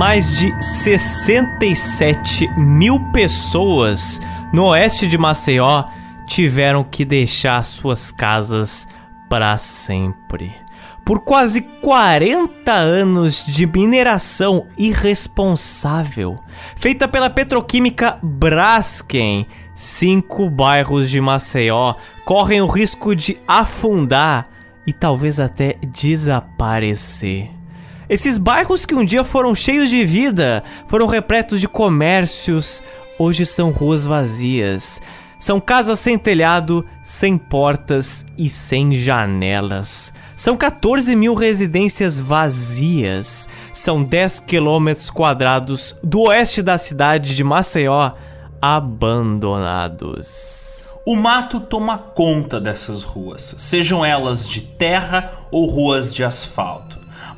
mais de 67 mil pessoas no oeste de Maceió tiveram que deixar suas casas para sempre. Por quase 40 anos de mineração irresponsável, feita pela petroquímica Braskem, cinco bairros de Maceió correm o risco de afundar e talvez até desaparecer. Esses bairros que um dia foram cheios de vida, foram repletos de comércios, hoje são ruas vazias. São casas sem telhado, sem portas e sem janelas. São 14 mil residências vazias. São 10 quilômetros quadrados do oeste da cidade de Maceió abandonados. O mato toma conta dessas ruas, sejam elas de terra ou ruas de asfalto.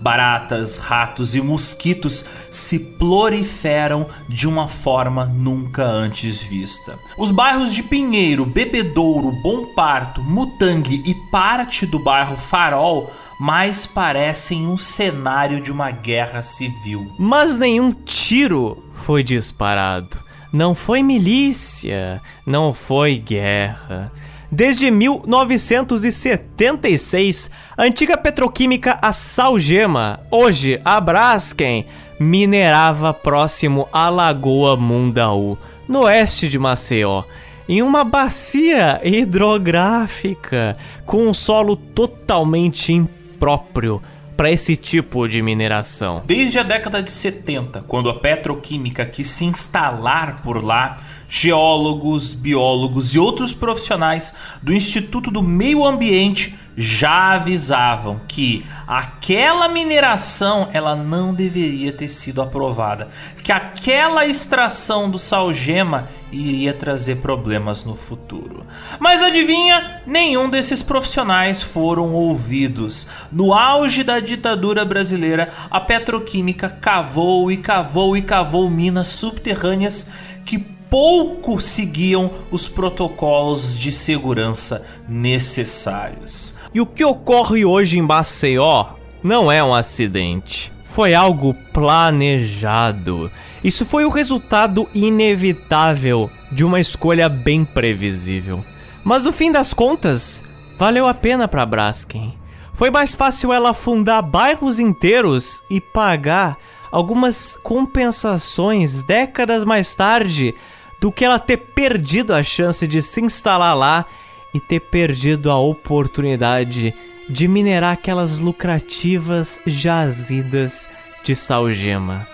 Baratas, ratos e mosquitos se proliferam de uma forma nunca antes vista. Os bairros de Pinheiro, Bebedouro, Bom Parto, Mutangue e parte do bairro Farol mais parecem um cenário de uma guerra civil. Mas nenhum tiro foi disparado. Não foi milícia, não foi guerra. Desde 1976, a antiga petroquímica a Salgema, hoje a Braskem, minerava próximo à Lagoa Mundaú, no oeste de Maceió, em uma bacia hidrográfica com um solo totalmente impróprio para esse tipo de mineração. Desde a década de 70, quando a petroquímica quis se instalar por lá, geólogos, biólogos e outros profissionais do Instituto do Meio Ambiente já avisavam que aquela mineração ela não deveria ter sido aprovada, que aquela extração do salgema iria trazer problemas no futuro. Mas adivinha, nenhum desses profissionais foram ouvidos. No auge da ditadura brasileira, a petroquímica cavou e cavou e cavou minas subterrâneas que pouco seguiam os protocolos de segurança necessários. E o que ocorre hoje em Maceió não é um acidente. Foi algo planejado. Isso foi o resultado inevitável de uma escolha bem previsível. Mas no fim das contas, valeu a pena para Braskem. Foi mais fácil ela fundar bairros inteiros e pagar algumas compensações décadas mais tarde do que ela ter perdido a chance de se instalar lá e ter perdido a oportunidade de minerar aquelas lucrativas jazidas de salgema.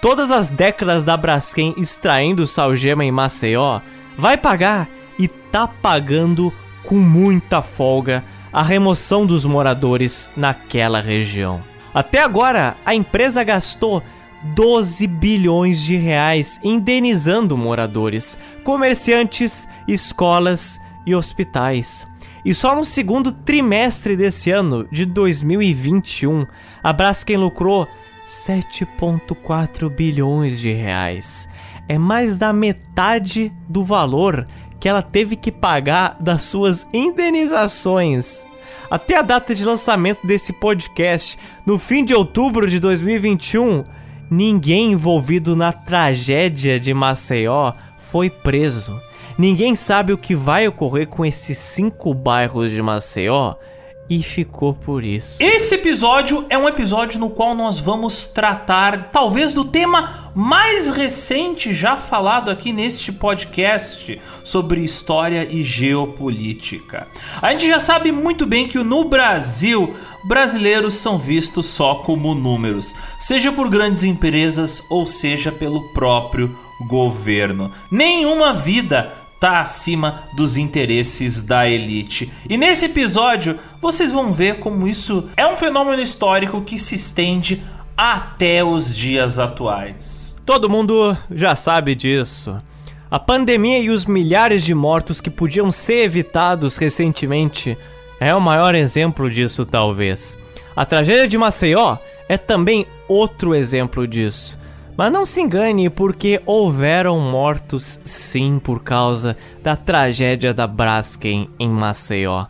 Todas as décadas da Braskem extraindo salgema em Maceió, vai pagar e tá pagando com muita folga a remoção dos moradores naquela região. Até agora, a empresa gastou 12 bilhões de reais indenizando moradores, comerciantes, escolas e hospitais. E só no segundo trimestre desse ano, de 2021, a Braskem lucrou 7,4 bilhões de reais. É mais da metade do valor que ela teve que pagar das suas indenizações. Até a data de lançamento desse podcast, no fim de outubro de 2021, Ninguém envolvido na tragédia de Maceió foi preso. Ninguém sabe o que vai ocorrer com esses cinco bairros de Maceió e ficou por isso. Esse episódio é um episódio no qual nós vamos tratar, talvez, do tema mais recente já falado aqui neste podcast sobre história e geopolítica. A gente já sabe muito bem que no Brasil brasileiros são vistos só como números, seja por grandes empresas ou seja pelo próprio governo. Nenhuma vida está acima dos interesses da elite. E nesse episódio vocês vão ver como isso é um fenômeno histórico que se estende até os dias atuais. Todo mundo já sabe disso. A pandemia e os milhares de mortos que podiam ser evitados recentemente é o maior exemplo disso, talvez. A tragédia de Maceió é também outro exemplo disso. Mas não se engane, porque houveram mortos sim por causa da tragédia da Braskem em Maceió.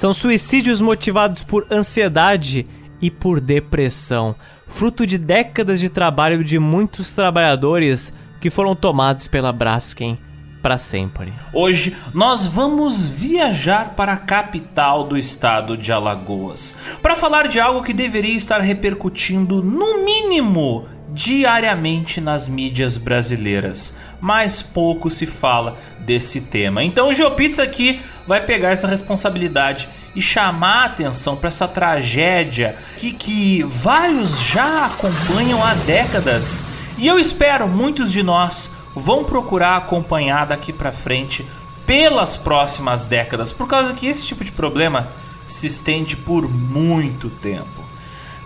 São suicídios motivados por ansiedade e por depressão. fruto de décadas de trabalho de muitos trabalhadores que foram tomados pela Braskem para sempre. Hoje nós vamos viajar para a capital do estado de Alagoas para falar de algo que deveria estar repercutindo no mínimo diariamente nas mídias brasileiras, mas pouco se fala desse tema. Então o GeoPizza aqui vai pegar essa responsabilidade e chamar a atenção para essa tragédia que, que vários já acompanham há décadas. E eu espero muitos de nós vão procurar acompanhar daqui para frente pelas próximas décadas, por causa que esse tipo de problema se estende por muito tempo.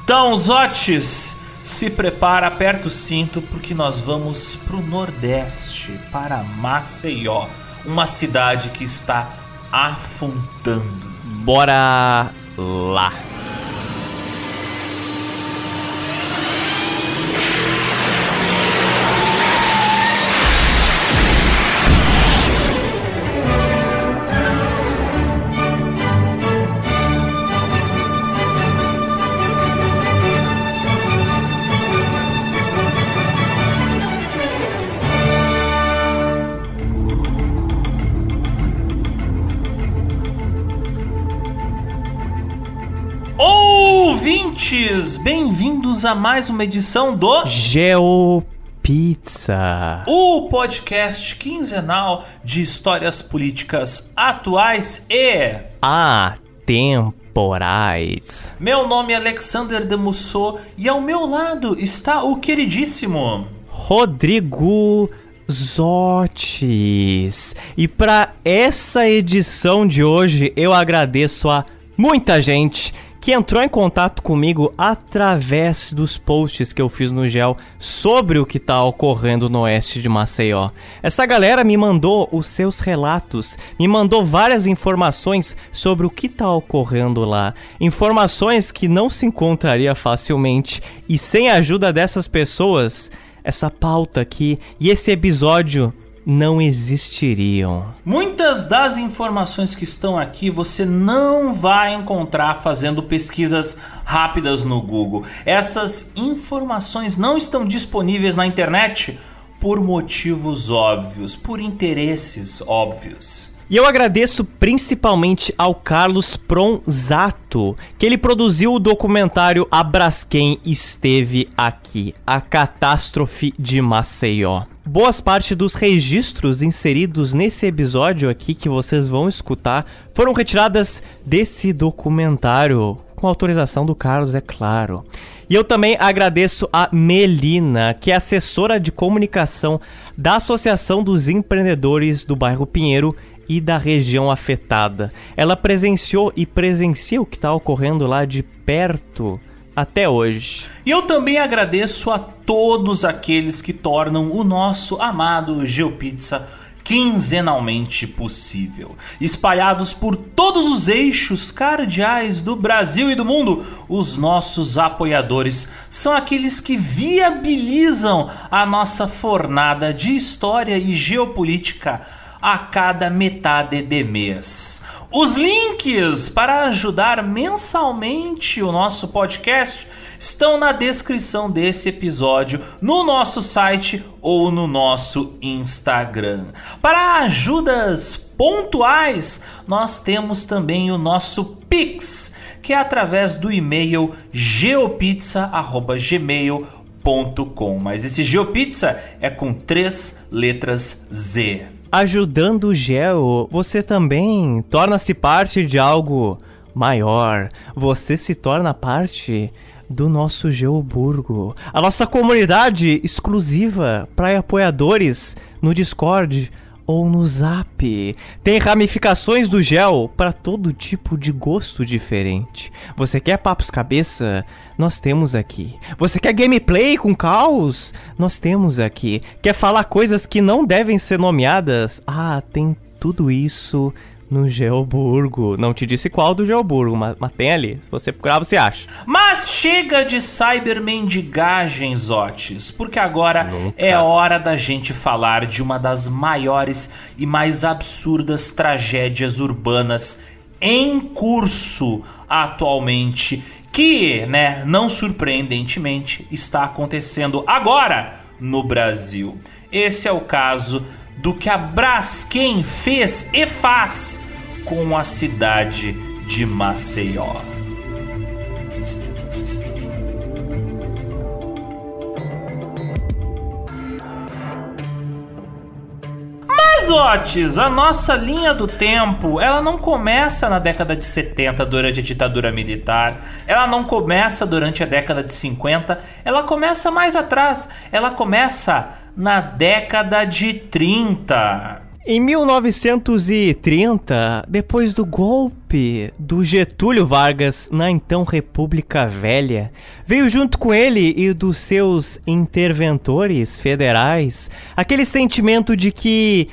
Então, Zotes, se prepara, aperta o cinto, porque nós vamos pro Nordeste, para Maceió, uma cidade que está afundando. Bora lá! Ouvintes, bem-vindos a mais uma edição do GeoPizza, o podcast quinzenal de histórias políticas atuais e atemporais. Meu nome é Alexander Demusso e ao meu lado está o queridíssimo Rodrigo Zotes. E para essa edição de hoje, eu agradeço a muita gente que entrou em contato comigo através dos posts que eu fiz no Gel sobre o que está ocorrendo no oeste de Maceió. Essa galera me mandou os seus relatos, me mandou várias informações sobre o que está ocorrendo lá. Informações que não se encontraria facilmente e sem a ajuda dessas pessoas, essa pauta aqui e esse episódio não existiriam. Muitas das informações que estão aqui você não vai encontrar fazendo pesquisas rápidas no Google. Essas informações não estão disponíveis na internet por motivos óbvios, por interesses óbvios. E eu agradeço principalmente ao Carlos Pronzato, que ele produziu o documentário A Braskem Esteve Aqui, a catástrofe de Maceió. Boas parte dos registros inseridos nesse episódio aqui que vocês vão escutar foram retiradas desse documentário, com autorização do Carlos, é claro. E eu também agradeço a Melina, que é assessora de comunicação da Associação dos Empreendedores do Bairro Pinheiro e da região afetada. Ela presenciou e presencia o que está ocorrendo lá de perto até hoje. E eu também agradeço a todos aqueles que tornam o nosso amado GeoPizza quinzenalmente possível. Espalhados por todos os eixos cardeais do Brasil e do mundo, os nossos apoiadores são aqueles que viabilizam a nossa fornada de história e geopolítica a cada metade de mês. Os links para ajudar mensalmente o nosso podcast estão na descrição desse episódio, no nosso site ou no nosso Instagram. Para ajudas pontuais, nós temos também o nosso Pix, que é através do e-mail geopizza@gmail.com. Mas esse Geopizza é com três letras Z ajudando o Geo, você também torna-se parte de algo maior. Você se torna parte do nosso Geoburgo, a nossa comunidade exclusiva para apoiadores no Discord ou no Zap. Tem ramificações do gel para todo tipo de gosto diferente. Você quer papos cabeça? Nós temos aqui. Você quer gameplay com caos? Nós temos aqui. Quer falar coisas que não devem ser nomeadas? Ah, tem tudo isso no Geoburgo. Não te disse qual do Geoburgo, mas, mas tem ali. Se você procurar, você acha. Mas chega de cybermendigagem, Zotes, porque agora Nunca. é hora da gente falar de uma das maiores e mais absurdas tragédias urbanas em curso atualmente que, né, não surpreendentemente, está acontecendo agora no Brasil. Esse é o caso do que a Braskem fez e faz com a cidade de Maceió. Otis, a nossa linha do tempo, ela não começa na década de 70 durante a ditadura militar, ela não começa durante a década de 50, ela começa mais atrás, ela começa na década de 30. Em 1930, depois do golpe do Getúlio Vargas na então República Velha, veio junto com ele e dos seus interventores federais aquele sentimento de que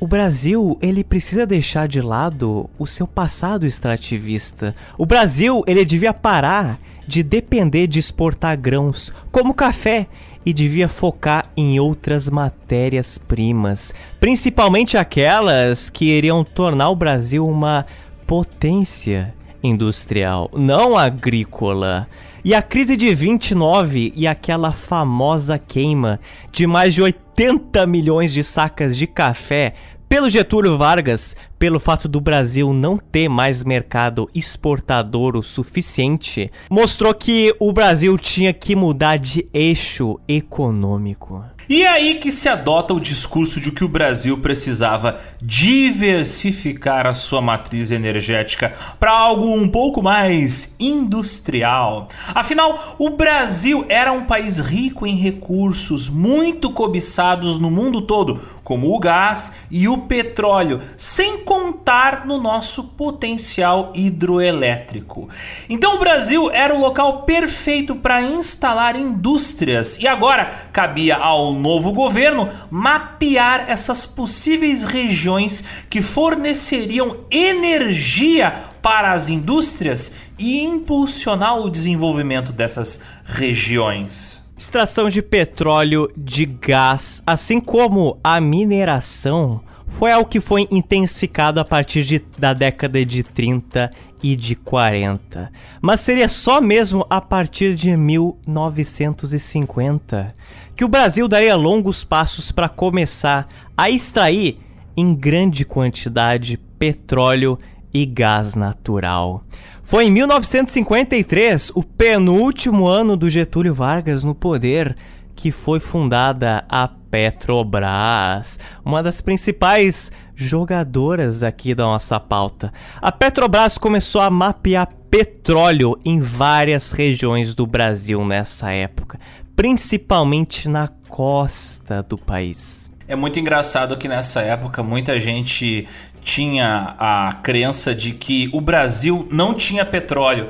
o Brasil, ele precisa deixar de lado o seu passado extrativista. O Brasil, ele devia parar de depender de exportar grãos, como café, e devia focar em outras matérias-primas, principalmente aquelas que iriam tornar o Brasil uma potência industrial, não agrícola. E a crise de 29 e aquela famosa queima de mais de 80 milhões de sacas de café pelo Getúlio Vargas, pelo fato do Brasil não ter mais mercado exportador o suficiente, mostrou que o Brasil tinha que mudar de eixo econômico. E aí que se adota o discurso de que o Brasil precisava diversificar a sua matriz energética para algo um pouco mais industrial. Afinal, o Brasil era um país rico em recursos muito cobiçados no mundo todo, como o gás e o petróleo, sem contar no nosso potencial hidroelétrico. Então o Brasil era o local perfeito para instalar indústrias e agora cabia ao novo governo mapear essas possíveis regiões que forneceriam energia para as indústrias e impulsionar o desenvolvimento dessas regiões. Extração de petróleo, de gás, assim como a mineração, foi algo que foi intensificado a partir de, da década de 30 e de 40. Mas seria só mesmo a partir de 1950 que o Brasil daria longos passos para começar a extrair em grande quantidade petróleo e gás natural. Foi em 1953, o penúltimo ano do Getúlio Vargas no poder, que foi fundada a Petrobras, uma das principais jogadoras aqui da nossa pauta. A Petrobras começou a mapear petróleo em várias regiões do Brasil nessa época, principalmente na costa do país. É muito engraçado que nessa época muita gente tinha a crença de que o Brasil não tinha petróleo.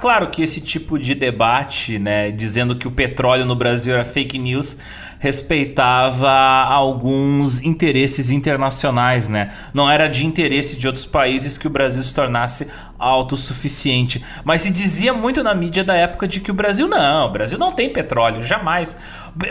Claro que esse tipo de debate, né, dizendo que o petróleo no Brasil era fake news, respeitava alguns interesses internacionais, né? Não era de interesse de outros países que o Brasil se tornasse autossuficiente. Mas se dizia muito na mídia da época de que o Brasil não, o Brasil não tem petróleo, jamais.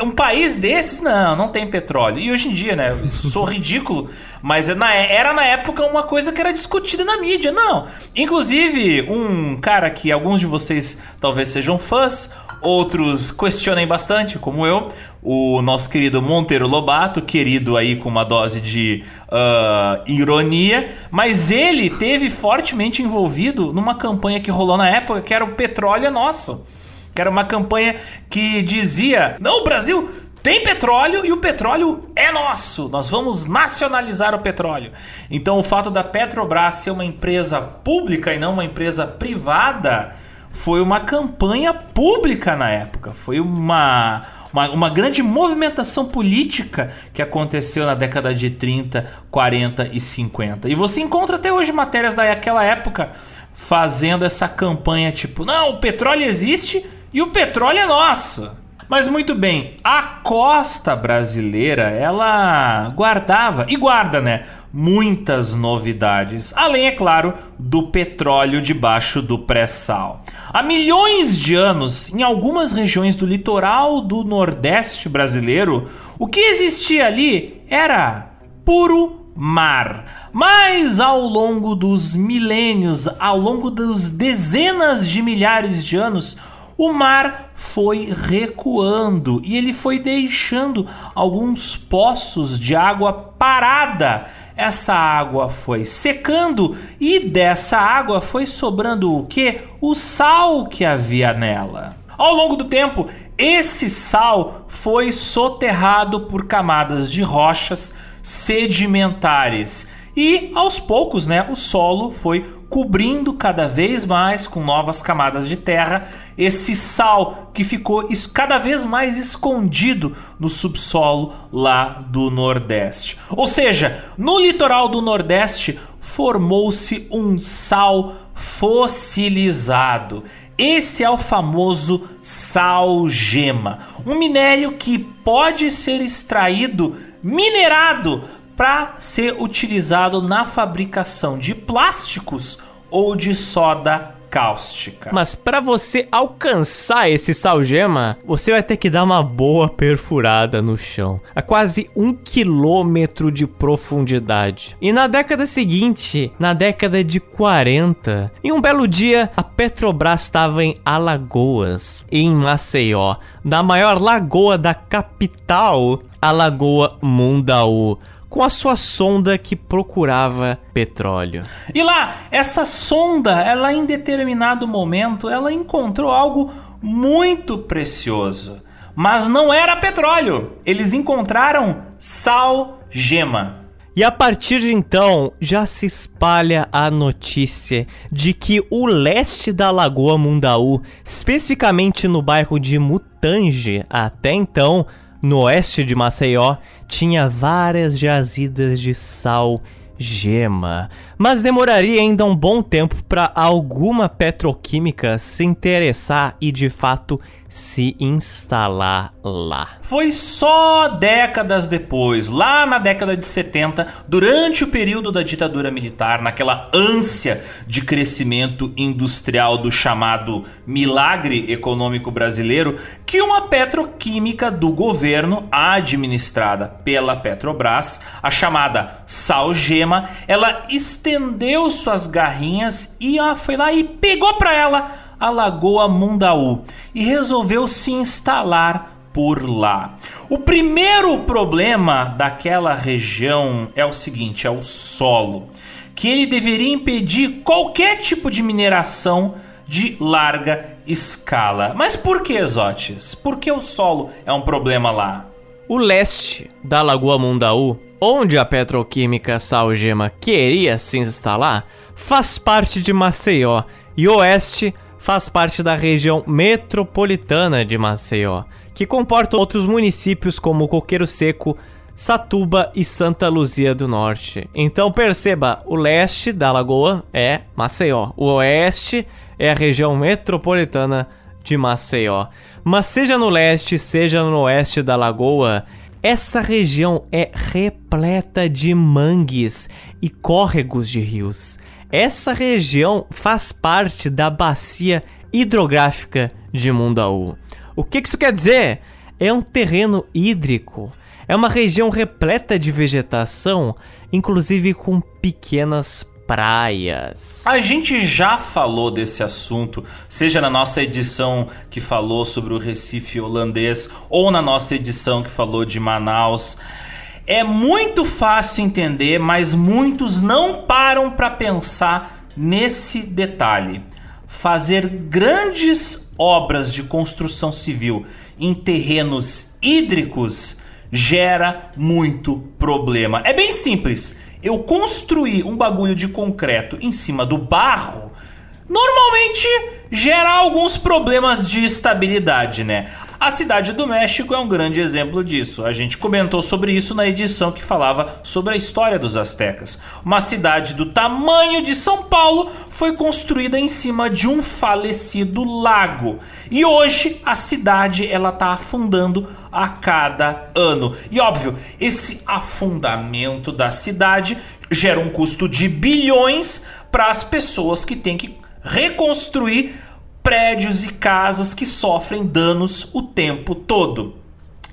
Um país desses, não, não tem petróleo. E hoje em dia, né? Sou ridículo, mas é era na época uma coisa que era discutida na mídia, não. Inclusive, um cara que alguns de vocês talvez sejam fãs, outros questionem bastante, como eu, o nosso querido Monteiro Lobato, querido aí com uma dose de uh, ironia, mas ele teve fortemente envolvido numa campanha que rolou na época que era o petróleo é nosso. Que era uma campanha que dizia: Não, o Brasil tem petróleo e o petróleo é nosso. Nós vamos nacionalizar o petróleo. Então, o fato da Petrobras ser uma empresa pública e não uma empresa privada foi uma campanha pública na época. Foi uma, uma, uma, grande movimentação política que aconteceu na década de 30, 40 e 50. E você encontra até hoje matérias daquela época fazendo essa campanha tipo: não, o petróleo existe e o petróleo é nosso. Mas muito bem, a costa brasileira ela guardava e guarda, né? Muitas novidades, além, é claro, do petróleo debaixo do pré-sal. Há milhões de anos, em algumas regiões do litoral do Nordeste brasileiro, o que existia ali era puro mar. Mas ao longo dos milênios, ao longo dos dezenas de milhares de anos, o mar foi recuando e ele foi deixando alguns poços de água parada. Essa água foi secando e dessa água foi sobrando o que? O sal que havia nela. Ao longo do tempo, esse sal foi soterrado por camadas de rochas sedimentares e aos poucos, né, o solo foi cobrindo cada vez mais com novas camadas de terra esse sal que ficou cada vez mais escondido no subsolo lá do Nordeste. Ou seja, no litoral do Nordeste formou-se um sal fossilizado. Esse é o famoso sal gema, um minério que pode ser extraído minerado para ser utilizado na fabricação de plásticos ou de soda cáustica. Mas para você alcançar esse salgema, você vai ter que dar uma boa perfurada no chão, a quase um quilômetro de profundidade. E na década seguinte, na década de 40, em um belo dia, a Petrobras estava em Alagoas, em Maceió, na maior lagoa da capital, a Lagoa Mundaú com a sua sonda que procurava petróleo. E lá, essa sonda, ela em determinado momento, ela encontrou algo muito precioso. Mas não era petróleo. Eles encontraram sal gema. E a partir de então, já se espalha a notícia de que o leste da Lagoa Mundaú, especificamente no bairro de Mutange, até então no oeste de Maceió, tinha várias jazidas de sal gema, mas demoraria ainda um bom tempo para alguma petroquímica se interessar e de fato se instalar lá. Foi só décadas depois, lá na década de 70, durante o período da ditadura militar, naquela ânsia de crescimento industrial do chamado milagre econômico brasileiro, que uma petroquímica do governo, administrada pela Petrobras, a chamada Salgema, ela estendeu suas garrinhas e ela foi lá e pegou para ela a Lagoa Mundaú e resolveu se instalar por lá. O primeiro problema daquela região é o seguinte: é o solo, que ele deveria impedir qualquer tipo de mineração de larga escala. Mas por que, Exotes? Por que o solo é um problema lá? O leste da Lagoa Mundaú, onde a petroquímica Salgema queria se instalar, faz parte de Maceió, e oeste faz parte da região metropolitana de Maceió, que comporta outros municípios como Coqueiro Seco, Satuba e Santa Luzia do Norte. Então perceba, o leste da lagoa é Maceió, o oeste é a região metropolitana de Maceió. Mas seja no leste, seja no oeste da lagoa, essa região é repleta de mangues e córregos de rios. Essa região faz parte da bacia hidrográfica de Mundaú. O que isso quer dizer? É um terreno hídrico. É uma região repleta de vegetação, inclusive com pequenas praias. A gente já falou desse assunto, seja na nossa edição que falou sobre o Recife holandês ou na nossa edição que falou de Manaus. É muito fácil entender, mas muitos não param para pensar nesse detalhe. Fazer grandes obras de construção civil em terrenos hídricos gera muito problema. É bem simples. Eu construir um bagulho de concreto em cima do barro normalmente gera alguns problemas de estabilidade, né? A cidade do México é um grande exemplo disso. A gente comentou sobre isso na edição que falava sobre a história dos astecas. Uma cidade do tamanho de São Paulo foi construída em cima de um falecido lago. E hoje a cidade ela tá afundando a cada ano. E óbvio, esse afundamento da cidade gera um custo de bilhões para as pessoas que têm que reconstruir prédios e casas que sofrem danos o tempo todo.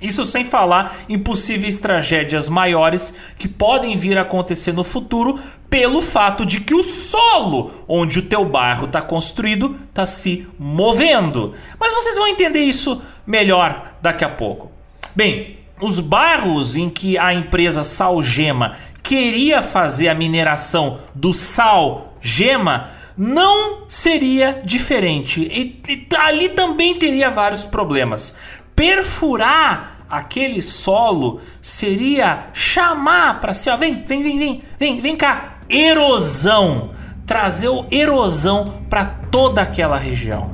Isso sem falar em possíveis tragédias maiores que podem vir a acontecer no futuro pelo fato de que o solo onde o teu bairro está construído está se movendo. Mas vocês vão entender isso melhor daqui a pouco. Bem, os bairros em que a empresa Salgema queria fazer a mineração do sal gema não seria diferente. E, e ali também teria vários problemas perfurar aquele solo seria chamar para si, ó, vem, vem, vem, vem, vem, vem cá, erosão, trazer o erosão para toda aquela região.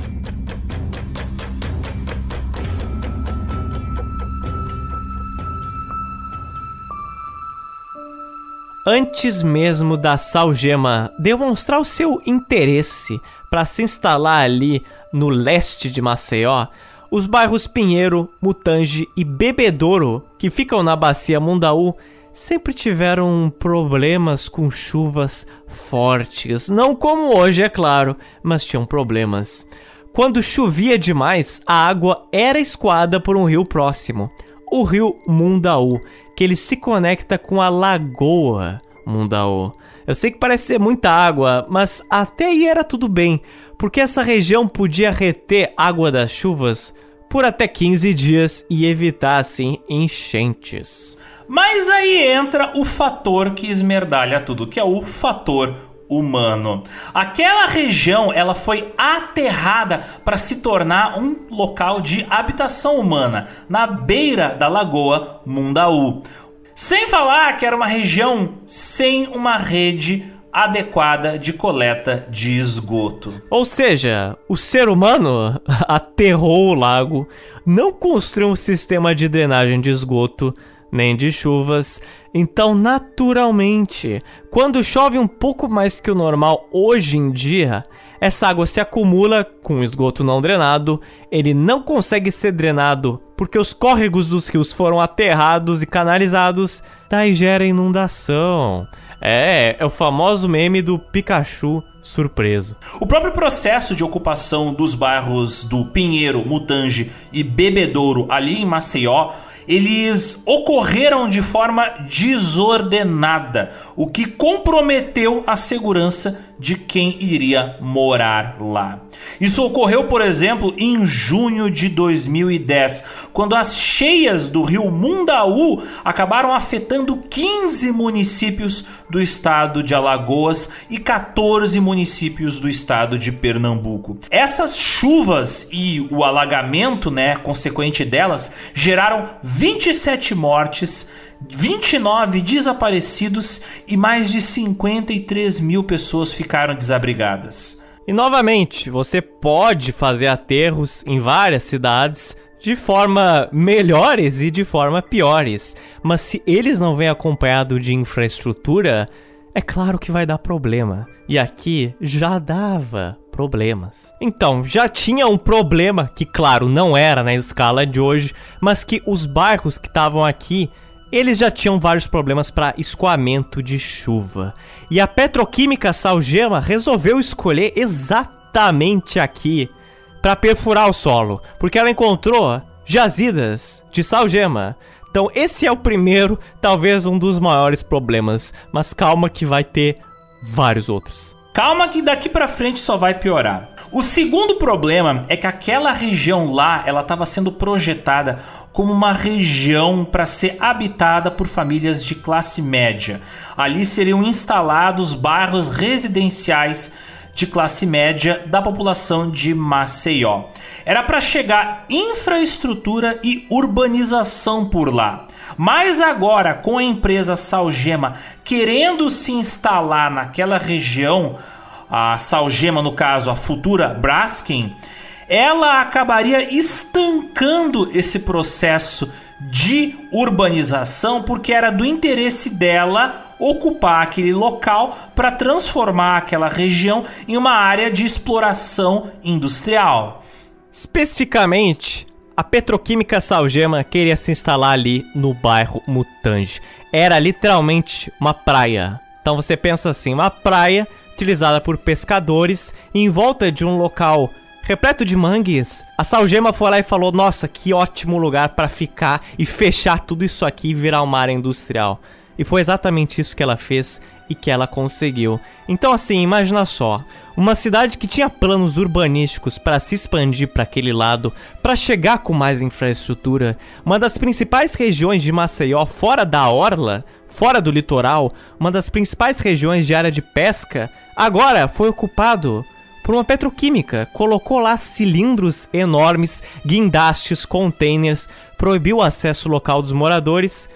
Antes mesmo da Salgema demonstrar o seu interesse para se instalar ali no leste de Maceió, os bairros Pinheiro, Mutange e Bebedouro, que ficam na bacia Mundaú, sempre tiveram problemas com chuvas fortes. Não como hoje, é claro, mas tinham problemas. Quando chovia demais, a água era escoada por um rio próximo, o rio Mundaú, que ele se conecta com a lagoa Mundaú. Eu sei que parece ser muita água, mas até aí era tudo bem, porque essa região podia reter água das chuvas por até 15 dias e evitar assim enchentes. Mas aí entra o fator que esmerdalha tudo, que é o fator humano. Aquela região ela foi aterrada para se tornar um local de habitação humana na beira da lagoa Mundaú. Sem falar que era uma região sem uma rede adequada de coleta de esgoto. Ou seja, o ser humano aterrou o lago, não construiu um sistema de drenagem de esgoto nem de chuvas. Então, naturalmente, quando chove um pouco mais que o normal hoje em dia, essa água se acumula com o esgoto não drenado, ele não consegue ser drenado porque os córregos dos rios foram aterrados e canalizados, daí gera inundação. É, é o famoso meme do Pikachu surpreso. O próprio processo de ocupação dos bairros do Pinheiro, Mutange e Bebedouro ali em Maceió eles ocorreram de forma desordenada, o que comprometeu a segurança de quem iria morar lá. Isso ocorreu, por exemplo, em junho de 2010, quando as cheias do rio Mundaú acabaram afetando 15 municípios do estado de Alagoas e 14 municípios do estado de Pernambuco. Essas chuvas e o alagamento, né, consequente delas, geraram 27 mortes 29 desaparecidos e mais de 53 mil pessoas ficaram desabrigadas. E novamente, você pode fazer aterros em várias cidades de forma melhores e de forma piores, mas se eles não vêm acompanhado de infraestrutura, é claro que vai dar problema. E aqui já dava problemas. Então, já tinha um problema que, claro, não era na escala de hoje, mas que os bairros que estavam aqui eles já tinham vários problemas para escoamento de chuva. E a petroquímica Salgema resolveu escolher exatamente aqui para perfurar o solo, porque ela encontrou jazidas de salgema. Então esse é o primeiro, talvez um dos maiores problemas, mas calma que vai ter vários outros. Calma que daqui para frente só vai piorar. O segundo problema é que aquela região lá, ela estava sendo projetada como uma região para ser habitada por famílias de classe média. Ali seriam instalados bairros residenciais de classe média da população de Maceió. Era para chegar infraestrutura e urbanização por lá. Mas agora, com a empresa Salgema querendo se instalar naquela região, a Salgema, no caso, a futura Braskem, ela acabaria estancando esse processo de urbanização porque era do interesse dela ocupar aquele local para transformar aquela região em uma área de exploração industrial. Especificamente, a petroquímica Salgema queria se instalar ali no bairro Mutange. Era literalmente uma praia. Então você pensa assim, uma praia utilizada por pescadores em volta de um local repleto de mangues. A Salgema foi lá e falou: Nossa, que ótimo lugar para ficar e fechar tudo isso aqui e virar uma área industrial. E foi exatamente isso que ela fez e que ela conseguiu. Então, assim, imagina só. Uma cidade que tinha planos urbanísticos para se expandir para aquele lado, para chegar com mais infraestrutura, uma das principais regiões de Maceió fora da orla, fora do litoral, uma das principais regiões de área de pesca, agora foi ocupado por uma petroquímica. Colocou lá cilindros enormes, guindastes, containers, proibiu o acesso local dos moradores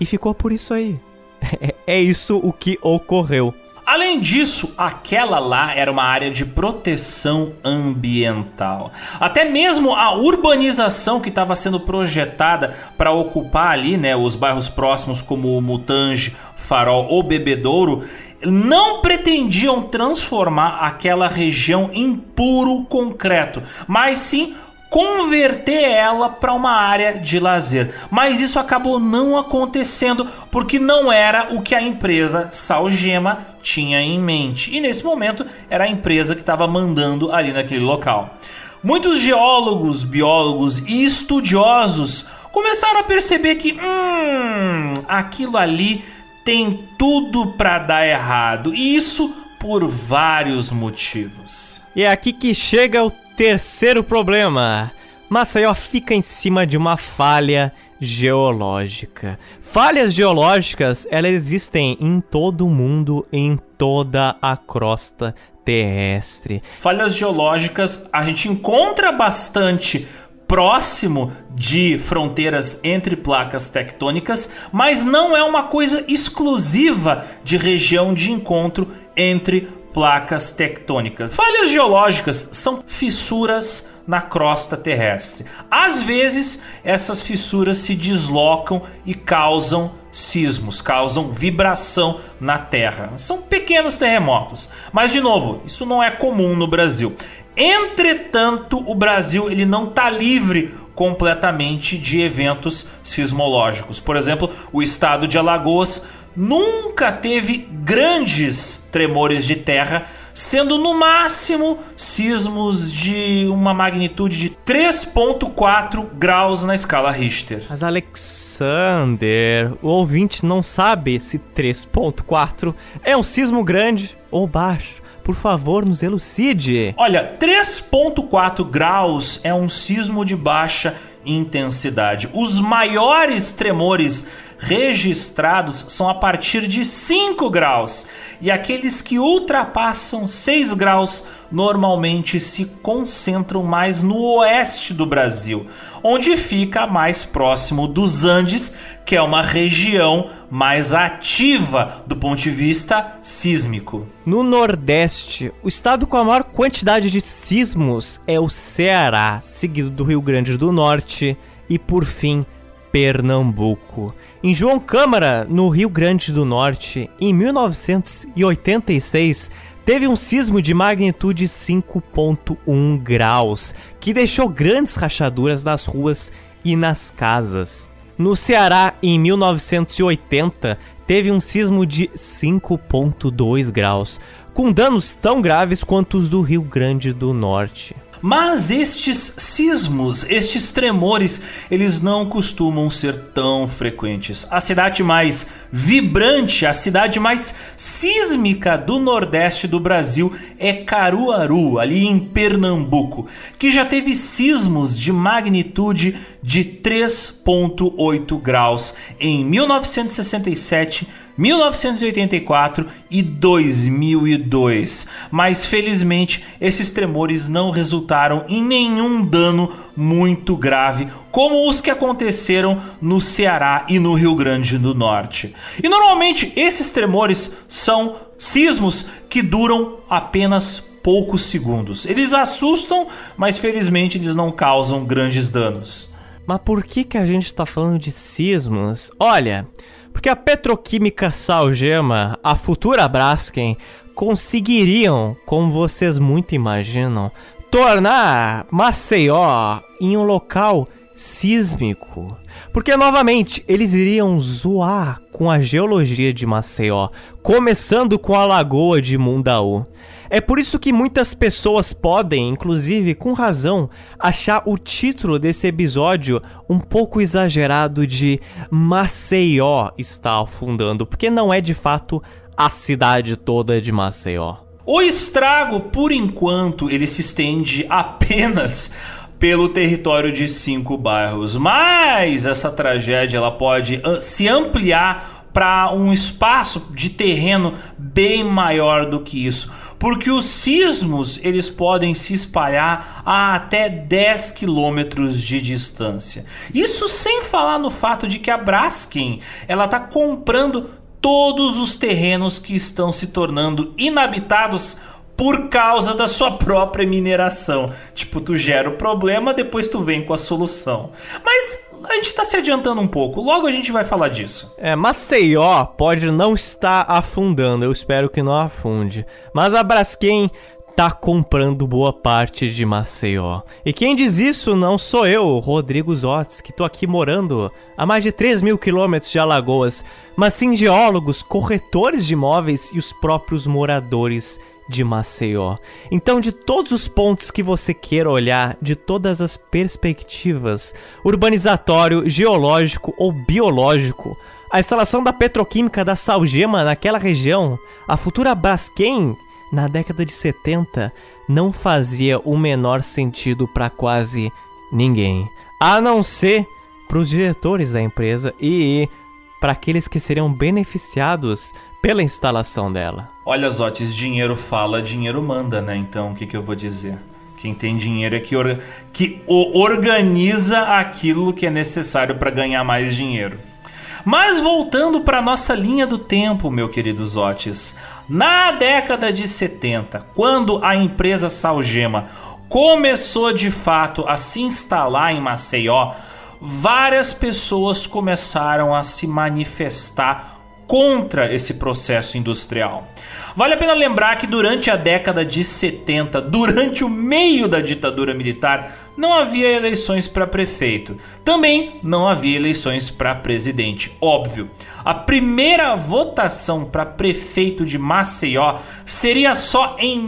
e ficou por isso aí. é isso o que ocorreu. Além disso, aquela lá era uma área de proteção ambiental. Até mesmo a urbanização que estava sendo projetada para ocupar ali, né, os bairros próximos como Mutange, Farol ou Bebedouro, não pretendiam transformar aquela região em puro concreto, mas sim converter ela para uma área de lazer. Mas isso acabou não acontecendo porque não era o que a empresa Salgema tinha em mente. E nesse momento era a empresa que estava mandando ali naquele local. Muitos geólogos, biólogos e estudiosos começaram a perceber que hum, aquilo ali tem tudo para dar errado. E isso por vários motivos. E é aqui que chega o Terceiro problema: Maceió fica em cima de uma falha geológica. Falhas geológicas, elas existem em todo o mundo, em toda a crosta terrestre. Falhas geológicas a gente encontra bastante próximo de fronteiras entre placas tectônicas, mas não é uma coisa exclusiva de região de encontro entre placas tectônicas. Falhas geológicas são fissuras na crosta terrestre. Às vezes, essas fissuras se deslocam e causam sismos, causam vibração na Terra. São pequenos terremotos, mas de novo, isso não é comum no Brasil. Entretanto, o Brasil ele não está livre completamente de eventos sismológicos. Por exemplo, o estado de Alagoas nunca teve grandes tremores de terra, sendo no máximo sismos de uma magnitude de 3.4 graus na escala Richter. Mas Alexander, o ouvinte não sabe se 3.4 é um sismo grande ou baixo. Por favor, nos elucide. Olha, 3.4 graus é um sismo de baixa intensidade. Os maiores tremores registrados são a partir de 5 graus, e aqueles que ultrapassam 6 graus normalmente se concentram mais no oeste do Brasil, onde fica mais próximo dos Andes, que é uma região mais ativa do ponto de vista sísmico. No Nordeste, o estado com a maior quantidade de sismos é o Ceará, seguido do Rio Grande do Norte e, por fim, Pernambuco. Em João Câmara, no Rio Grande do Norte, em 1986, teve um sismo de magnitude 5.1 graus, que deixou grandes rachaduras nas ruas e nas casas. No Ceará, em 1980, teve um sismo de 5.2 graus, com danos tão graves quanto os do Rio Grande do Norte. Mas estes sismos, estes tremores, eles não costumam ser tão frequentes. A cidade mais vibrante, a cidade mais sísmica do Nordeste do Brasil é Caruaru, ali em Pernambuco, que já teve sismos de magnitude de 3.8 graus em 1967 1984 e 2002. Mas felizmente esses tremores não resultaram em nenhum dano muito grave, como os que aconteceram no Ceará e no Rio Grande do Norte. E normalmente esses tremores são sismos que duram apenas poucos segundos. Eles assustam, mas felizmente eles não causam grandes danos. Mas por que que a gente está falando de sismos? Olha, porque a petroquímica Salgema, a futura Braskem, conseguiriam, como vocês muito imaginam, tornar Maceió em um local sísmico. Porque novamente eles iriam zoar com a geologia de Maceió, começando com a lagoa de Mundaú. É por isso que muitas pessoas podem, inclusive com razão, achar o título desse episódio um pouco exagerado de Maceió está afundando, porque não é de fato a cidade toda de Maceió. O estrago, por enquanto, ele se estende apenas pelo território de cinco bairros, mas essa tragédia ela pode ah, se ampliar para um espaço de terreno bem maior do que isso, porque os sismos eles podem se espalhar a até 10 quilômetros de distância. Isso sem falar no fato de que a Braskem ela está comprando todos os terrenos que estão se tornando inabitados por causa da sua própria mineração. Tipo, tu gera o problema, depois tu vem com a solução. Mas a gente tá se adiantando um pouco, logo a gente vai falar disso. É, Maceió pode não estar afundando, eu espero que não afunde. Mas a Braskem tá comprando boa parte de Maceió. E quem diz isso não sou eu, Rodrigo Zotes, que tô aqui morando a mais de 3 mil quilômetros de Alagoas, mas sim geólogos, corretores de imóveis e os próprios moradores de Maceió. Então, de todos os pontos que você queira olhar, de todas as perspectivas, urbanizatório, geológico ou biológico, a instalação da petroquímica da Salgema naquela região, a futura Braskem na década de 70 não fazia o menor sentido para quase ninguém, a não ser para os diretores da empresa e para aqueles que seriam beneficiados pela instalação dela. Olha, Zotes, dinheiro fala, dinheiro manda, né? Então, o que, que eu vou dizer? Quem tem dinheiro é que, or que organiza aquilo que é necessário para ganhar mais dinheiro. Mas voltando para nossa linha do tempo, meu querido Zotes, na década de 70, quando a empresa Salgema começou de fato a se instalar em Maceió, várias pessoas começaram a se manifestar contra esse processo industrial. Vale a pena lembrar que durante a década de 70, durante o meio da ditadura militar, não havia eleições para prefeito. Também não havia eleições para presidente, óbvio. A primeira votação para prefeito de Maceió seria só em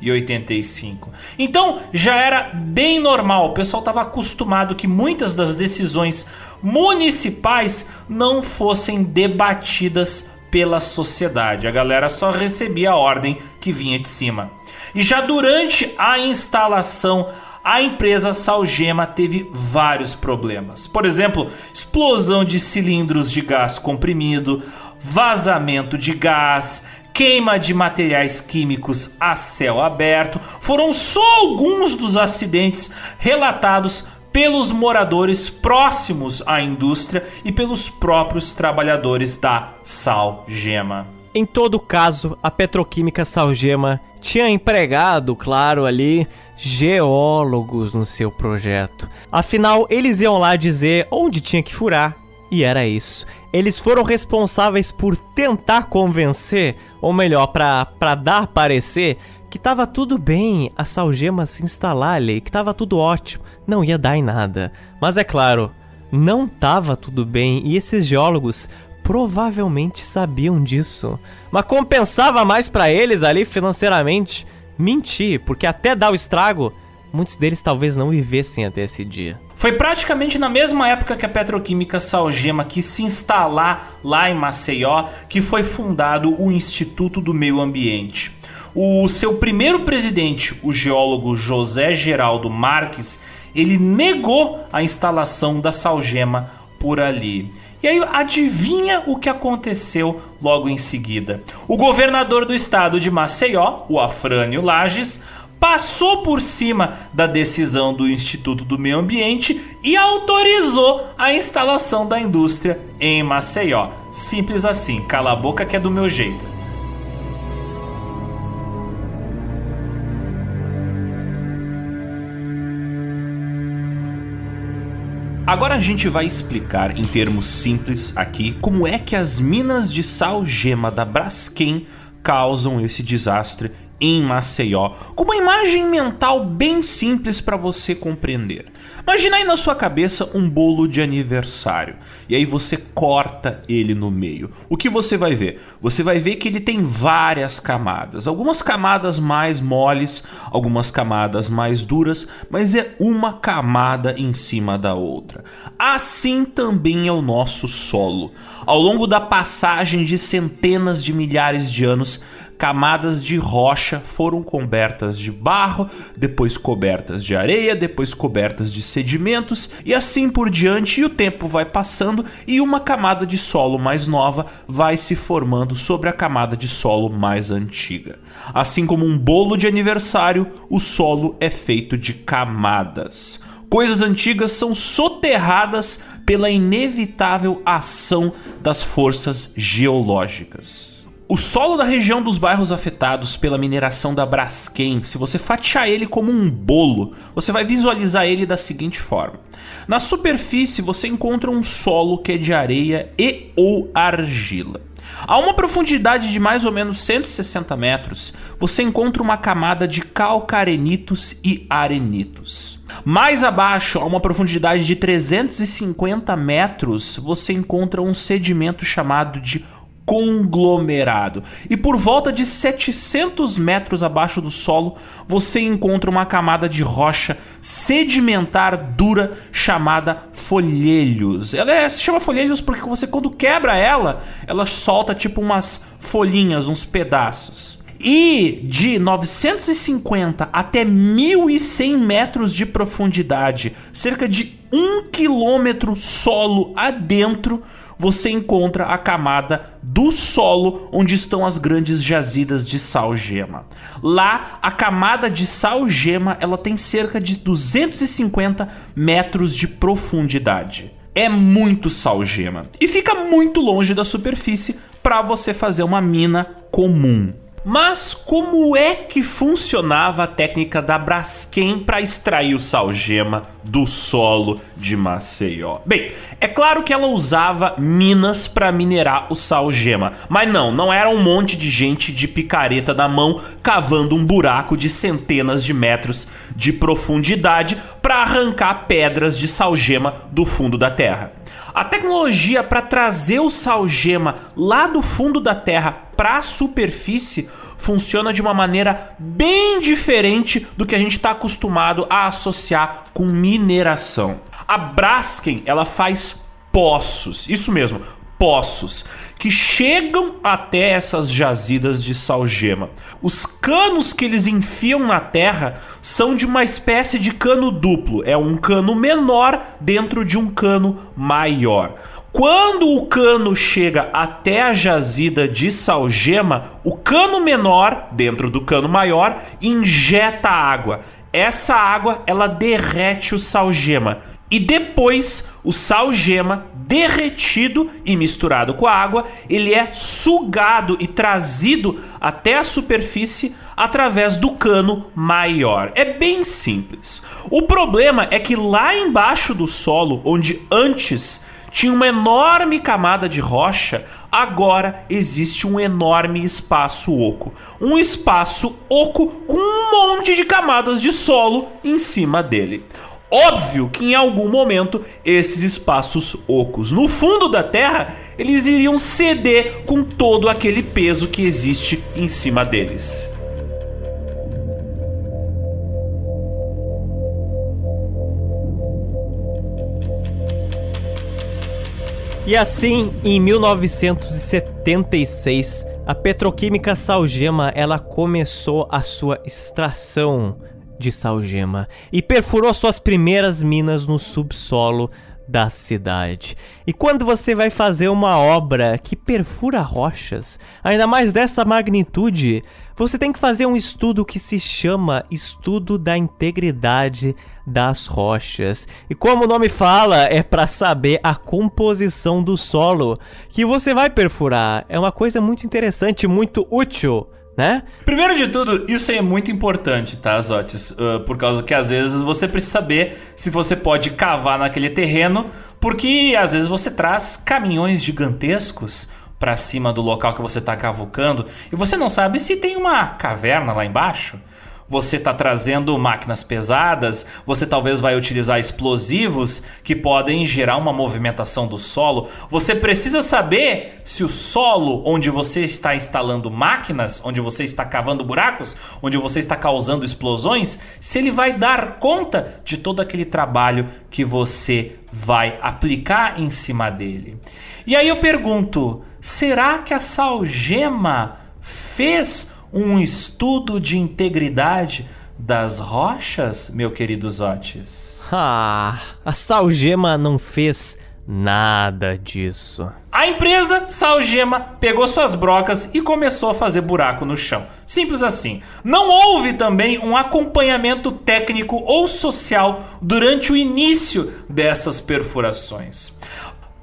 1985. Então já era bem normal, o pessoal estava acostumado que muitas das decisões municipais não fossem debatidas pela sociedade. A galera só recebia a ordem que vinha de cima. E já durante a instalação, a empresa Salgema teve vários problemas. Por exemplo, explosão de cilindros de gás comprimido, vazamento de gás, queima de materiais químicos a céu aberto. Foram só alguns dos acidentes relatados pelos moradores próximos à indústria e pelos próprios trabalhadores da Salgema. Em todo caso, a petroquímica Salgema tinha empregado, claro, ali geólogos no seu projeto. Afinal, eles iam lá dizer onde tinha que furar, e era isso. Eles foram responsáveis por tentar convencer, ou melhor, para dar parecer que tava tudo bem a Salgema se instalar ali, que tava tudo ótimo, não ia dar em nada. Mas é claro, não tava tudo bem e esses geólogos provavelmente sabiam disso. Mas compensava mais para eles ali financeiramente mentir, porque até dar o estrago, muitos deles talvez não vivessem até esse dia. Foi praticamente na mesma época que a petroquímica Salgema quis se instalar lá em Maceió que foi fundado o Instituto do Meio Ambiente. O seu primeiro presidente, o geólogo José Geraldo Marques, ele negou a instalação da Salgema por ali. E aí, adivinha o que aconteceu logo em seguida? O governador do estado de Maceió, o Afrânio Lages, passou por cima da decisão do Instituto do Meio Ambiente e autorizou a instalação da indústria em Maceió. Simples assim, cala a boca que é do meu jeito. Agora a gente vai explicar em termos simples aqui como é que as minas de sal gema da Braskem causam esse desastre em Maceió, com uma imagem mental bem simples para você compreender. Imagina aí na sua cabeça um bolo de aniversário e aí você corta ele no meio. O que você vai ver? Você vai ver que ele tem várias camadas, algumas camadas mais moles, algumas camadas mais duras, mas é uma camada em cima da outra. Assim também é o nosso solo. Ao longo da passagem de centenas de milhares de anos, camadas de rocha foram cobertas de barro, depois cobertas de areia, depois cobertas de sedimentos e assim por diante. E o tempo vai passando e uma camada de solo mais nova vai se formando sobre a camada de solo mais antiga. Assim como um bolo de aniversário, o solo é feito de camadas. Coisas antigas são soterradas pela inevitável ação das forças geológicas. O solo da região dos bairros afetados pela mineração da Braskem, se você fatiar ele como um bolo, você vai visualizar ele da seguinte forma. Na superfície você encontra um solo que é de areia e ou argila. A uma profundidade de mais ou menos 160 metros, você encontra uma camada de calcarenitos e arenitos. Mais abaixo, a uma profundidade de 350 metros, você encontra um sedimento chamado de conglomerado. E por volta de 700 metros abaixo do solo, você encontra uma camada de rocha sedimentar dura chamada folhelhos. Ela é, se chama folhelhos porque você quando quebra ela, ela solta tipo umas folhinhas, uns pedaços. E de 950 até 1100 metros de profundidade, cerca de um quilômetro solo adentro, você encontra a camada do solo onde estão as grandes jazidas de sal-gema. Lá, a camada de sal-gema ela tem cerca de 250 metros de profundidade. É muito sal-gema e fica muito longe da superfície para você fazer uma mina comum. Mas como é que funcionava a técnica da Braskem para extrair o salgema do solo de Maceió? Bem, é claro que ela usava minas para minerar o salgema, mas não, não era um monte de gente de picareta na mão cavando um buraco de centenas de metros de profundidade para arrancar pedras de salgema do fundo da terra. A tecnologia para trazer o salgema lá do fundo da terra para a superfície funciona de uma maneira bem diferente do que a gente está acostumado a associar com mineração. A Braskem ela faz poços, isso mesmo, poços que chegam até essas jazidas de salgema. Os canos que eles enfiam na terra são de uma espécie de cano duplo, é um cano menor dentro de um cano maior. Quando o cano chega até a jazida de salgema, o cano menor, dentro do cano maior, injeta água. Essa água ela derrete o salgema e depois o salgema derretido e misturado com a água, ele é sugado e trazido até a superfície através do cano maior. É bem simples. O problema é que lá embaixo do solo, onde antes tinha uma enorme camada de rocha, agora existe um enorme espaço oco. Um espaço oco com um monte de camadas de solo em cima dele. Óbvio que em algum momento esses espaços ocos no fundo da Terra eles iriam ceder com todo aquele peso que existe em cima deles. E assim, em 1976, a petroquímica Salgema ela começou a sua extração de salgema e perfurou suas primeiras minas no subsolo da cidade. E quando você vai fazer uma obra que perfura rochas, ainda mais dessa magnitude, você tem que fazer um estudo que se chama Estudo da Integridade das Rochas. E como o nome fala, é para saber a composição do solo que você vai perfurar. É uma coisa muito interessante, muito útil né? Primeiro de tudo, isso é muito importante, tá, Zotis? Uh, por causa que às vezes você precisa saber se você pode cavar naquele terreno, porque às vezes você traz caminhões gigantescos para cima do local que você está cavucando e você não sabe se tem uma caverna lá embaixo você está trazendo máquinas pesadas, você talvez vai utilizar explosivos que podem gerar uma movimentação do solo. Você precisa saber se o solo onde você está instalando máquinas, onde você está cavando buracos, onde você está causando explosões, se ele vai dar conta de todo aquele trabalho que você vai aplicar em cima dele. E aí eu pergunto, será que a Salgema fez um estudo de integridade das rochas, meu querido Zotes? Ah, a Salgema não fez nada disso. A empresa Salgema pegou suas brocas e começou a fazer buraco no chão. Simples assim. Não houve também um acompanhamento técnico ou social durante o início dessas perfurações.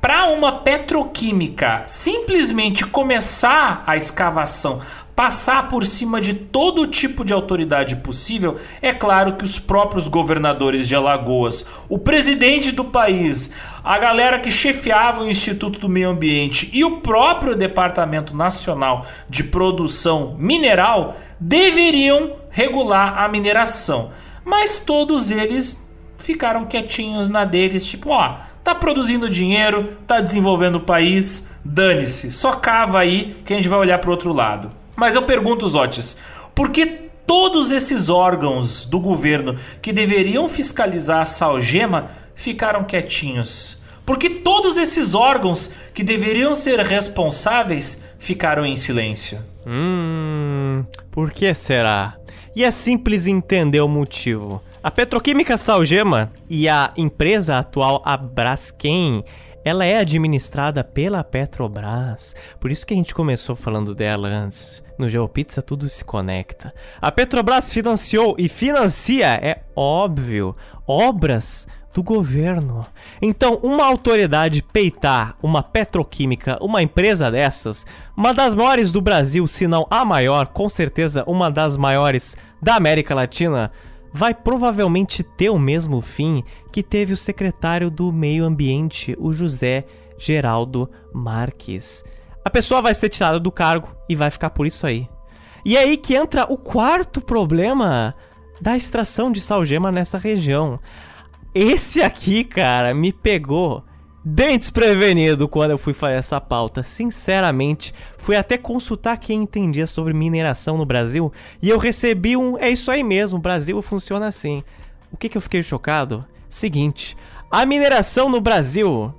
Para uma petroquímica simplesmente começar a escavação passar por cima de todo tipo de autoridade possível, é claro que os próprios governadores de Alagoas, o presidente do país, a galera que chefiava o Instituto do Meio Ambiente e o próprio Departamento Nacional de Produção Mineral deveriam regular a mineração. Mas todos eles ficaram quietinhos na deles, tipo, ó, tá produzindo dinheiro, tá desenvolvendo o país, dane-se, só cava aí que a gente vai olhar para outro lado. Mas eu pergunto, Zotes, por que todos esses órgãos do governo que deveriam fiscalizar a Salgema ficaram quietinhos? Por que todos esses órgãos que deveriam ser responsáveis ficaram em silêncio? Hum, por que será? E é simples entender o motivo. A petroquímica Salgema e a empresa atual a Braskem ela é administrada pela Petrobras. Por isso que a gente começou falando dela antes. No GeoPizza tudo se conecta. A Petrobras financiou e financia, é óbvio, obras do governo. Então, uma autoridade peitar uma petroquímica, uma empresa dessas, uma das maiores do Brasil, se não a maior, com certeza uma das maiores da América Latina, vai provavelmente ter o mesmo fim que teve o secretário do Meio Ambiente, o José Geraldo Marques. A pessoa vai ser tirada do cargo e vai ficar por isso aí. E é aí que entra o quarto problema da extração de salgema nessa região. Esse aqui, cara, me pegou bem desprevenido quando eu fui fazer essa pauta. Sinceramente, fui até consultar quem entendia sobre mineração no Brasil e eu recebi um. É isso aí mesmo, o Brasil funciona assim. O que, que eu fiquei chocado? Seguinte, a mineração no Brasil.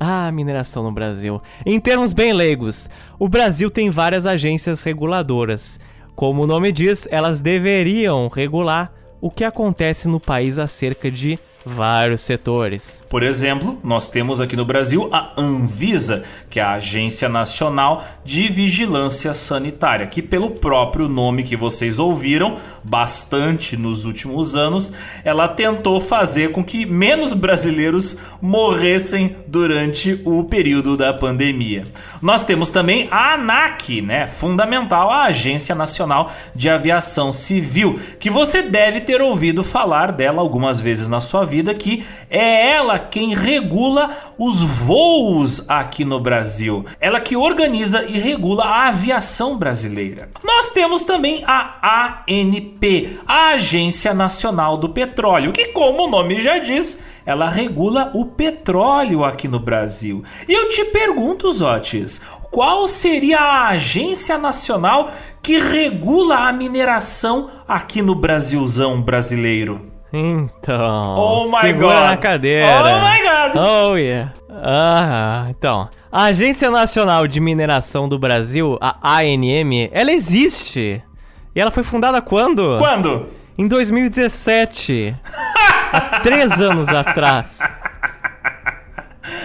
Ah, mineração no Brasil. Em termos bem leigos, o Brasil tem várias agências reguladoras. Como o nome diz, elas deveriam regular o que acontece no país acerca de vários setores. Por exemplo, nós temos aqui no Brasil a Anvisa, que é a Agência Nacional de Vigilância Sanitária, que pelo próprio nome que vocês ouviram bastante nos últimos anos, ela tentou fazer com que menos brasileiros morressem durante o período da pandemia. Nós temos também a ANAC, né, fundamental a Agência Nacional de Aviação Civil, que você deve ter ouvido falar dela algumas vezes na sua vida que é ela quem regula os voos aqui no Brasil. Ela que organiza e regula a aviação brasileira. Nós temos também a ANP, a Agência Nacional do Petróleo, que como o nome já diz, ela regula o petróleo aqui no Brasil. E eu te pergunto, Zotes, qual seria a agência nacional que regula a mineração aqui no Brasilzão brasileiro? Então. Oh my segura god. na cadeira. Oh my god. Oh yeah. Ah, então. A Agência Nacional de Mineração do Brasil, a ANM, ela existe. E ela foi fundada quando? Quando? Em 2017. há três anos atrás.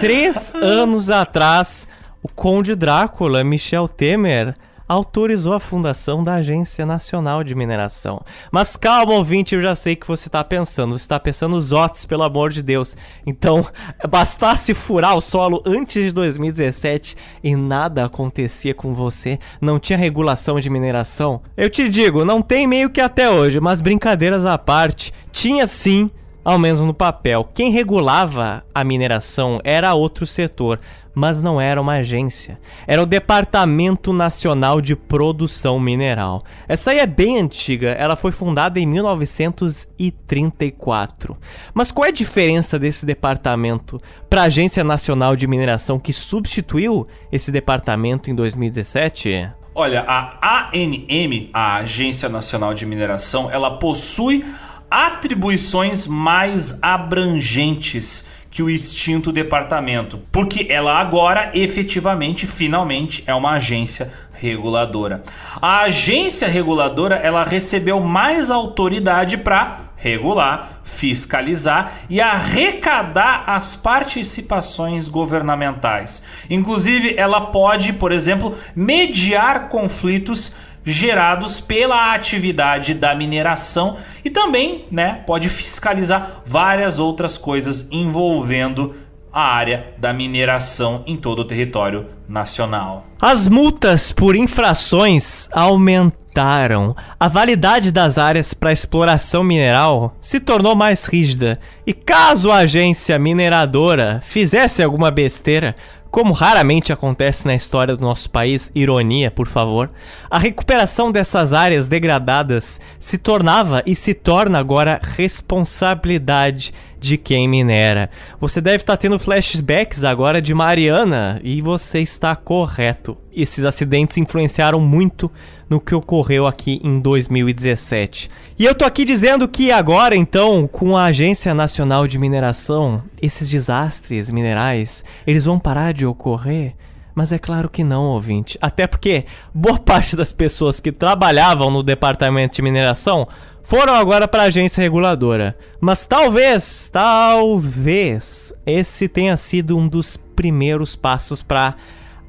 Três anos atrás, o Conde Drácula, Michel Temer, autorizou a fundação da Agência Nacional de Mineração. Mas calma, ouvinte, eu já sei que você está pensando. Você está pensando os OTS, pelo amor de Deus. Então, bastasse furar o solo antes de 2017 e nada acontecia com você, não tinha regulação de mineração. Eu te digo, não tem meio que até hoje, mas brincadeiras à parte, tinha sim ao menos no papel. Quem regulava a mineração era outro setor, mas não era uma agência. Era o Departamento Nacional de Produção Mineral. Essa aí é bem antiga, ela foi fundada em 1934. Mas qual é a diferença desse departamento para a Agência Nacional de Mineração que substituiu esse departamento em 2017? Olha, a ANM, a Agência Nacional de Mineração, ela possui atribuições mais abrangentes que o extinto departamento, porque ela agora efetivamente, finalmente, é uma agência reguladora. A agência reguladora ela recebeu mais autoridade para regular, fiscalizar e arrecadar as participações governamentais. Inclusive, ela pode, por exemplo, mediar conflitos gerados pela atividade da mineração e também, né, pode fiscalizar várias outras coisas envolvendo a área da mineração em todo o território nacional. As multas por infrações aumentaram. A validade das áreas para exploração mineral se tornou mais rígida. E caso a agência mineradora fizesse alguma besteira, como raramente acontece na história do nosso país, ironia, por favor, a recuperação dessas áreas degradadas se tornava e se torna agora responsabilidade de quem minera. Você deve estar tendo flashbacks agora de Mariana e você está correto. Esses acidentes influenciaram muito no que ocorreu aqui em 2017. E eu tô aqui dizendo que agora, então, com a Agência Nacional de Mineração, esses desastres minerais, eles vão parar de ocorrer? Mas é claro que não, ouvinte. Até porque boa parte das pessoas que trabalhavam no departamento de mineração foram agora para a agência reguladora. Mas talvez, talvez, esse tenha sido um dos primeiros passos para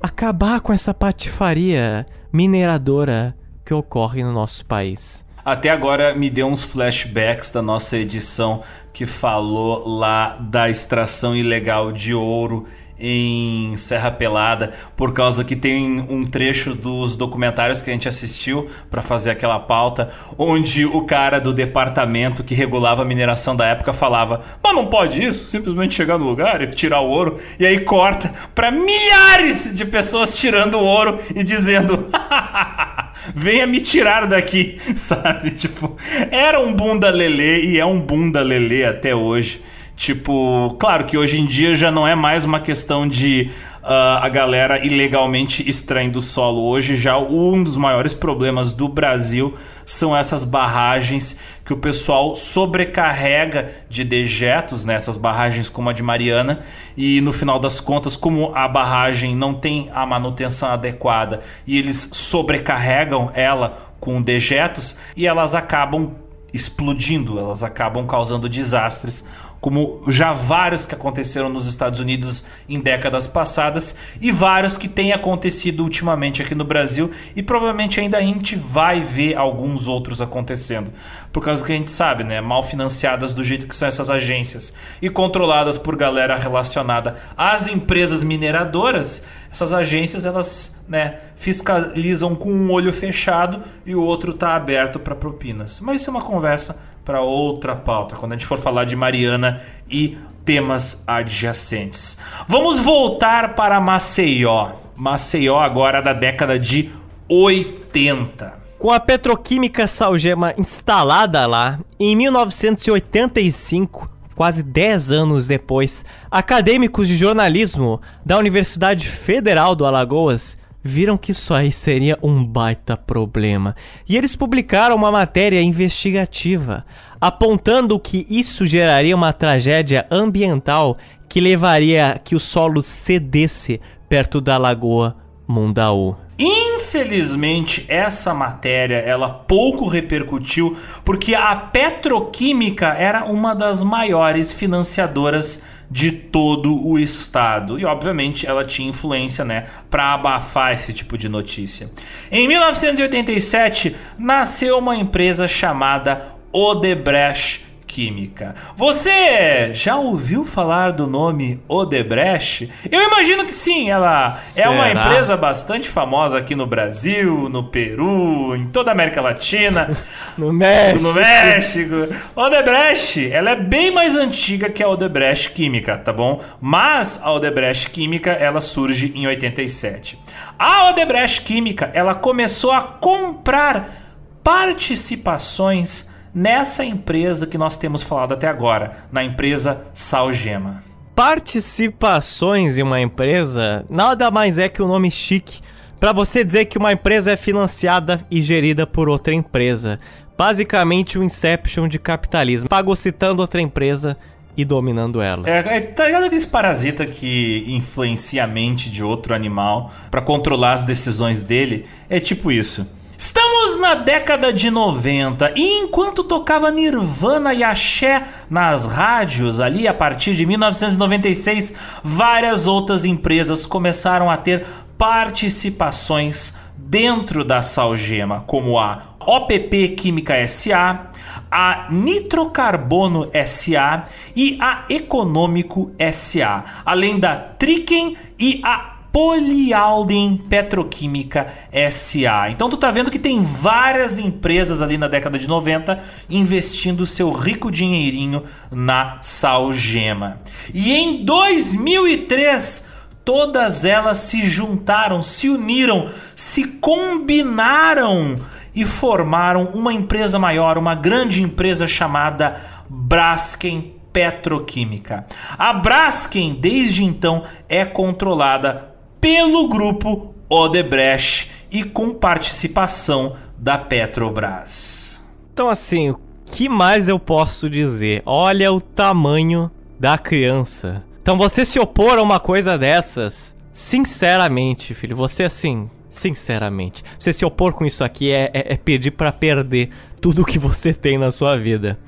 acabar com essa patifaria mineradora que ocorre no nosso país. Até agora me deu uns flashbacks da nossa edição que falou lá da extração ilegal de ouro em Serra Pelada, por causa que tem um trecho dos documentários que a gente assistiu para fazer aquela pauta, onde o cara do departamento que regulava a mineração da época falava: "Mas não pode isso, simplesmente chegar no lugar e tirar o ouro". E aí corta para milhares de pessoas tirando o ouro e dizendo: venha me tirar daqui, sabe? Tipo, era um bunda lelê e é um bunda lelê até hoje. Tipo, claro que hoje em dia já não é mais uma questão de uh, a galera ilegalmente extraindo solo. Hoje já um dos maiores problemas do Brasil são essas barragens que o pessoal sobrecarrega de dejetos né? barragens como a de Mariana e no final das contas como a barragem não tem a manutenção adequada e eles sobrecarregam ela com dejetos e elas acabam explodindo, elas acabam causando desastres como já vários que aconteceram nos Estados Unidos em décadas passadas e vários que têm acontecido ultimamente aqui no Brasil e provavelmente ainda a gente vai ver alguns outros acontecendo. Por causa que a gente sabe, né? Mal financiadas do jeito que são essas agências e controladas por galera relacionada às empresas mineradoras, essas agências elas, né, fiscalizam com um olho fechado e o outro tá aberto para propinas. Mas isso é uma conversa para outra pauta, quando a gente for falar de Mariana e temas adjacentes. Vamos voltar para Maceió. Maceió agora da década de 80. Com a petroquímica Salgema instalada lá, em 1985, quase 10 anos depois, acadêmicos de jornalismo da Universidade Federal do Alagoas viram que isso aí seria um baita problema. E eles publicaram uma matéria investigativa apontando que isso geraria uma tragédia ambiental que levaria que o solo cedesse perto da lagoa Mundaú. Infelizmente, essa matéria ela pouco repercutiu porque a petroquímica era uma das maiores financiadoras de todo o estado. E obviamente ela tinha influência, né, para abafar esse tipo de notícia. Em 1987, nasceu uma empresa chamada Odebrecht Química. Você já ouviu falar do nome Odebrecht? Eu imagino que sim, ela Será? é uma empresa bastante famosa aqui no Brasil, no Peru, em toda a América Latina. no México. No México. Odebrecht, ela é bem mais antiga que a Odebrecht Química, tá bom? Mas a Odebrecht Química, ela surge em 87. A Odebrecht Química, ela começou a comprar participações nessa empresa que nós temos falado até agora, na empresa Salgema. Participações em uma empresa nada mais é que o um nome chique para você dizer que uma empresa é financiada e gerida por outra empresa. Basicamente o um Inception de capitalismo, fagocitando outra empresa e dominando ela. É, é, tá ligado aqueles parasita que influencia a mente de outro animal para controlar as decisões dele? É tipo isso. Estamos na década de 90 e enquanto tocava Nirvana e Axé nas rádios ali a partir de 1996, várias outras empresas começaram a ter participações dentro da Salgema, como a OPP Química SA, a Nitrocarbono SA e a Econômico SA, além da Triken e a Polialden Petroquímica SA. Então tu tá vendo que tem várias empresas ali na década de 90 investindo seu rico dinheirinho na Salgema. E em 2003 todas elas se juntaram, se uniram, se combinaram e formaram uma empresa maior, uma grande empresa chamada Braskem Petroquímica. A Braskem, desde então, é controlada pelo grupo Odebrecht e com participação da Petrobras. Então, assim, o que mais eu posso dizer? Olha o tamanho da criança. Então, você se opor a uma coisa dessas, sinceramente, filho, você assim, sinceramente, você se opor com isso aqui é, é, é pedir para perder tudo que você tem na sua vida.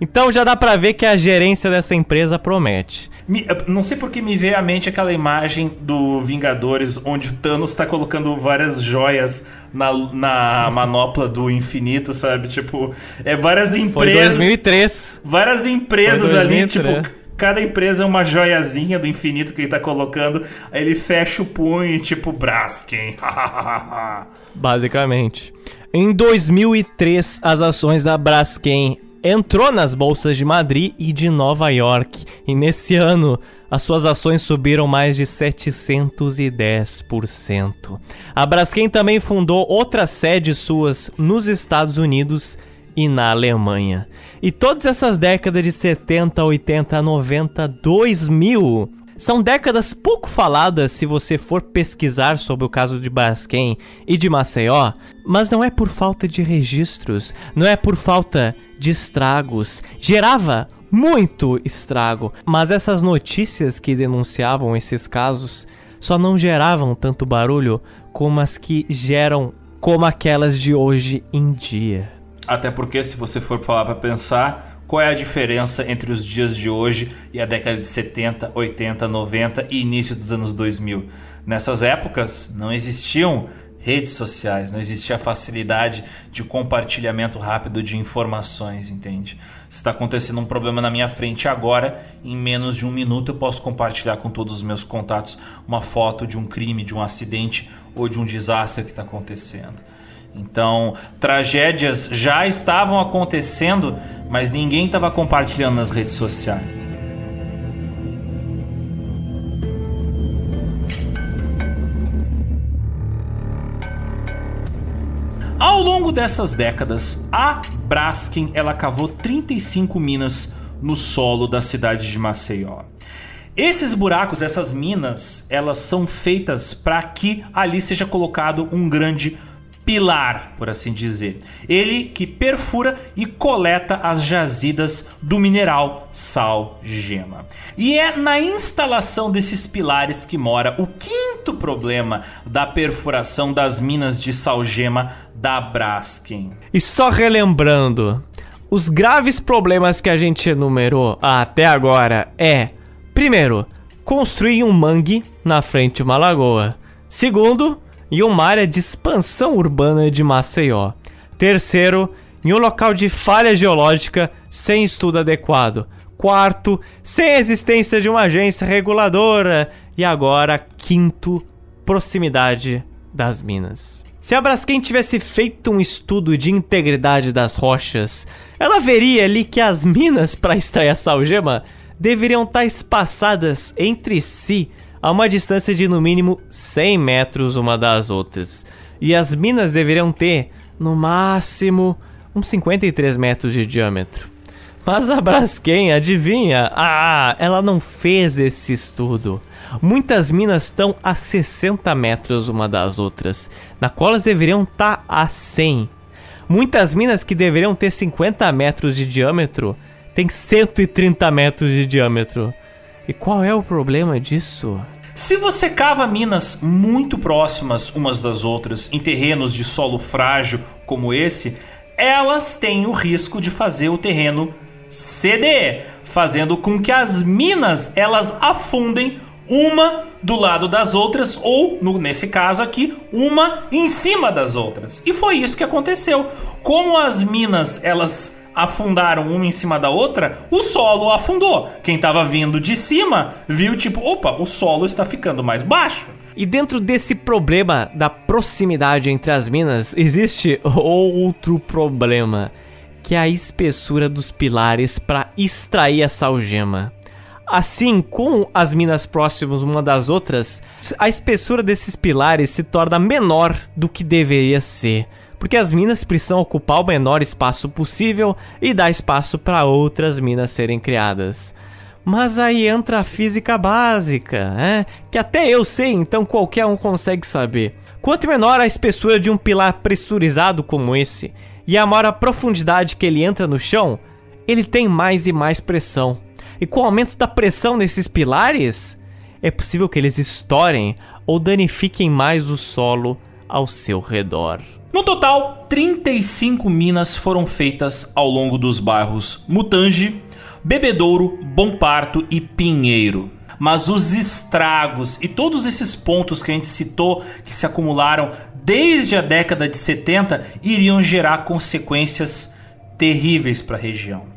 Então já dá para ver que a gerência dessa empresa promete. Me, não sei porque me veio à mente aquela imagem do Vingadores onde o Thanos tá colocando várias joias na, na manopla do infinito, sabe? Tipo, é várias empresas. Foi 2003. Várias empresas ali, tipo cada empresa é uma joiazinha do infinito que ele tá colocando. Aí ele fecha o punho e tipo, Braskem. Basicamente. Em 2003, as ações da Braskem entrou nas bolsas de Madrid e de Nova York, e nesse ano as suas ações subiram mais de 710%. A Braskem também fundou outras sedes suas nos Estados Unidos e na Alemanha. E todas essas décadas de 70, 80, 90, 2000 são décadas pouco faladas se você for pesquisar sobre o caso de Braskem e de Maceió, mas não é por falta de registros, não é por falta de estragos. Gerava muito estrago, mas essas notícias que denunciavam esses casos só não geravam tanto barulho como as que geram como aquelas de hoje em dia. Até porque se você for falar para pensar, qual é a diferença entre os dias de hoje e a década de 70, 80, 90 e início dos anos 2000? Nessas épocas não existiam redes sociais, não existia a facilidade de compartilhamento rápido de informações, entende? Se está acontecendo um problema na minha frente agora, em menos de um minuto eu posso compartilhar com todos os meus contatos uma foto de um crime, de um acidente ou de um desastre que está acontecendo. Então, tragédias já estavam acontecendo, mas ninguém estava compartilhando nas redes sociais. Ao longo dessas décadas, a Braskem ela cavou 35 minas no solo da cidade de Maceió. Esses buracos, essas minas, elas são feitas para que ali seja colocado um grande pilar, por assim dizer. Ele que perfura e coleta as jazidas do mineral sal gema. E é na instalação desses pilares que mora o quinto problema da perfuração das minas de sal gema da Braskem. E só relembrando, os graves problemas que a gente enumerou até agora é, primeiro, construir um mangue na frente de uma lagoa. Segundo, e uma área de expansão urbana de Maceió. Terceiro, em um local de falha geológica sem estudo adequado. Quarto, sem a existência de uma agência reguladora. E agora, quinto, proximidade das minas. Se a Braskem tivesse feito um estudo de integridade das rochas, ela veria ali que as minas para extrair a salgema deveriam estar espaçadas entre si a uma distância de no mínimo 100 metros uma das outras. E as minas deveriam ter, no máximo, uns 53 metros de diâmetro. Mas a Braskem, adivinha? Ah, ela não fez esse estudo. Muitas minas estão a 60 metros uma das outras, na qual elas deveriam estar tá a 100. Muitas minas que deveriam ter 50 metros de diâmetro têm 130 metros de diâmetro. E qual é o problema disso? Se você cava minas muito próximas umas das outras em terrenos de solo frágil como esse, elas têm o risco de fazer o terreno CDE, fazendo com que as minas elas afundem uma do lado das outras ou, no, nesse caso aqui, uma em cima das outras. E foi isso que aconteceu. Como as minas elas afundaram uma em cima da outra, o solo afundou. Quem estava vindo de cima viu tipo, opa, o solo está ficando mais baixo. E dentro desse problema da proximidade entre as minas, existe outro problema que é a espessura dos pilares para extrair essa algema. Assim, com as minas próximas uma das outras, a espessura desses pilares se torna menor do que deveria ser, porque as minas precisam ocupar o menor espaço possível e dar espaço para outras minas serem criadas. Mas aí entra a física básica, né? que até eu sei, então qualquer um consegue saber. Quanto menor a espessura de um pilar pressurizado como esse, e a maior profundidade que ele entra no chão, ele tem mais e mais pressão. E com o aumento da pressão nesses pilares, é possível que eles estourem ou danifiquem mais o solo ao seu redor. No total, 35 minas foram feitas ao longo dos bairros Mutange, Bebedouro, Bom Parto e Pinheiro. Mas os estragos e todos esses pontos que a gente citou que se acumularam desde a década de 70 iriam gerar consequências terríveis para a região.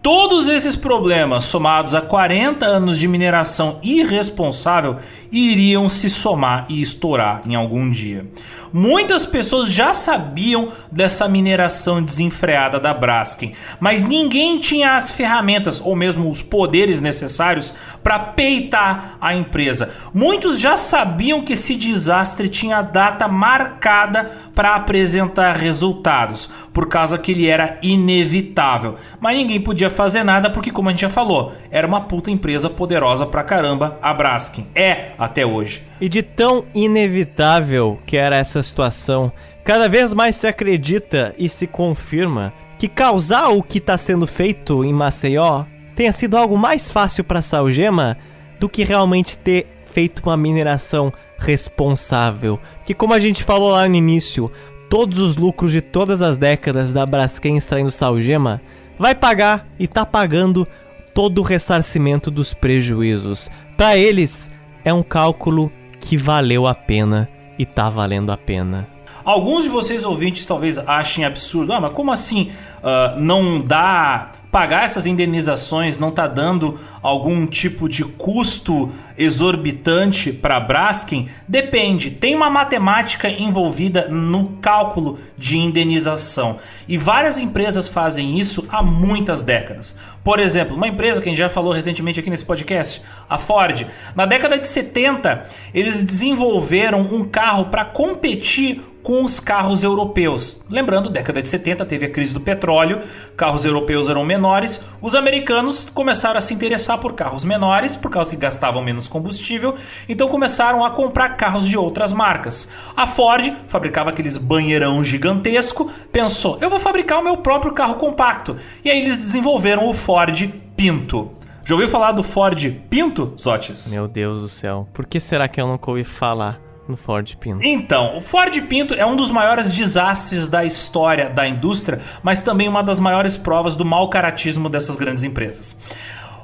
Todos esses problemas, somados a 40 anos de mineração irresponsável, iriam se somar e estourar em algum dia. Muitas pessoas já sabiam dessa mineração desenfreada da Braskem, mas ninguém tinha as ferramentas ou mesmo os poderes necessários para peitar a empresa. Muitos já sabiam que esse desastre tinha data marcada para apresentar resultados, por causa que ele era inevitável, mas ninguém podia fazer nada porque, como a gente já falou, era uma puta empresa poderosa pra caramba, a Braskem. É até hoje. E de tão inevitável que era essa situação, cada vez mais se acredita e se confirma que causar o que está sendo feito em Maceió tenha sido algo mais fácil para Salgema do que realmente ter feito uma mineração responsável. Que como a gente falou lá no início, todos os lucros de todas as décadas da Braskem extraindo Salgema vai pagar e tá pagando todo o ressarcimento dos prejuízos. Para eles é um cálculo que valeu a pena e tá valendo a pena. Alguns de vocês ouvintes talvez achem absurdo. Ah, mas como assim uh, não dá pagar essas indenizações não está dando algum tipo de custo exorbitante para Braskem? Depende, tem uma matemática envolvida no cálculo de indenização e várias empresas fazem isso há muitas décadas. Por exemplo, uma empresa que a gente já falou recentemente aqui nesse podcast, a Ford, na década de 70 eles desenvolveram um carro para competir com os carros europeus. Lembrando, década de 70 teve a crise do petróleo, carros europeus eram menores, os americanos começaram a se interessar por carros menores, por causa que gastavam menos combustível, então começaram a comprar carros de outras marcas. A Ford fabricava aqueles banheirão gigantesco, pensou, eu vou fabricar o meu próprio carro compacto. E aí eles desenvolveram o Ford Pinto. Já ouviu falar do Ford Pinto, Zotes? Meu Deus do céu, por que será que eu nunca ouvi falar? No Ford Pinto. Então, o Ford Pinto é um dos maiores desastres da história da indústria, mas também uma das maiores provas do mau caratismo dessas grandes empresas.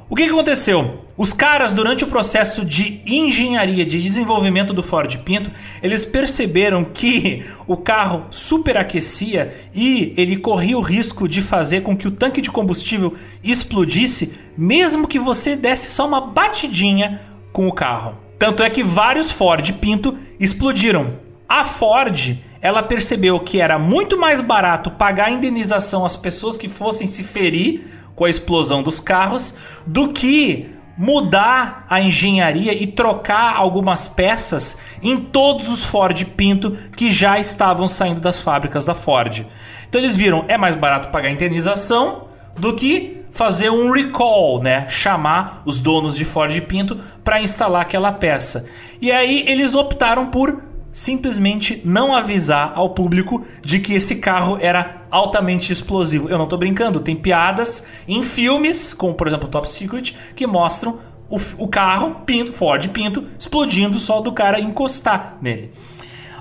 O que, que aconteceu? Os caras, durante o processo de engenharia, de desenvolvimento do Ford Pinto, eles perceberam que o carro superaquecia e ele corria o risco de fazer com que o tanque de combustível explodisse, mesmo que você desse só uma batidinha com o carro. Tanto é que vários Ford Pinto explodiram. A Ford, ela percebeu que era muito mais barato pagar a indenização às pessoas que fossem se ferir com a explosão dos carros do que mudar a engenharia e trocar algumas peças em todos os Ford Pinto que já estavam saindo das fábricas da Ford. Então eles viram, é mais barato pagar a indenização do que fazer um recall, né? Chamar os donos de Ford Pinto para instalar aquela peça. E aí eles optaram por simplesmente não avisar ao público de que esse carro era altamente explosivo. Eu não tô brincando, tem piadas em filmes, como por exemplo Top Secret, que mostram o, o carro Pinto, Ford Pinto, explodindo só do cara encostar nele.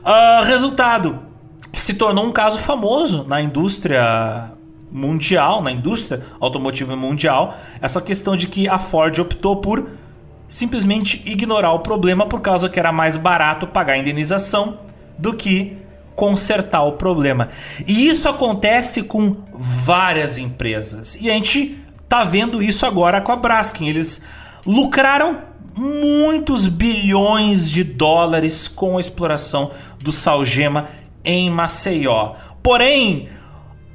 Uh, resultado, se tornou um caso famoso na indústria mundial, na indústria automotiva mundial, essa questão de que a Ford optou por simplesmente ignorar o problema por causa que era mais barato pagar a indenização do que consertar o problema. E isso acontece com várias empresas. E a gente tá vendo isso agora com a Braskem. Eles lucraram muitos bilhões de dólares com a exploração do salgema em Maceió. Porém,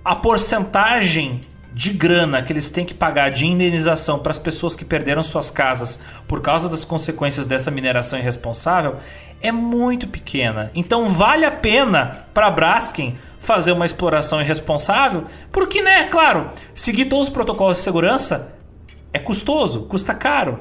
a porcentagem de grana que eles têm que pagar de indenização para as pessoas que perderam suas casas por causa das consequências dessa mineração irresponsável é muito pequena. Então vale a pena para Braskem fazer uma exploração irresponsável, porque, né, claro, seguir todos os protocolos de segurança é custoso, custa caro.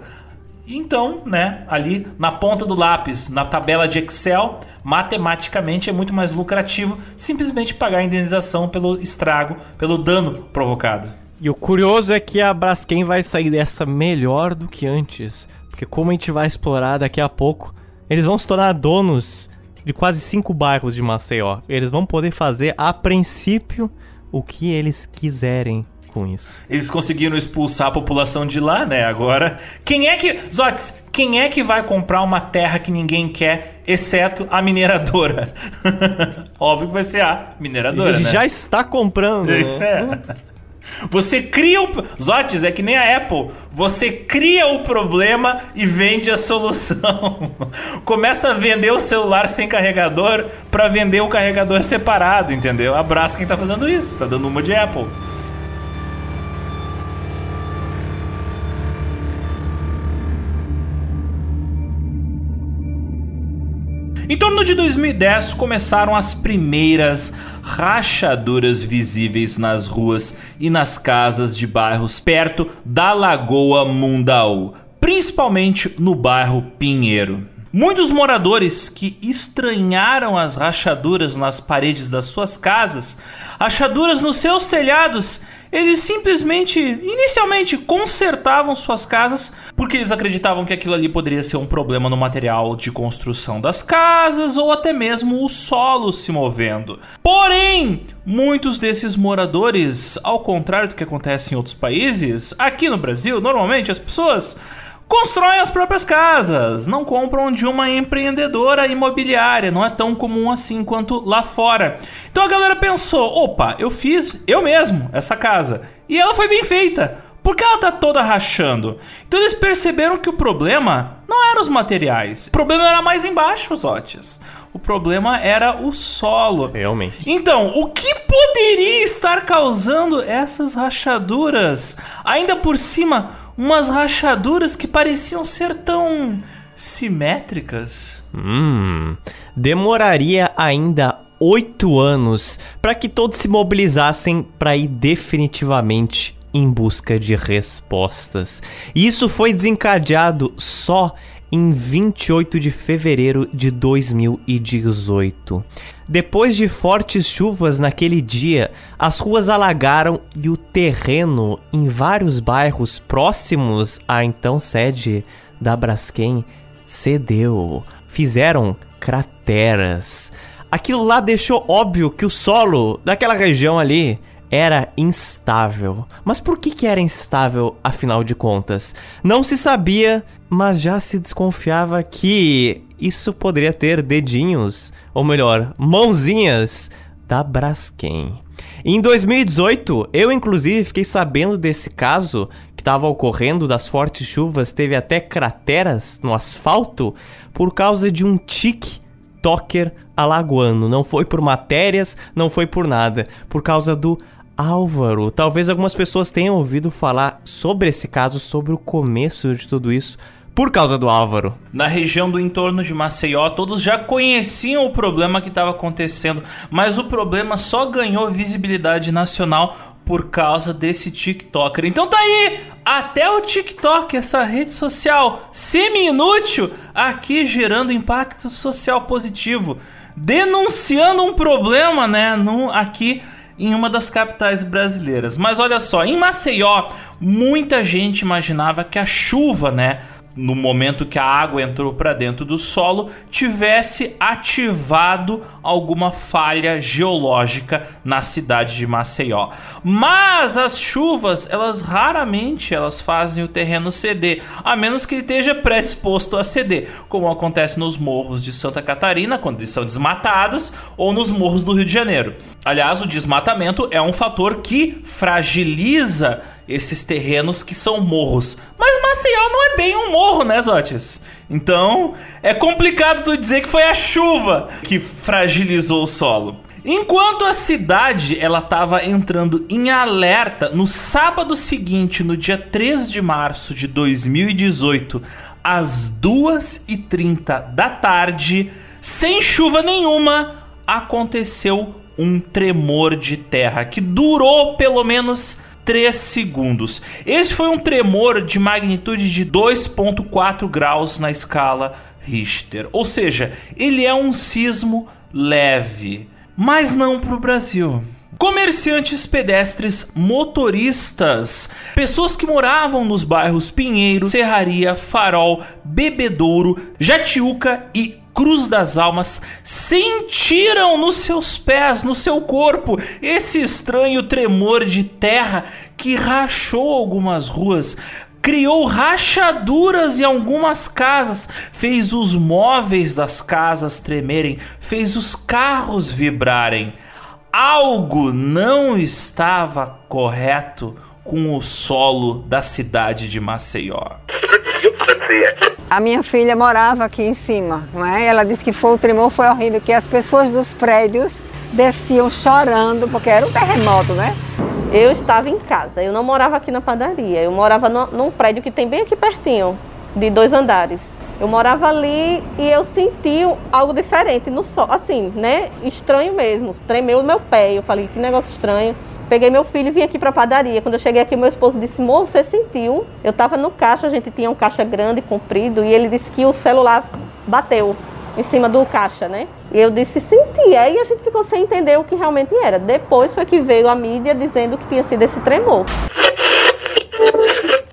Então, né, ali na ponta do lápis, na tabela de Excel, matematicamente é muito mais lucrativo simplesmente pagar a indenização pelo estrago, pelo dano provocado. E o curioso é que a Braskem vai sair dessa melhor do que antes, porque como a gente vai explorar daqui a pouco, eles vão se tornar donos de quase cinco bairros de Maceió. Eles vão poder fazer a princípio o que eles quiserem com isso. Eles conseguiram expulsar a população de lá, né? Agora, quem é que. Zotes, quem é que vai comprar uma terra que ninguém quer, exceto a mineradora? Óbvio que vai ser a mineradora. Já, né? já está comprando. Isso é. Você cria o. Zotes, é que nem a Apple. Você cria o problema e vende a solução. Começa a vender o celular sem carregador para vender o carregador separado, entendeu? Abraço quem tá fazendo isso. Tá dando uma de Apple. Em torno de 2010 começaram as primeiras rachaduras visíveis nas ruas e nas casas de bairros perto da Lagoa Mundaú, principalmente no bairro Pinheiro. Muitos moradores que estranharam as rachaduras nas paredes das suas casas, rachaduras nos seus telhados eles simplesmente, inicialmente, consertavam suas casas porque eles acreditavam que aquilo ali poderia ser um problema no material de construção das casas ou até mesmo o solo se movendo. Porém, muitos desses moradores, ao contrário do que acontece em outros países, aqui no Brasil, normalmente as pessoas constroem as próprias casas, não compram de uma empreendedora imobiliária, não é tão comum assim quanto lá fora. Então a galera pensou: opa, eu fiz eu mesmo essa casa e ela foi bem feita. Por que ela tá toda rachando? Então eles perceberam que o problema não eram os materiais. O problema era mais embaixo, os Otis. O problema era o solo. Realmente. Então, o que poderia estar causando essas rachaduras? Ainda por cima, umas rachaduras que pareciam ser tão simétricas. Hum, demoraria ainda oito anos para que todos se mobilizassem para ir definitivamente em busca de respostas. E isso foi desencadeado só em 28 de fevereiro de 2018. Depois de fortes chuvas naquele dia, as ruas alagaram e o terreno em vários bairros próximos à então sede da Braskem cedeu. Fizeram crateras. Aquilo lá deixou óbvio que o solo daquela região ali era instável. Mas por que, que era instável, afinal de contas? Não se sabia, mas já se desconfiava que isso poderia ter dedinhos, ou melhor, mãozinhas da Braskem. Em 2018, eu inclusive fiquei sabendo desse caso que estava ocorrendo das fortes chuvas, teve até crateras no asfalto por causa de um tique toker alagoano. Não foi por matérias, não foi por nada, por causa do Álvaro. Talvez algumas pessoas tenham ouvido falar sobre esse caso, sobre o começo de tudo isso por causa do Álvaro. Na região do entorno de Maceió, todos já conheciam o problema que estava acontecendo, mas o problema só ganhou visibilidade nacional por causa desse TikToker. Então tá aí, até o TikTok, essa rede social semi-inútil, aqui gerando impacto social positivo, denunciando um problema, né, aqui em uma das capitais brasileiras. Mas olha só, em Maceió, muita gente imaginava que a chuva, né, no momento que a água entrou para dentro do solo, tivesse ativado alguma falha geológica na cidade de Maceió. Mas as chuvas, elas raramente elas fazem o terreno ceder, a menos que esteja predisposto a ceder, como acontece nos morros de Santa Catarina, quando eles são desmatados, ou nos morros do Rio de Janeiro. Aliás, o desmatamento é um fator que fragiliza esses terrenos que são morros. Mas Maceió não é bem um morro, né, Zotes? Então, é complicado tu dizer que foi a chuva que fragilizou o solo. Enquanto a cidade ela estava entrando em alerta no sábado seguinte, no dia 3 de março de 2018, às 2h30 da tarde, sem chuva nenhuma, aconteceu um tremor de terra que durou pelo menos 3 segundos. Esse foi um tremor de magnitude de 2.4 graus na escala Richter. Ou seja, ele é um sismo leve, mas não para o Brasil. Comerciantes pedestres, motoristas, pessoas que moravam nos bairros Pinheiro, Serraria, Farol, Bebedouro, Jatiuca e Cruz das Almas sentiram nos seus pés, no seu corpo, esse estranho tremor de terra que rachou algumas ruas, criou rachaduras em algumas casas, fez os móveis das casas tremerem, fez os carros vibrarem. Algo não estava correto com o solo da cidade de Maceió. A minha filha morava aqui em cima, não é? Ela disse que foi o tremor foi horrível, que as pessoas dos prédios desciam chorando porque era um terremoto, né? Eu estava em casa, eu não morava aqui na padaria, eu morava no, num prédio que tem bem aqui pertinho, de dois andares. Eu morava ali e eu senti algo diferente no sol, assim, né? Estranho mesmo. Tremeu o meu pé. Eu falei, que negócio estranho. Peguei meu filho e vim aqui para a padaria. Quando eu cheguei aqui, meu esposo disse: Moço, você sentiu? Eu estava no caixa, a gente tinha um caixa grande, comprido, e ele disse que o celular bateu em cima do caixa, né? E eu disse: Senti. Aí a gente ficou sem entender o que realmente era. Depois foi que veio a mídia dizendo que tinha sido esse tremor.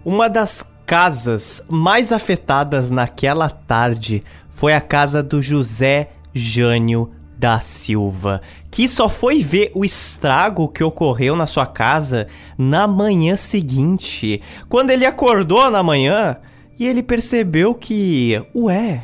Uma das casas mais afetadas naquela tarde foi a casa do José Jânio da Silva, que só foi ver o estrago que ocorreu na sua casa na manhã seguinte, quando ele acordou na manhã e ele percebeu que, ué,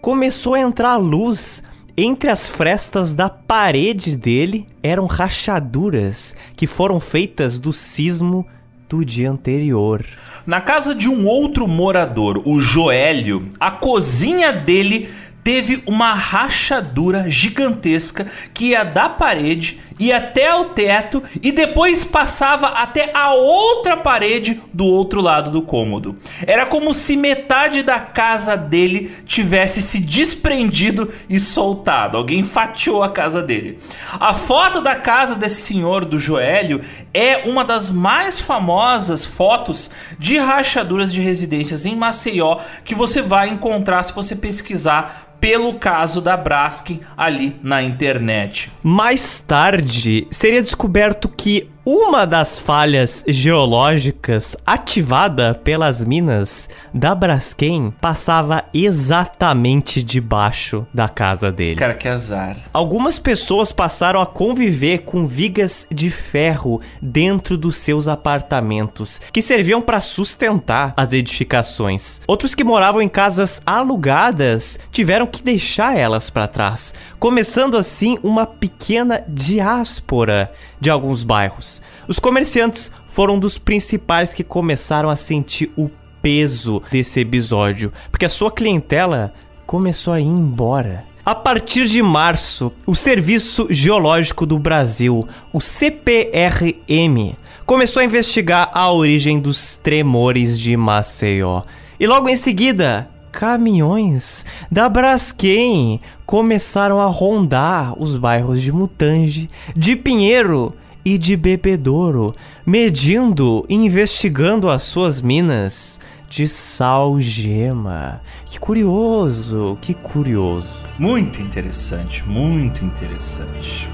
começou a entrar luz entre as frestas da parede dele eram rachaduras que foram feitas do sismo do dia anterior. Na casa de um outro morador, o Joélio, a cozinha dele teve uma rachadura gigantesca que ia da parede ia até o teto e depois passava até a outra parede do outro lado do cômodo. Era como se metade da casa dele tivesse se desprendido e soltado. Alguém fatiou a casa dele. A foto da casa desse senhor do Joelho é uma das mais famosas fotos de rachaduras de residências em Maceió que você vai encontrar se você pesquisar pelo caso da Braskem ali na internet. Mais tarde, seria descoberto que Uma das falhas geológicas ativada pelas minas da Braskem passava exatamente debaixo da casa dele. Cara, que azar. Algumas pessoas passaram a conviver com vigas de ferro dentro dos seus apartamentos, que serviam para sustentar as edificações. Outros que moravam em casas alugadas tiveram que deixar elas para trás, começando assim uma pequena diáspora de alguns bairros. Os comerciantes foram dos principais que começaram a sentir o peso desse episódio, porque a sua clientela começou a ir embora. A partir de março, o Serviço Geológico do Brasil, o CPRM, começou a investigar a origem dos tremores de Maceió. E logo em seguida, caminhões da Braskem começaram a rondar os bairros de Mutange, de Pinheiro e de Bebedouro, medindo e investigando as suas minas de sal gema. Que curioso, que curioso. Muito interessante, muito interessante.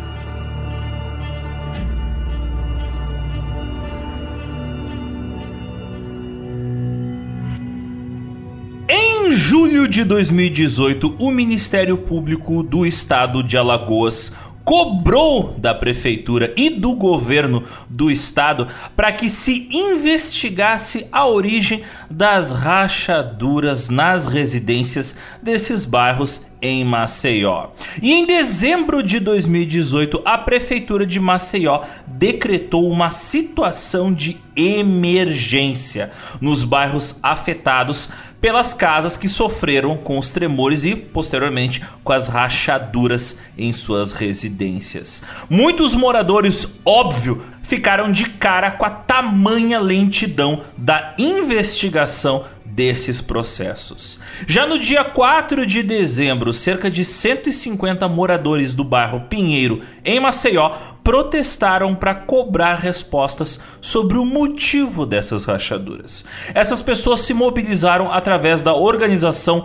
Em julho de 2018, o Ministério Público do Estado de Alagoas cobrou da prefeitura e do governo do estado para que se investigasse a origem das rachaduras nas residências desses bairros em Maceió. E em dezembro de 2018, a prefeitura de Maceió decretou uma situação de emergência nos bairros afetados pelas casas que sofreram com os tremores e, posteriormente, com as rachaduras em suas residências. Muitos moradores, óbvio, ficaram de cara com a tamanha lentidão da investigação desses processos. Já no dia 4 de dezembro, cerca de 150 moradores do bairro Pinheiro, em Maceió, protestaram para cobrar respostas sobre o motivo dessas rachaduras. Essas pessoas se mobilizaram através da organização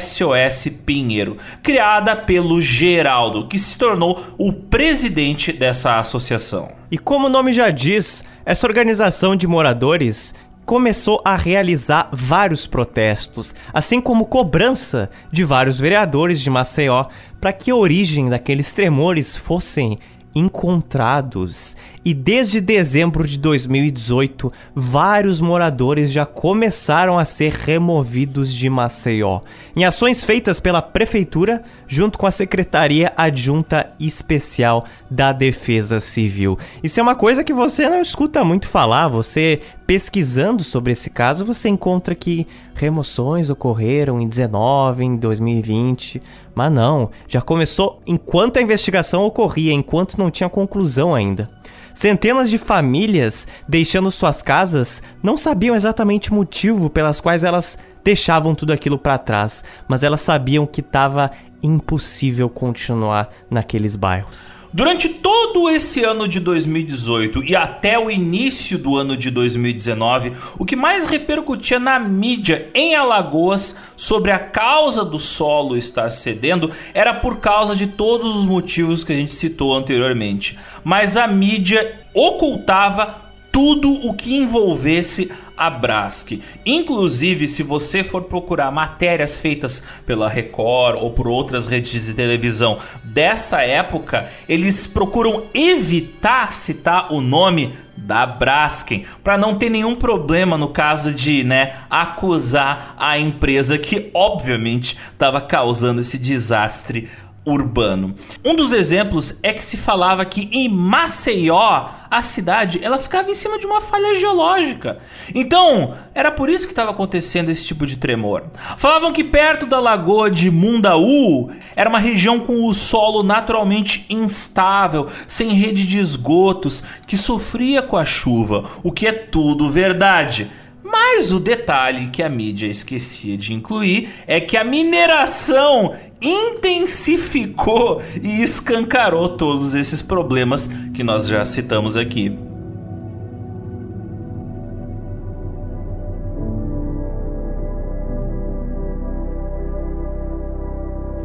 SOS Pinheiro, criada pelo Geraldo, que se tornou o presidente dessa associação. E como o nome já diz, essa organização de moradores começou a realizar vários protestos, assim como cobrança de vários vereadores de Maceió para que a origem daqueles tremores fossem encontrados. E desde dezembro de 2018, vários moradores já começaram a ser removidos de Maceió, em ações feitas pela prefeitura junto com a Secretaria Adjunta Especial da Defesa Civil. Isso é uma coisa que você não escuta muito falar, você pesquisando sobre esse caso, você encontra que remoções ocorreram em 19, em 2020, mas não, já começou enquanto a investigação ocorria, enquanto não tinha conclusão ainda. Centenas de famílias deixando suas casas não sabiam exatamente o motivo pelas quais elas deixavam tudo aquilo para trás, mas elas sabiam que estava impossível continuar naqueles bairros. Durante todo esse ano de 2018 e até o início do ano de 2019, o que mais repercutia na mídia em Alagoas sobre a causa do solo estar cedendo era por causa de todos os motivos que a gente citou anteriormente. Mas a mídia ocultava tudo o que envolvesse a Brasc. Inclusive, se você for procurar matérias feitas pela Record ou por outras redes de televisão dessa época, eles procuram evitar citar o nome da Braskem para não ter nenhum problema no caso de, né, acusar a empresa que obviamente estava causando esse desastre urbano. Um dos exemplos é que se falava que em Maceió, a cidade, ela ficava em cima de uma falha geológica. Então, era por isso que estava acontecendo esse tipo de tremor. Falavam que perto da lagoa de Mundaú era uma região com o solo naturalmente instável, sem rede de esgotos, que sofria com a chuva, o que é tudo verdade. Mas o detalhe que a mídia esquecia de incluir é que a mineração intensificou e escancarou todos esses problemas que nós já citamos aqui.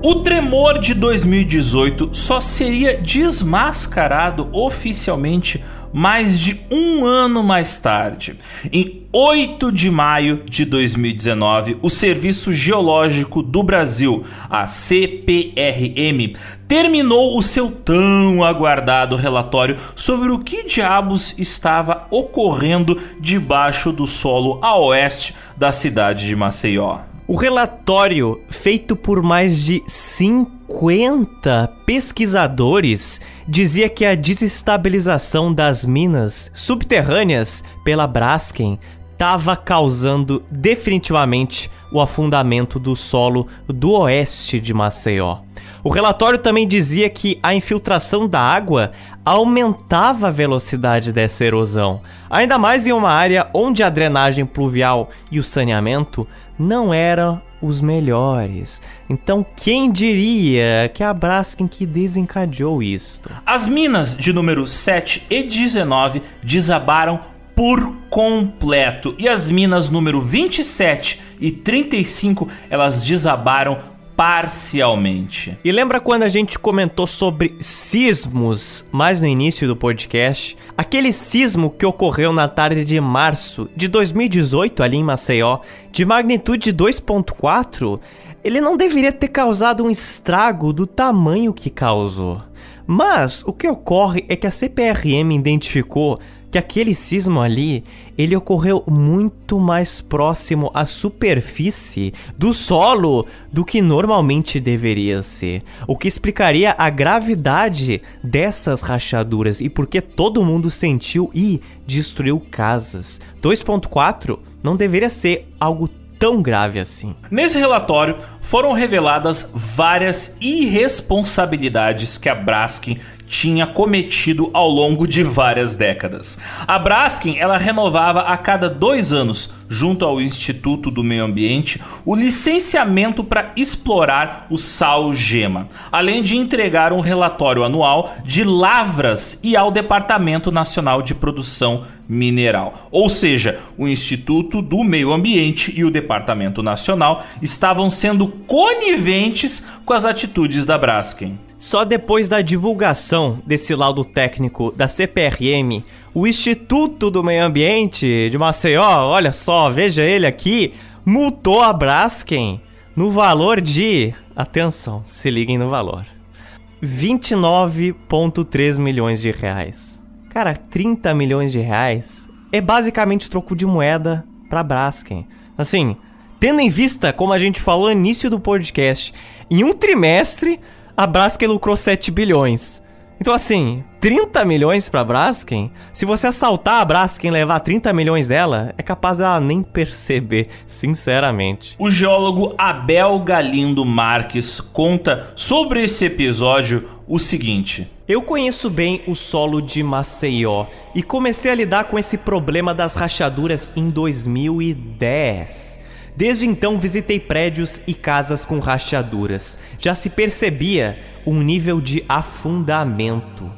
O tremor de 2018 só seria desmascarado oficialmente mais de um ano mais tarde. Em 8 de maio de 2019, o Serviço Geológico do Brasil, a CPRM, terminou o seu tão aguardado relatório sobre o que diabos estava ocorrendo debaixo do solo a oeste da cidade de Maceió. O relatório, feito por mais de 50 pesquisadores, dizia que a desestabilização das minas subterrâneas pela Braskem estava causando definitivamente o afundamento do solo do oeste de Maceió. O relatório também dizia que a infiltração da água aumentava a velocidade dessa erosão, ainda mais em uma área onde a drenagem pluvial e o saneamento não eram os melhores. Então, quem diria que a Braskem que desencadeou isto? As minas de número 7 e 19 desabaram por completo. E as minas número 27 e 35, elas desabaram parcialmente. E lembra quando a gente comentou sobre sismos mais no início do podcast? Aquele sismo que ocorreu na tarde de março de 2018 ali em Maceió, de magnitude 2.4, ele não deveria ter causado um estrago do tamanho que causou. Mas o que ocorre é que a CPRM identificou que aquele sismo ali, ele ocorreu muito mais próximo à superfície do solo do que normalmente deveria ser, o que explicaria a gravidade dessas rachaduras e porque todo mundo sentiu e destruiu casas. 2.4 não deveria ser algo tão grave assim. Nesse relatório foram reveladas várias irresponsabilidades que a Braskem tinha cometido ao longo de várias décadas. A Braskem ela renovava a cada dois anos, junto ao Instituto do Meio Ambiente, o licenciamento para explorar o sal gema, além de entregar um relatório anual de lavras e ao Departamento Nacional de Produção Mineral. Ou seja, o Instituto do Meio Ambiente e o Departamento Nacional estavam sendo coniventes com as atitudes da Braskem. Só depois da divulgação desse laudo técnico da CPRM, o Instituto do Meio Ambiente de Maceió, olha só, veja ele aqui, multou a Braskem no valor de, atenção, se liguem no valor, 29,3 milhões de reais. Cara, 30 milhões de reais é basicamente troco de moeda para Braskem. Assim, tendo em vista, como a gente falou no início do podcast, em um trimestre a Braskem lucrou 7 bilhões. Então, assim, 30 milhões pra Braskem, se você assaltar a Braskem e levar 30 milhões dela, é capaz dela nem perceber, sinceramente. O geólogo Abel Galindo Marques conta sobre esse episódio o seguinte. Eu conheço bem o solo de Maceió e comecei a lidar com esse problema das rachaduras em 2010. Desde então visitei prédios e casas com rachaduras. Já se percebia um nível de afundamento.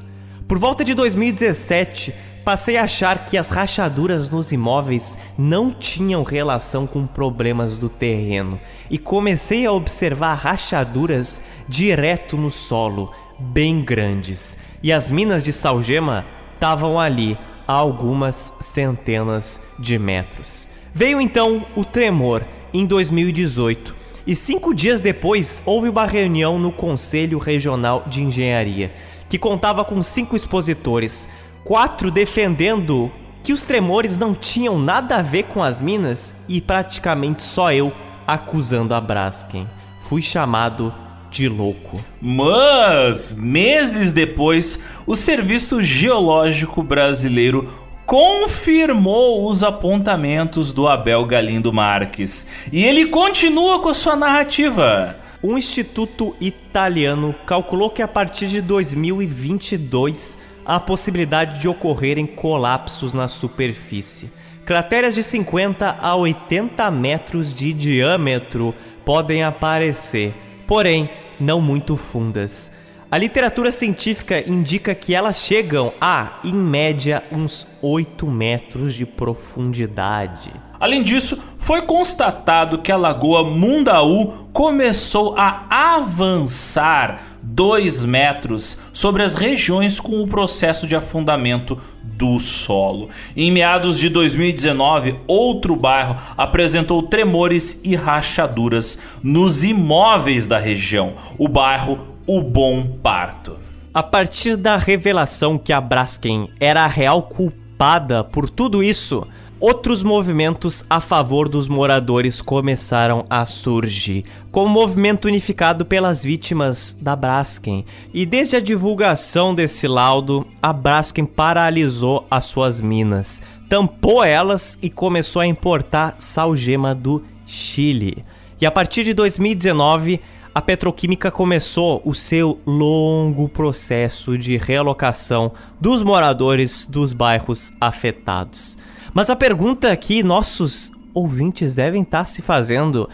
Por volta de 2017, passei a achar que as rachaduras nos imóveis não tinham relação com problemas do terreno e comecei a observar rachaduras direto no solo, bem grandes. E as minas de salgema estavam ali a algumas centenas de metros. Veio então o tremor em 2018 e cinco dias depois houve uma reunião no Conselho Regional de Engenharia que contava com cinco expositores, quatro defendendo que os tremores não tinham nada a ver com as minas e praticamente só eu acusando a Braskem. Fui chamado de louco. Mas, meses depois, o Serviço Geológico Brasileiro confirmou os apontamentos do Abel Galindo Marques. E ele continua com a sua narrativa. Um instituto italiano calculou que a partir de 2022 há possibilidade de ocorrerem colapsos na superfície. Crateras de 50 a 80 metros de diâmetro podem aparecer, porém não muito fundas. A literatura científica indica que elas chegam a, em média, uns 8 metros de profundidade. Além disso, foi constatado que a lagoa Mundaú começou a avançar 2 metros sobre as regiões com o processo de afundamento do solo. Em meados de 2019, outro bairro apresentou tremores e rachaduras nos imóveis da região, o bairro O Bom Parto. A partir da revelação que a Braskem era a real culpada por tudo isso, outros movimentos a favor dos moradores começaram a surgir, como o movimento unificado pelas vítimas da Braskem. E desde a divulgação desse laudo, a Braskem paralisou as suas minas, tampou elas e começou a importar salgema do Chile. E a partir de 2019, a petroquímica começou o seu longo processo de realocação dos moradores dos bairros afetados. Mas a pergunta que nossos ouvintes devem estar se fazendo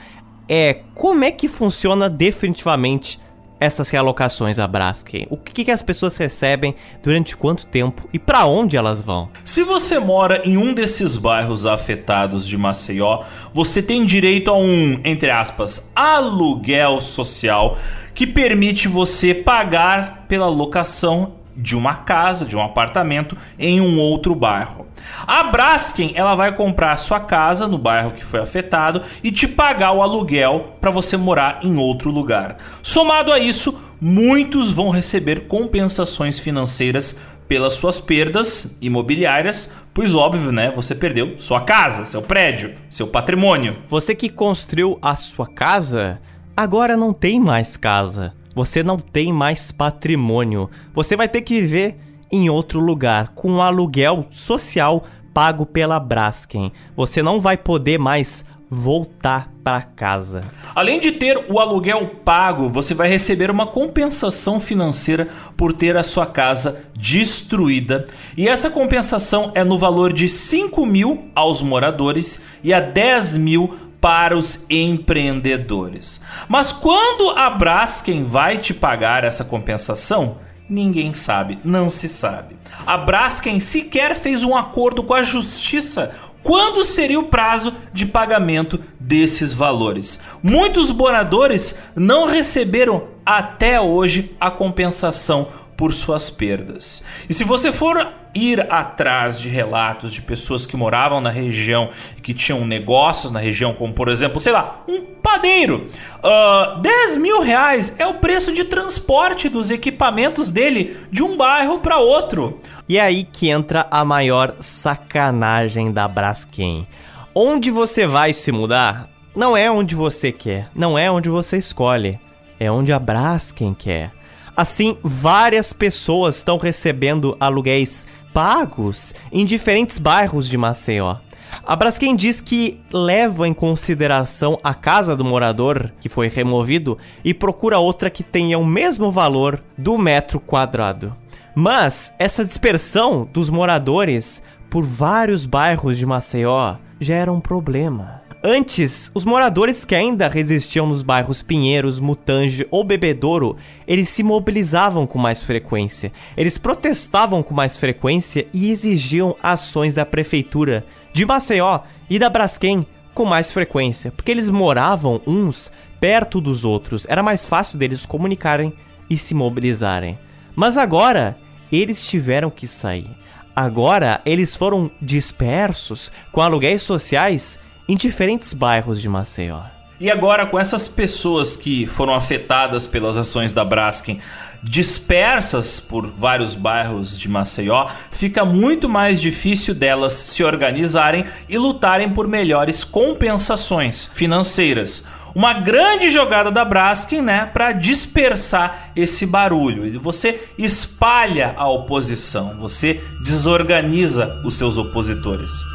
é como é que funciona definitivamente essas realocações à Braskem? O que, que as pessoas recebem, durante quanto tempo e para onde elas vão? Se você mora em um desses bairros afetados de Maceió, você tem direito a um, entre aspas, aluguel social que permite você pagar pela locação de uma casa, de um apartamento em um outro bairro. A Braskem, ela vai comprar sua casa no bairro que foi afetado e te pagar o aluguel para você morar em outro lugar. Somado a isso, muitos vão receber compensações financeiras pelas suas perdas imobiliárias, pois óbvio, né? Você perdeu sua casa, seu prédio, seu patrimônio. Você que construiu a sua casa, agora não tem mais casa. Você não tem mais patrimônio. Você vai ter que viver em outro lugar, com um aluguel social pago pela Braskem. Você não vai poder mais voltar para casa. Além de ter o aluguel pago, você vai receber uma compensação financeira por ter a sua casa destruída. E essa compensação é no valor de 5 mil aos moradores e a 10 mil para os empreendedores. Mas quando a Braskem vai te pagar essa compensação? Ninguém sabe, não se sabe. A Braskem sequer fez um acordo com a justiça quando seria o prazo de pagamento desses valores. Muitos moradores não receberam até hoje a compensação por suas perdas. E se você for ir atrás de relatos de pessoas que moravam na região e que tinham negócios na região, como por exemplo, sei lá, um padeiro, uh, 10 mil reais é o preço de transporte dos equipamentos dele de um bairro para outro. E é aí que entra a maior sacanagem da Braskem. Onde você vai se mudar não é onde você quer, não é onde você escolhe, é onde a Braskem quer. Assim, várias pessoas estão recebendo aluguéis pagos em diferentes bairros de Maceió. A Braskem diz que leva em consideração a casa do morador que foi removido e procura outra que tenha o mesmo valor do metro quadrado. Mas essa dispersão dos moradores por vários bairros de Maceió já era um problema. Antes, os moradores que ainda resistiam nos bairros Pinheiros, Mutange ou Bebedouro, eles se mobilizavam com mais frequência. Eles protestavam com mais frequência e exigiam ações da prefeitura de Maceió e da Braskem com mais frequência, porque eles moravam uns perto dos outros. Era mais fácil deles comunicarem e se mobilizarem. Mas agora, eles tiveram que sair. Agora, eles foram dispersos com aluguéis sociais em diferentes bairros de Maceió. E agora, com essas pessoas que foram afetadas pelas ações da Braskem dispersas por vários bairros de Maceió, fica muito mais difícil delas se organizarem e lutarem por melhores compensações financeiras. Uma grande jogada da Braskem, né, para dispersar esse barulho. Você espalha a oposição, você desorganiza os seus opositores.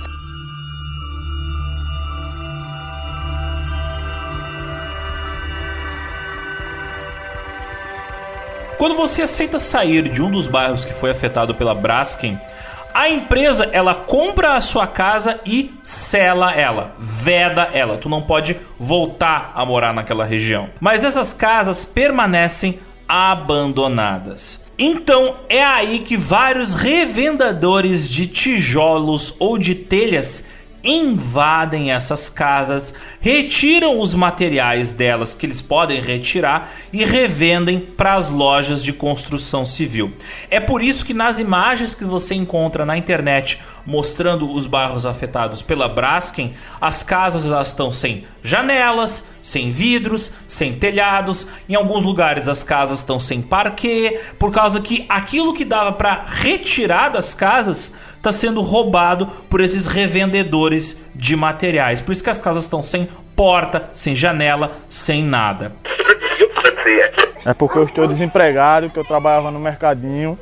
Quando você aceita sair de um dos bairros que foi afetado pela Braskem, a empresa ela compra a sua casa e sela ela, veda ela. Tu não pode voltar a morar naquela região. Mas essas casas permanecem abandonadas. Então é aí que vários revendedores de tijolos ou de telhas invadem essas casas, retiram os materiais delas que eles podem retirar e revendem para as lojas de construção civil. É por isso que nas imagens que você encontra na internet mostrando os bairros afetados pela Braskem, as casas elas estão sem janelas, sem vidros, sem telhados, em alguns lugares as casas estão sem parquet, por causa que aquilo que dava para retirar das casas está sendo roubado por esses revendedores de materiais. Por isso que as casas estão sem porta, sem janela, sem nada. É porque eu estou desempregado, que eu trabalhava no mercadinho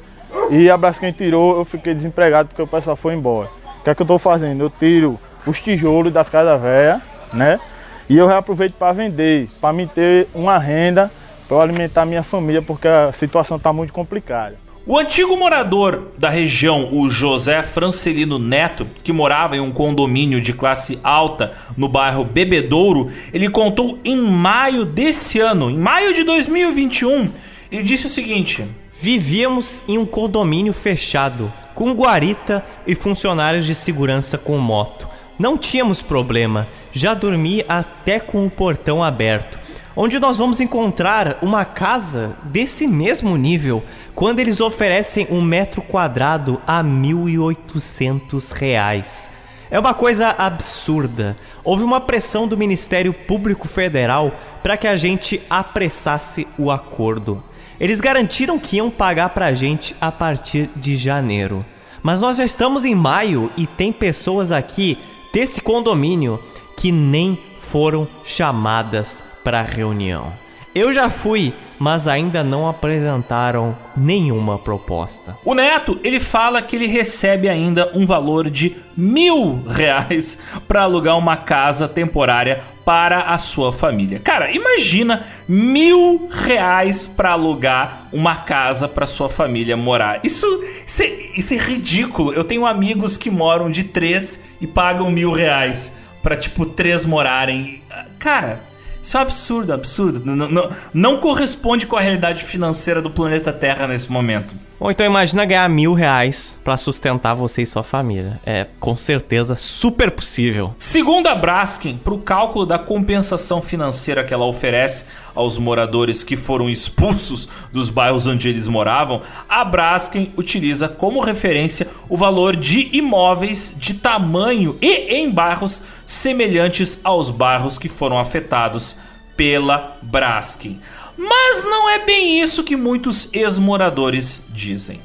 e a Braskem tirou, eu fiquei desempregado porque o pessoal foi embora. O que é que eu estou fazendo? Eu tiro os tijolos das casas velhas, né? E eu reaproveito para vender, para me ter uma renda para alimentar minha família, porque a situação está muito complicada. O antigo morador da região, o José Francelino Neto, que morava em um condomínio de classe alta no bairro Bebedouro, ele contou em maio desse ano, em maio de 2021, ele disse o seguinte: Vivíamos em um condomínio fechado, com guarita e funcionários de segurança com moto. Não tínhamos problema, já dormi até com o portão aberto onde nós vamos encontrar uma casa desse mesmo nível quando eles oferecem um metro quadrado a 1.800 reais. É uma coisa absurda. Houve uma pressão do Ministério Público Federal para que a gente apressasse o acordo. Eles garantiram que iam pagar para a gente a partir de janeiro. Mas nós já estamos em maio e tem pessoas aqui desse condomínio que nem foram chamadas para a reunião. Eu já fui, mas ainda não apresentaram nenhuma proposta. O Neto, ele fala que ele recebe ainda um valor de mil reais para alugar uma casa temporária para a sua família. Cara, imagina mil reais para alugar uma casa para sua família morar. Isso, isso, é, isso é ridículo. Eu tenho amigos que moram de três e pagam mil reais para tipo três morarem. Cara, isso é um absurdo, absurdo. Não, não, não corresponde com a realidade financeira do planeta Terra nesse momento. Ou então imagina ganhar mil reais para sustentar você e sua família. É com certeza super possível. Segundo a Braskem, para o cálculo da compensação financeira que ela oferece aos moradores que foram expulsos dos bairros onde eles moravam, a Braskem utiliza como referência o valor de imóveis de tamanho e em bairros semelhantes aos bairros que foram afetados pela Braskem. Mas não é bem isso que muitos ex-moradores dizem.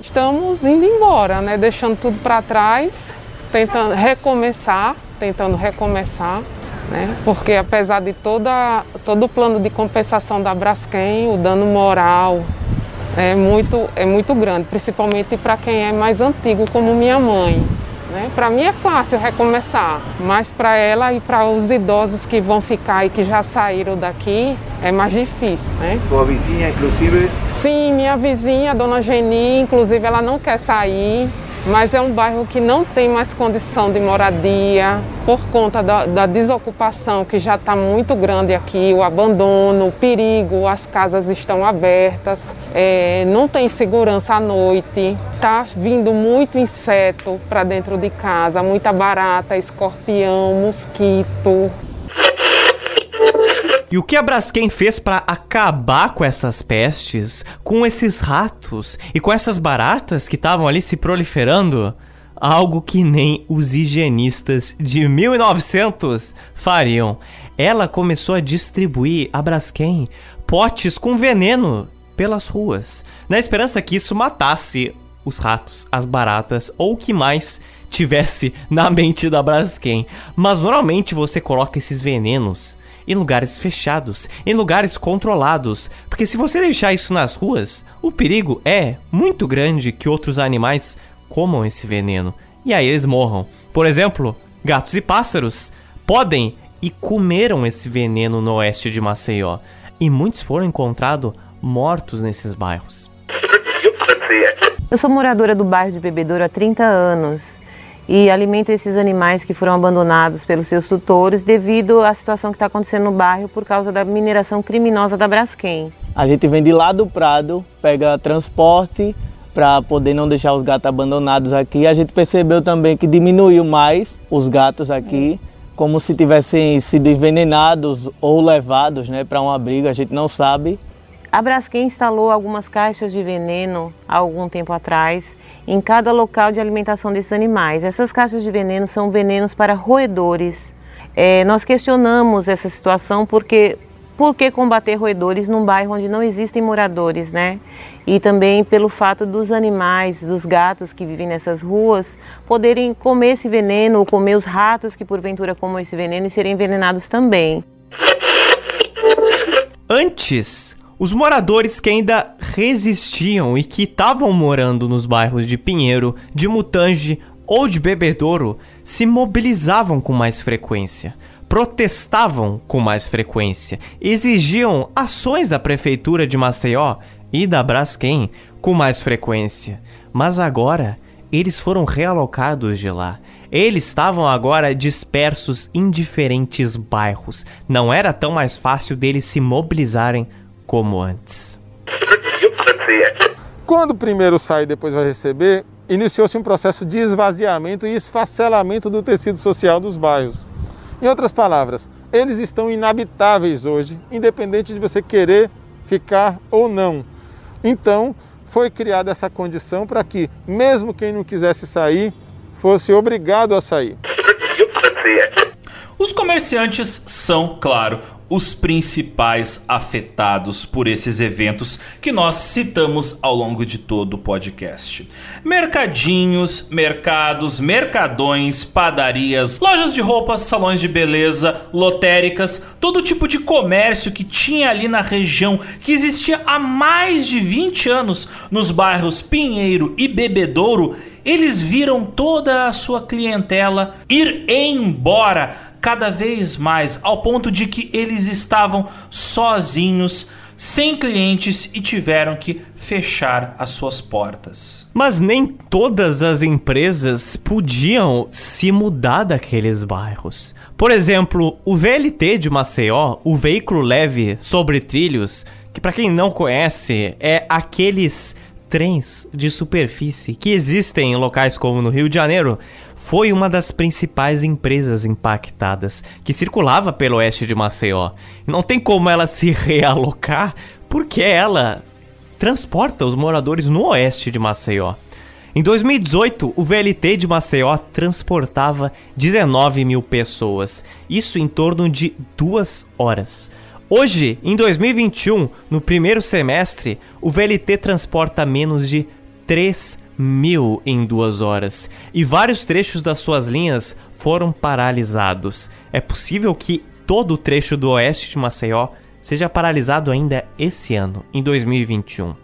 Estamos indo embora, né? Deixando tudo para trás, tentando recomeçar, tentando recomeçar, né? Porque apesar de toda, todo o plano de compensação da Braskem, o dano moral é muito, é muito grande, principalmente para quem é mais antigo, como minha mãe. Né? Para mim é fácil recomeçar, mas para ela e para os idosos que vão ficar e que já saíram daqui é mais difícil. Né? Sua vizinha, inclusive? Sim, minha vizinha, a dona Geni, inclusive ela não quer sair mas é um bairro que não tem mais condição de moradia por conta da, da desocupação que já está muito grande aqui, o abandono, o perigo, as casas estão abertas, é, não tem segurança à noite, está vindo muito inseto para dentro de casa, muita barata, escorpião, mosquito. E o que a Braskem fez para acabar com essas pestes, com esses ratos e com essas baratas que estavam ali se proliferando? Algo que nem os higienistas de 1900 fariam. Ela começou a distribuir a Braskem potes com veneno pelas ruas, na esperança que isso matasse os ratos, as baratas ou o que mais tivesse na mente da Braskem. Mas normalmente você coloca esses venenos em lugares fechados, em lugares controlados, porque se você deixar isso nas ruas, o perigo é muito grande que outros animais comam esse veneno e aí eles morram. Por exemplo, gatos e pássaros podem e comeram esse veneno no oeste de Maceió, e muitos foram encontrados mortos nesses bairros. Eu sou moradora do bairro de Bebedouro há 30 anos e alimento esses animais que foram abandonados pelos seus tutores devido à situação que está acontecendo no bairro por causa da mineração criminosa da Braskem. A gente vem de lá do Prado, pega transporte para poder não deixar os gatos abandonados aqui. A gente percebeu também que diminuiu mais os gatos aqui, como se tivessem sido envenenados ou levados né, para um abrigo, a gente não sabe. A Braskem instalou algumas caixas de veneno há algum tempo atrás em cada local de alimentação desses animais. Essas caixas de veneno são venenos para roedores. É, nós questionamos essa situação porque por que combater roedores num bairro onde não existem moradores, né? E também pelo fato dos animais, dos gatos que vivem nessas ruas, poderem comer esse veneno ou comer os ratos que porventura comam esse veneno e serem envenenados também. Antes, os moradores que ainda resistiam e que estavam morando nos bairros de Pinheiro, de Mutange ou de Bebedouro se mobilizavam com mais frequência protestavam com mais frequência, exigiam ações da prefeitura de Maceió e da Braskem com mais frequência. Mas agora eles foram realocados de lá. Eles estavam agora dispersos em diferentes bairros. Não era tão mais fácil deles se mobilizarem como antes. Quando o primeiro sai e depois vai receber, iniciou-se um processo de esvaziamento e esfacelamento do tecido social dos bairros. Em outras palavras, eles estão inabitáveis hoje, independente de você querer ficar ou não. Então, foi criada essa condição para que, mesmo quem não quisesse sair, fosse obrigado a sair. Os comerciantes são, claro, os principais afetados por esses eventos que nós citamos ao longo de todo o podcast. Mercadinhos, mercados, mercadões, padarias, lojas de roupas, salões de beleza, lotéricas, todo tipo de comércio que tinha ali na região, que existia há mais de 20 anos nos bairros Pinheiro e Bebedouro, eles viram toda a sua clientela ir embora cada vez mais, ao ponto de que eles estavam sozinhos, sem clientes e tiveram que fechar as suas portas. Mas nem todas as empresas podiam se mudar daqueles bairros. Por exemplo, o VLT de Maceió, o veículo leve sobre trilhos, que para quem não conhece, é aqueles trens de superfície que existem em locais como no Rio de Janeiro, foi uma das principais empresas impactadas, que circulava pelo oeste de Maceió. Não tem como ela se realocar, porque ela transporta os moradores no oeste de Maceió. Em 2018, o VLT de Maceió transportava 19 mil pessoas, isso em torno de duas horas. Hoje, em 2021, no primeiro semestre, o VLT transporta menos de 3 mil em duas horas e vários trechos das suas linhas foram paralisados. É possível que todo o trecho do oeste de Maceió seja paralisado ainda esse ano, em 2021.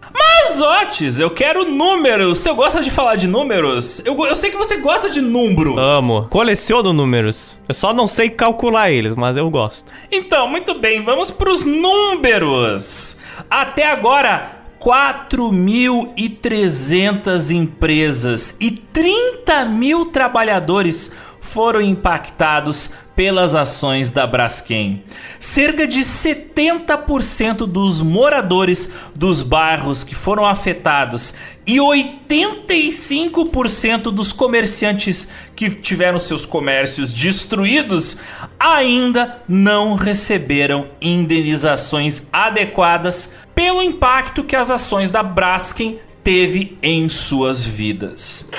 Mas, Otis, eu quero números. Você gosta de falar de números? Eu, eu sei que você gosta de número. Amo. Coleciono números. Eu só não sei calcular eles, mas eu gosto. Então, muito bem, vamos para os números. Até agora, 4.300 empresas e 30 mil trabalhadores foram impactados pelas ações da Braskem. Cerca de 70% dos moradores dos bairros que foram afetados e 85% dos comerciantes que tiveram seus comércios destruídos ainda não receberam indenizações adequadas pelo impacto que as ações da Braskem teve em suas vidas.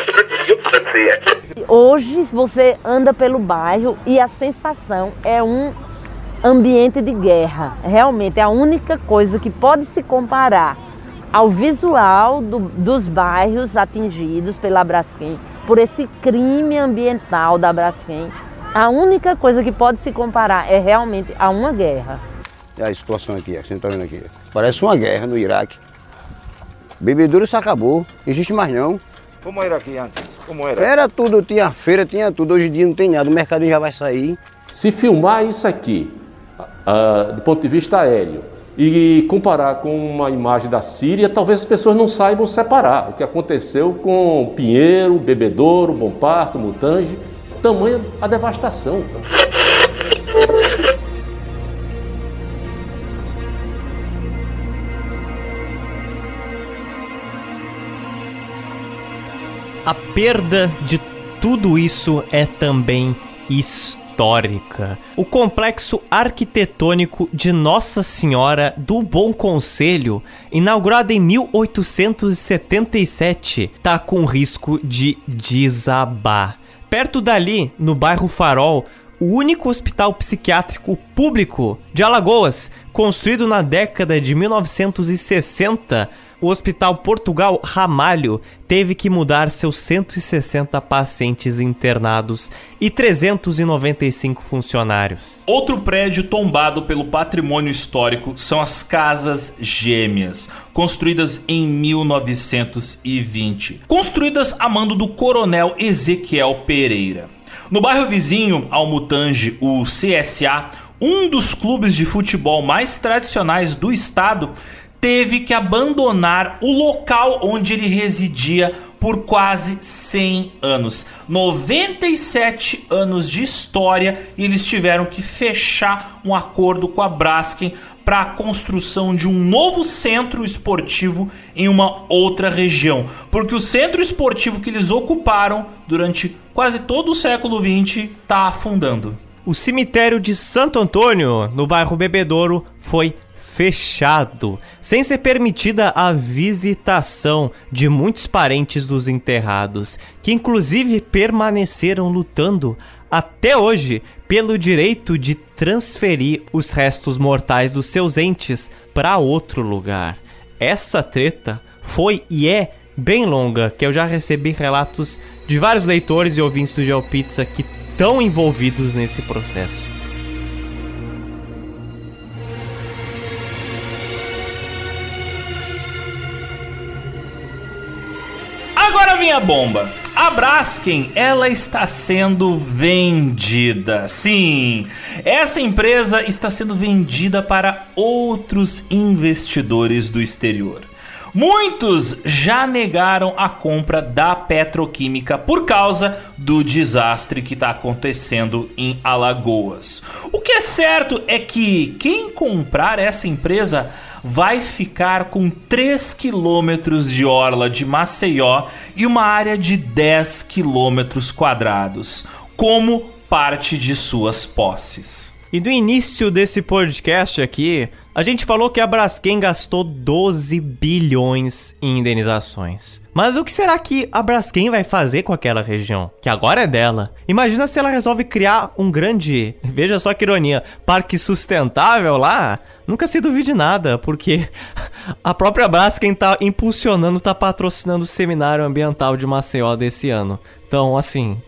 Hoje você anda pelo bairro e a sensação é um ambiente de guerra. Realmente é a única coisa que pode se comparar ao visual do, dos bairros atingidos pela Braskem, por esse crime ambiental da Braskem. A única coisa que pode se comparar é realmente a uma guerra. A situação aqui, você está vendo aqui. Parece uma guerra no Iraque. Bebedouro se acabou, existe mais não. Como era aqui antes? Como era? Era tudo, tinha feira, tinha tudo. Hoje em dia não tem nada, o mercado já vai sair. Se filmar isso aqui, uh, do ponto de vista aéreo, e comparar com uma imagem da Síria, talvez as pessoas não saibam separar o que aconteceu com Pinheiro, Bebedouro, Bom Parto, Mutange, tamanha a devastação. A perda de tudo isso é também histórica. O complexo arquitetônico de Nossa Senhora do Bom Conselho, inaugurado em 1877, está com risco de desabar. Perto dali, no bairro Farol, o único hospital psiquiátrico público de Alagoas, construído na década de 1960, o Hospital Portugal Ramalho teve que mudar seus 160 pacientes internados e 395 funcionários. Outro prédio tombado pelo patrimônio histórico são as Casas Gêmeas, construídas em 1920. Construídas a mando do coronel Ezequiel Pereira. No bairro vizinho ao Mutange, o CSA, um dos clubes de futebol mais tradicionais do estado, teve que abandonar o local onde ele residia por quase 100 anos. 97 anos de história e eles tiveram que fechar um acordo com a Braskem para a construção de um novo centro esportivo em uma outra região, porque o centro esportivo que eles ocuparam durante quase todo o século 20 está afundando. O cemitério de Santo Antônio, no bairro Bebedouro, foi fechado, sem ser permitida a visitação de muitos parentes dos enterrados, que inclusive permaneceram lutando até hoje pelo direito de transferir os restos mortais dos seus entes para outro lugar. Essa treta foi e é bem longa, que eu já recebi relatos de vários leitores e ouvintes do GeoPizza que estão envolvidos nesse processo. A bomba. A Braskem, ela está sendo vendida. Sim, essa empresa está sendo vendida para outros investidores do exterior. Muitos já negaram a compra da petroquímica por causa do desastre que está acontecendo em Alagoas. O que é certo é que quem comprar essa empresa vai ficar com 3 quilômetros de orla de Maceió e uma área de 10 quilômetros quadrados, como parte de suas posses. E no início desse podcast aqui, a gente falou que a Braskem gastou 12 bilhões em indenizações. Mas o que será que a Braskem vai fazer com aquela região? Que agora é dela. Imagina se ela resolve criar um grande, veja só que ironia, parque sustentável lá. Nunca se duvide nada, porque a própria Braskem tá impulsionando, tá patrocinando o seminário ambiental de Maceió desse ano. Então, assim,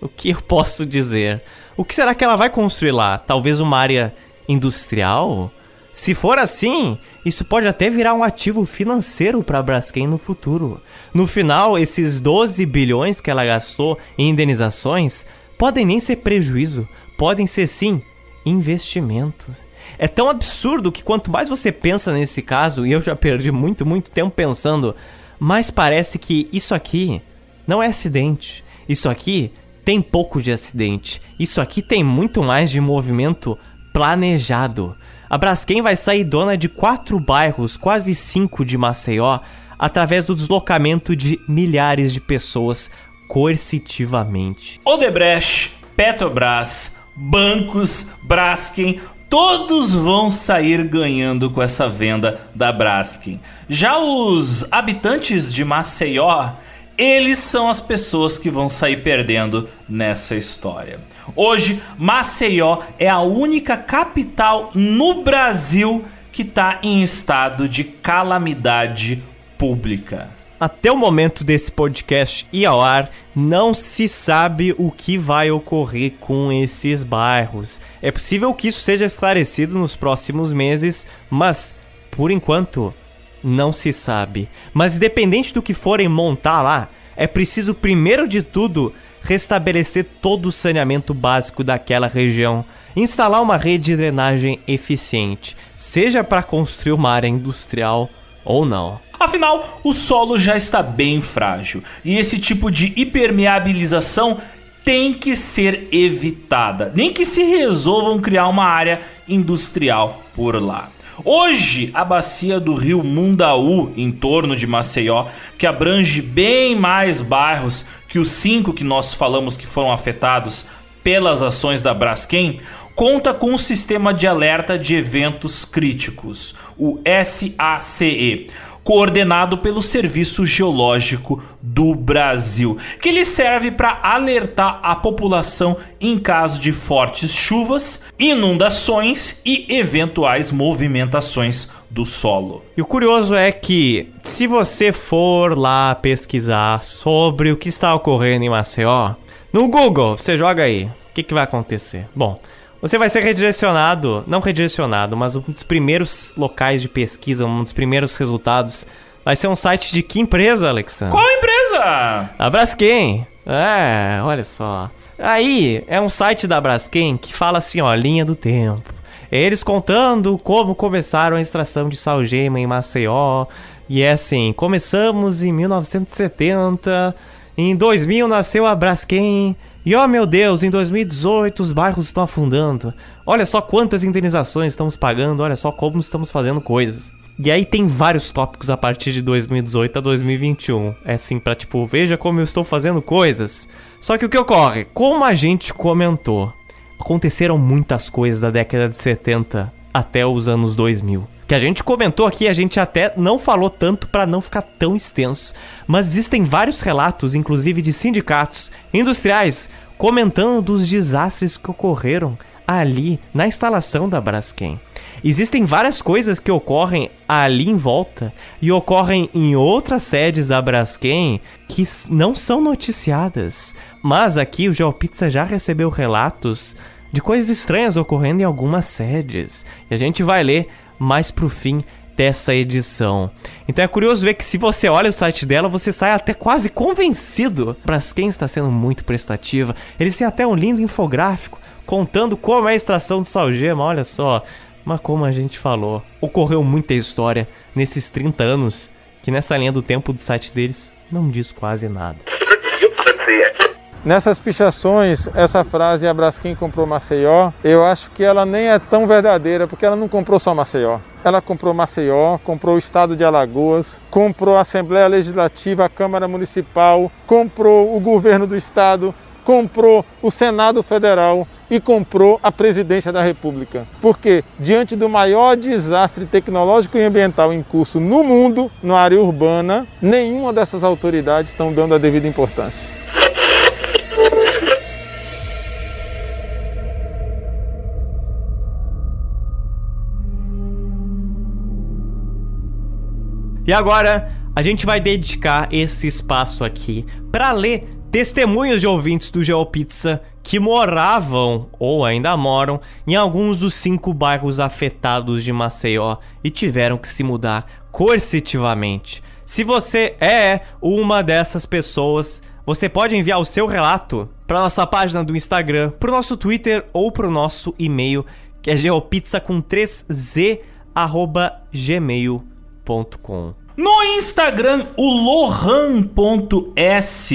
o que eu posso dizer? O que será que ela vai construir lá? Talvez uma área industrial? Se for assim, isso pode até virar um ativo financeiro para a Braskem no futuro. No final, esses 12 bilhões que ela gastou em indenizações podem nem ser prejuízo, podem ser sim investimentos. É tão absurdo que quanto mais você pensa nesse caso, e eu já perdi muito, muito tempo pensando, mais parece que isso aqui não é acidente. Isso aqui tem pouco de acidente. Isso aqui tem muito mais de movimento planejado. A Braskem vai sair dona de quatro bairros, quase cinco de Maceió, através do deslocamento de milhares de pessoas coercitivamente. Odebrecht, Petrobras, bancos, Braskem, todos vão sair ganhando com essa venda da Braskem. Já os habitantes de Maceió eles são as pessoas que vão sair perdendo nessa história. Hoje, Maceió é a única capital no Brasil que está em estado de calamidade pública. Até o momento desse podcast ir ao ar, não se sabe o que vai ocorrer com esses bairros. É possível que isso seja esclarecido nos próximos meses, mas por enquanto não se sabe. Mas independente do que forem montar lá, é preciso primeiro de tudo restabelecer todo o saneamento básico daquela região, instalar uma rede de drenagem eficiente, seja para construir uma área industrial ou não. Afinal, o solo já está bem frágil e esse tipo de hipermeabilização tem que ser evitada, nem que se resolvam criar uma área industrial por lá. Hoje, a bacia do rio Mundaú, em torno de Maceió, que abrange bem mais bairros que os cinco que nós falamos que foram afetados pelas ações da Braskem, conta com um sistema de alerta de eventos críticos, o SACE coordenado pelo Serviço Geológico do Brasil, que lhe serve para alertar a população em caso de fortes chuvas, inundações e eventuais movimentações do solo. E o curioso é que, se você for lá pesquisar sobre o que está ocorrendo em Maceió, no Google, você joga aí, o que, que vai acontecer? Bom, você vai ser redirecionado, não redirecionado, mas um dos primeiros locais de pesquisa, um dos primeiros resultados, vai ser um site de que empresa, Alexandre? Qual empresa? A Braskem. É, olha só. Aí, é um site da Braskem que fala assim, ó, linha do tempo. Eles contando como começaram a extração de salgema em Maceió. E é assim, começamos em 1970, em 2000 nasceu a Braskem, e oh meu Deus, em 2018 os bairros estão afundando. Olha só quantas indenizações estamos pagando, olha só como estamos fazendo coisas. E aí tem vários tópicos a partir de 2018 a 2021. É assim, pra tipo, veja como eu estou fazendo coisas. Só que o que ocorre? Como a gente comentou, aconteceram muitas coisas da década de 70 até os anos 2000 que a gente comentou aqui, a gente até não falou tanto para não ficar tão extenso, mas existem vários relatos, inclusive de sindicatos industriais, comentando dos desastres que ocorreram ali na instalação da Braskem. Existem várias coisas que ocorrem ali em volta e ocorrem em outras sedes da Braskem que não são noticiadas. Mas aqui o GeoPizza já recebeu relatos de coisas estranhas ocorrendo em algumas sedes. E a gente vai ler mais pro fim dessa edição. Então é curioso ver que se você olha o site dela, você sai até quase convencido. Para quem está sendo muito prestativa, eles têm até um lindo infográfico contando como é a extração de salgema, olha só. Mas como a gente falou, ocorreu muita história nesses 30 anos que nessa linha do tempo do site deles não diz quase nada. Nessas pichações, essa frase Abrasquim comprou Maceió, eu acho que ela nem é tão verdadeira, porque ela não comprou só Maceió. Ela comprou Maceió, comprou o estado de Alagoas, comprou a Assembleia Legislativa, a Câmara Municipal, comprou o governo do estado, comprou o Senado Federal e comprou a presidência da República. Porque, diante do maior desastre tecnológico e ambiental em curso no mundo, na área urbana, nenhuma dessas autoridades estão dando a devida importância. E agora a gente vai dedicar esse espaço aqui para ler testemunhos de ouvintes do GeoPizza que moravam ou ainda moram em alguns dos cinco bairros afetados de Maceió e tiveram que se mudar coercitivamente. Se você é uma dessas pessoas, você pode enviar o seu relato para nossa página do Instagram, para o nosso Twitter ou para o nosso e-mail, que é geopizza com 3z gmail.com. No Instagram, o Lohan.s,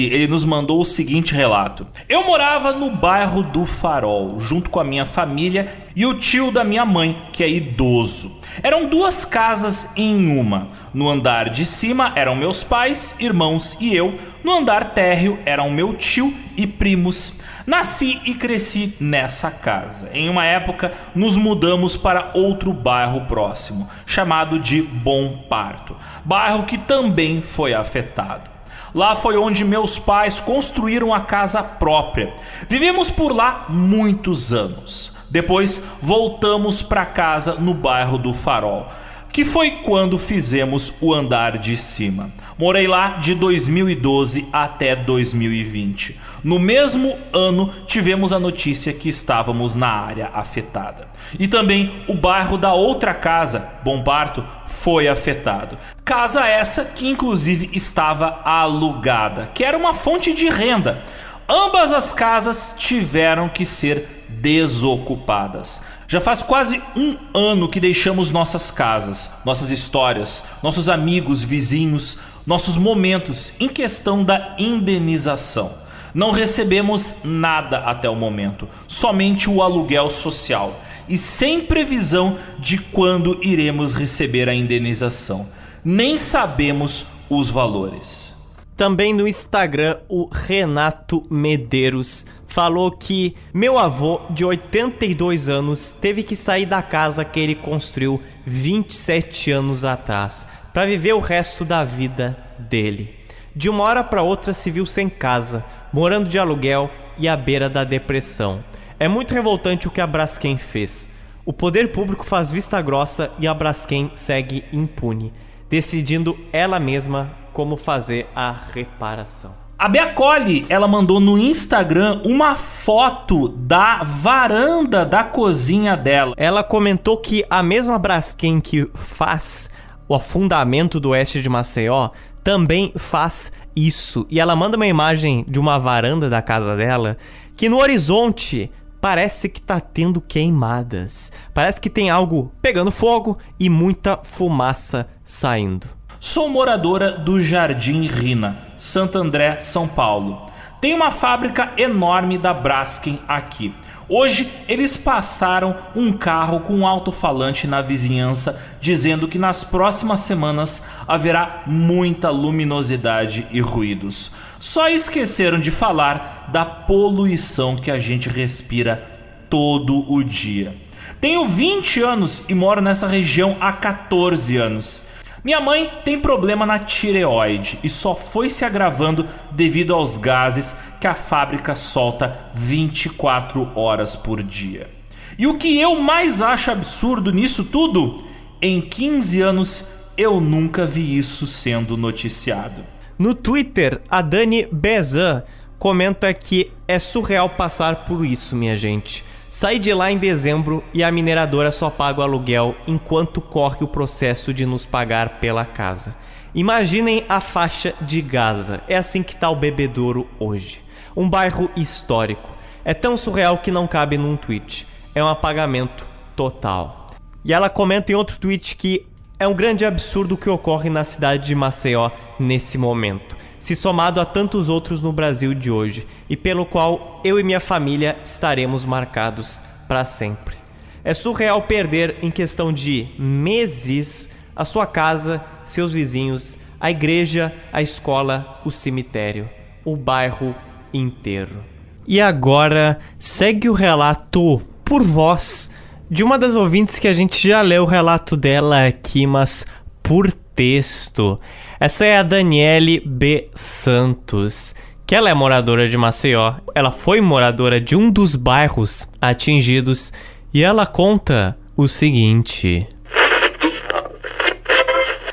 ele nos mandou o seguinte relato. Eu morava no bairro do Farol, junto com a minha família e o tio da minha mãe, que é idoso. Eram duas casas em uma. No andar de cima eram meus pais, irmãos e eu. No andar térreo eram meu tio e primos. Nasci e cresci nessa casa. Em uma época, nos mudamos para outro bairro próximo, chamado de Bom Parto, bairro que também foi afetado. Lá foi onde meus pais construíram a casa própria. Vivemos por lá muitos anos. Depois voltamos para casa no bairro do Farol, que foi quando fizemos o andar de cima. Morei lá de 2012 até 2020. No mesmo ano, tivemos a notícia que estávamos na área afetada. E também o bairro da outra casa, Bom Parto, foi afetado. Casa essa que inclusive estava alugada, que era uma fonte de renda. Ambas as casas tiveram que ser desocupadas. Já faz quase um ano que deixamos nossas casas, nossas histórias, nossos amigos, vizinhos, nossos momentos em questão da indenização. Não recebemos nada até o momento, somente o aluguel social. e sem previsão de quando iremos receber a indenização. Nem sabemos os valores. Também no Instagram, o Renato Medeiros falou que meu avô, de 82 anos, teve que sair da casa que ele construiu 27 anos atrás para viver o resto da vida dele. De uma hora para outra se viu sem casa, morando de aluguel e à beira da depressão. É muito revoltante o que a Braskem fez. O poder público faz vista grossa e a Braskem segue impune, decidindo ela mesma como fazer a reparação. A Bea Colli, ela mandou no Instagram uma foto da varanda da cozinha dela. Ela comentou que a mesma Braskem que faz o afundamento do oeste de Maceió também faz isso. E ela manda uma imagem de uma varanda da casa dela que no horizonte parece que tá tendo queimadas. Parece que tem algo pegando fogo e muita fumaça saindo. Sou moradora do Jardim Rina, Santo André, São Paulo. Tem uma fábrica enorme da Braskem aqui. Hoje eles passaram um carro com um alto-falante na vizinhança dizendo que nas próximas semanas haverá muita luminosidade e ruídos. Só esqueceram de falar da poluição que a gente respira todo o dia. Tenho 20 anos e moro nessa região há 14 anos. Minha mãe tem problema na tireoide e só foi se agravando devido aos gases que a fábrica solta 24 horas por dia. E o que eu mais acho absurdo nisso tudo? Em 15 anos eu nunca vi isso sendo noticiado. No Twitter, a Dani Bezan comenta que é surreal passar por isso, minha gente. Saí de lá em dezembro e a mineradora só paga o aluguel enquanto corre o processo de nos pagar pela casa. Imaginem a faixa de Gaza. É assim que tá o bebedouro hoje. Um bairro histórico. É tão surreal que não cabe num tweet. É um apagamento total. E ela comenta em outro tweet que é um grande absurdo que ocorre na cidade de Maceió nesse momento se somado a tantos outros no Brasil de hoje, e pelo qual eu e minha família estaremos marcados para sempre. É surreal perder, em questão de meses, a sua casa, seus vizinhos, a igreja, a escola, o cemitério, o bairro inteiro. E agora segue o relato por voz de uma das ouvintes que a gente já leu o relato dela aqui, mas por texto. Essa é a Daniele B. Santos, que ela é moradora de Maceió. Ela foi moradora de um dos bairros atingidos e ela conta o seguinte.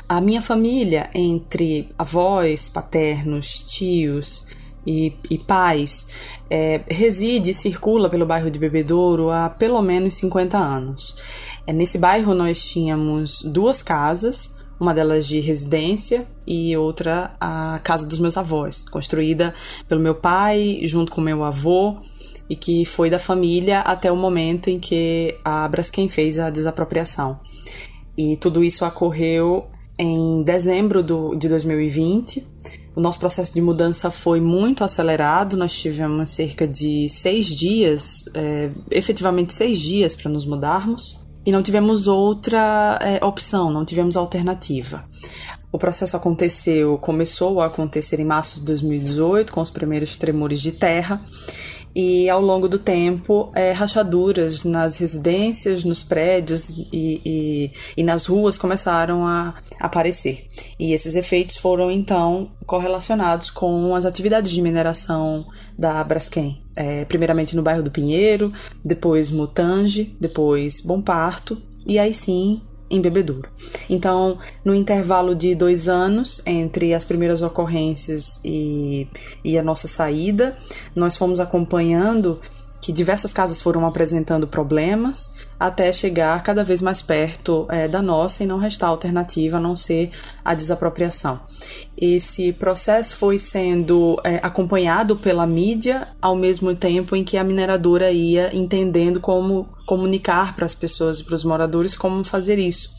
A minha família, entre avós, paternos, tios e, e pais, é, reside e circula pelo bairro de Bebedouro há pelo menos 50 anos. É, nesse bairro nós tínhamos duas casas, uma delas de residência e outra a casa dos meus avós, construída pelo meu pai junto com meu avô e que foi da família até o momento em que a Braskem fez a desapropriação. E tudo isso ocorreu em dezembro do, de 2020. O nosso processo de mudança foi muito acelerado, nós tivemos cerca de seis dias, é, efetivamente seis dias para nos mudarmos e não tivemos outra é, opção, não tivemos alternativa. O processo aconteceu, começou a acontecer em março de 2018, com os primeiros tremores de terra, e ao longo do tempo, é, rachaduras nas residências, nos prédios e, e, e, nas ruas começaram a aparecer. E esses efeitos foram então correlacionados com as atividades de mineração da Braskem. É, primeiramente no bairro do Pinheiro, depois Mutange, depois Bom Parto e aí sim em Bebedouro. Então, no intervalo de dois anos entre as primeiras ocorrências e, e a nossa saída, nós fomos acompanhando que diversas casas foram apresentando problemas até chegar cada vez mais perto é, da nossa e não restar alternativa a não ser a desapropriação. Esse processo foi sendo é, acompanhado pela mídia ao mesmo tempo em que a mineradora ia entendendo como comunicar para as pessoas e para os moradores como fazer isso.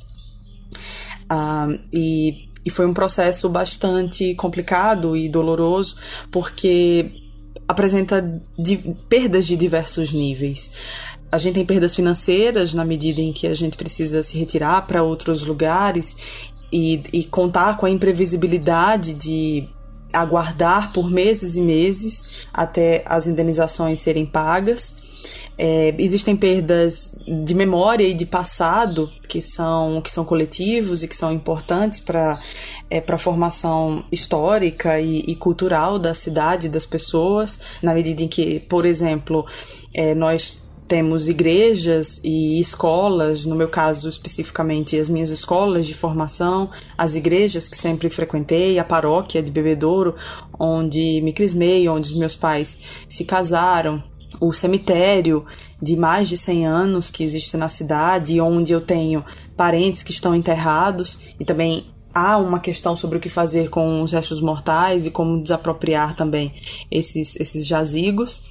Ah, e, e foi um processo bastante complicado e doloroso, porque apresenta de, perdas de diversos níveis. A gente tem perdas financeiras na medida em que a gente precisa se retirar para outros lugares e, e contar com a imprevisibilidade de aguardar por meses e meses até as indenizações serem pagas. É, existem perdas de memória e de passado que são, que são coletivos e que são importantes para é, a formação histórica e, e, cultural da cidade, das pessoas, na medida em que, por exemplo, é, nós temos igrejas e escolas, no meu caso especificamente as minhas escolas de formação, as igrejas que sempre frequentei, a paróquia de Bebedouro, onde me crismei, onde os meus pais se casaram, o cemitério de mais de 100 anos que existe na cidade, onde eu tenho parentes que estão enterrados e também há uma questão sobre o que fazer com os restos mortais e como desapropriar também esses, esses jazigos.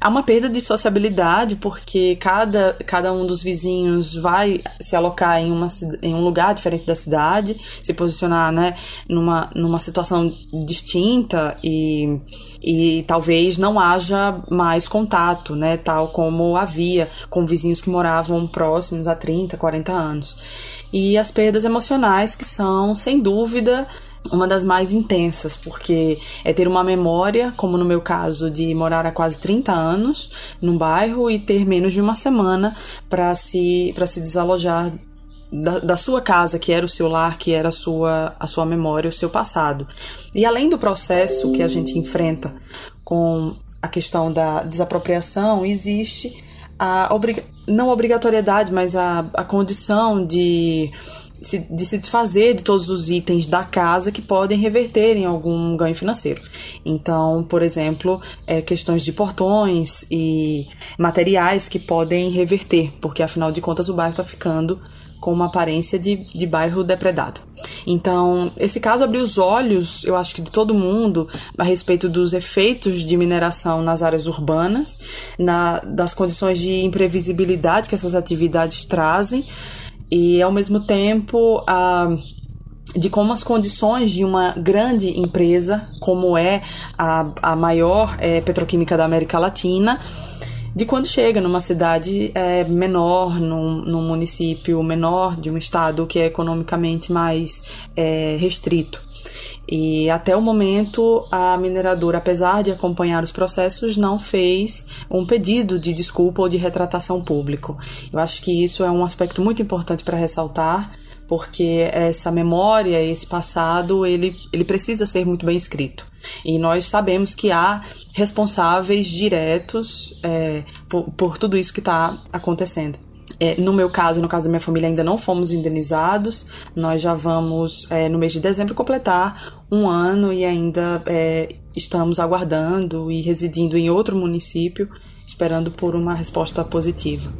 Há uma perda de sociabilidade porque cada, cada um dos vizinhos vai se alocar em, uma, em um lugar diferente da cidade, se posicionar né, numa, numa situação distinta e, e talvez não haja mais contato, né, tal como havia com vizinhos que moravam próximos há 30, 40 anos. E as perdas emocionais, que são, sem dúvida, uma das mais intensas, porque é ter uma memória, como no meu caso, de morar há quase 30 anos num bairro e ter menos de uma semana para se, se desalojar da, da, sua casa, que era o seu lar, que era a sua, a sua memória, o seu passado. E além do processo que a gente enfrenta com a questão da desapropriação, existe a obriga não obrigatoriedade, mas a, a condição de de se desfazer de todos os itens da casa que podem reverter em algum ganho financeiro. Então, por exemplo, é, questões de portões e materiais que podem reverter, porque afinal de contas o bairro está ficando com uma aparência de, de bairro depredado. Então, esse caso abriu os olhos, eu acho que de todo mundo, a respeito dos efeitos de mineração nas áreas urbanas, na, das condições de imprevisibilidade que essas atividades trazem, e ao mesmo tempo a de como as condições de uma grande empresa, como é a, a maior é, petroquímica da América Latina, de quando chega numa cidade é, menor, num, num, município menor de um estado que é economicamente mais é, restrito. E até o momento, a mineradora, apesar de acompanhar os processos, não fez um pedido de desculpa ou de retratação público. Eu acho que isso é um aspecto muito importante para ressaltar, porque essa memória, esse passado, ele, ele precisa ser muito bem escrito. E nós sabemos que há responsáveis diretos é, por, por tudo isso que está acontecendo. É, no meu caso, no caso da minha família, ainda não fomos indenizados. Nós já vamos, é, no mês de dezembro, completar um ano e ainda é, estamos aguardando e residindo em outro município, esperando por uma resposta positiva.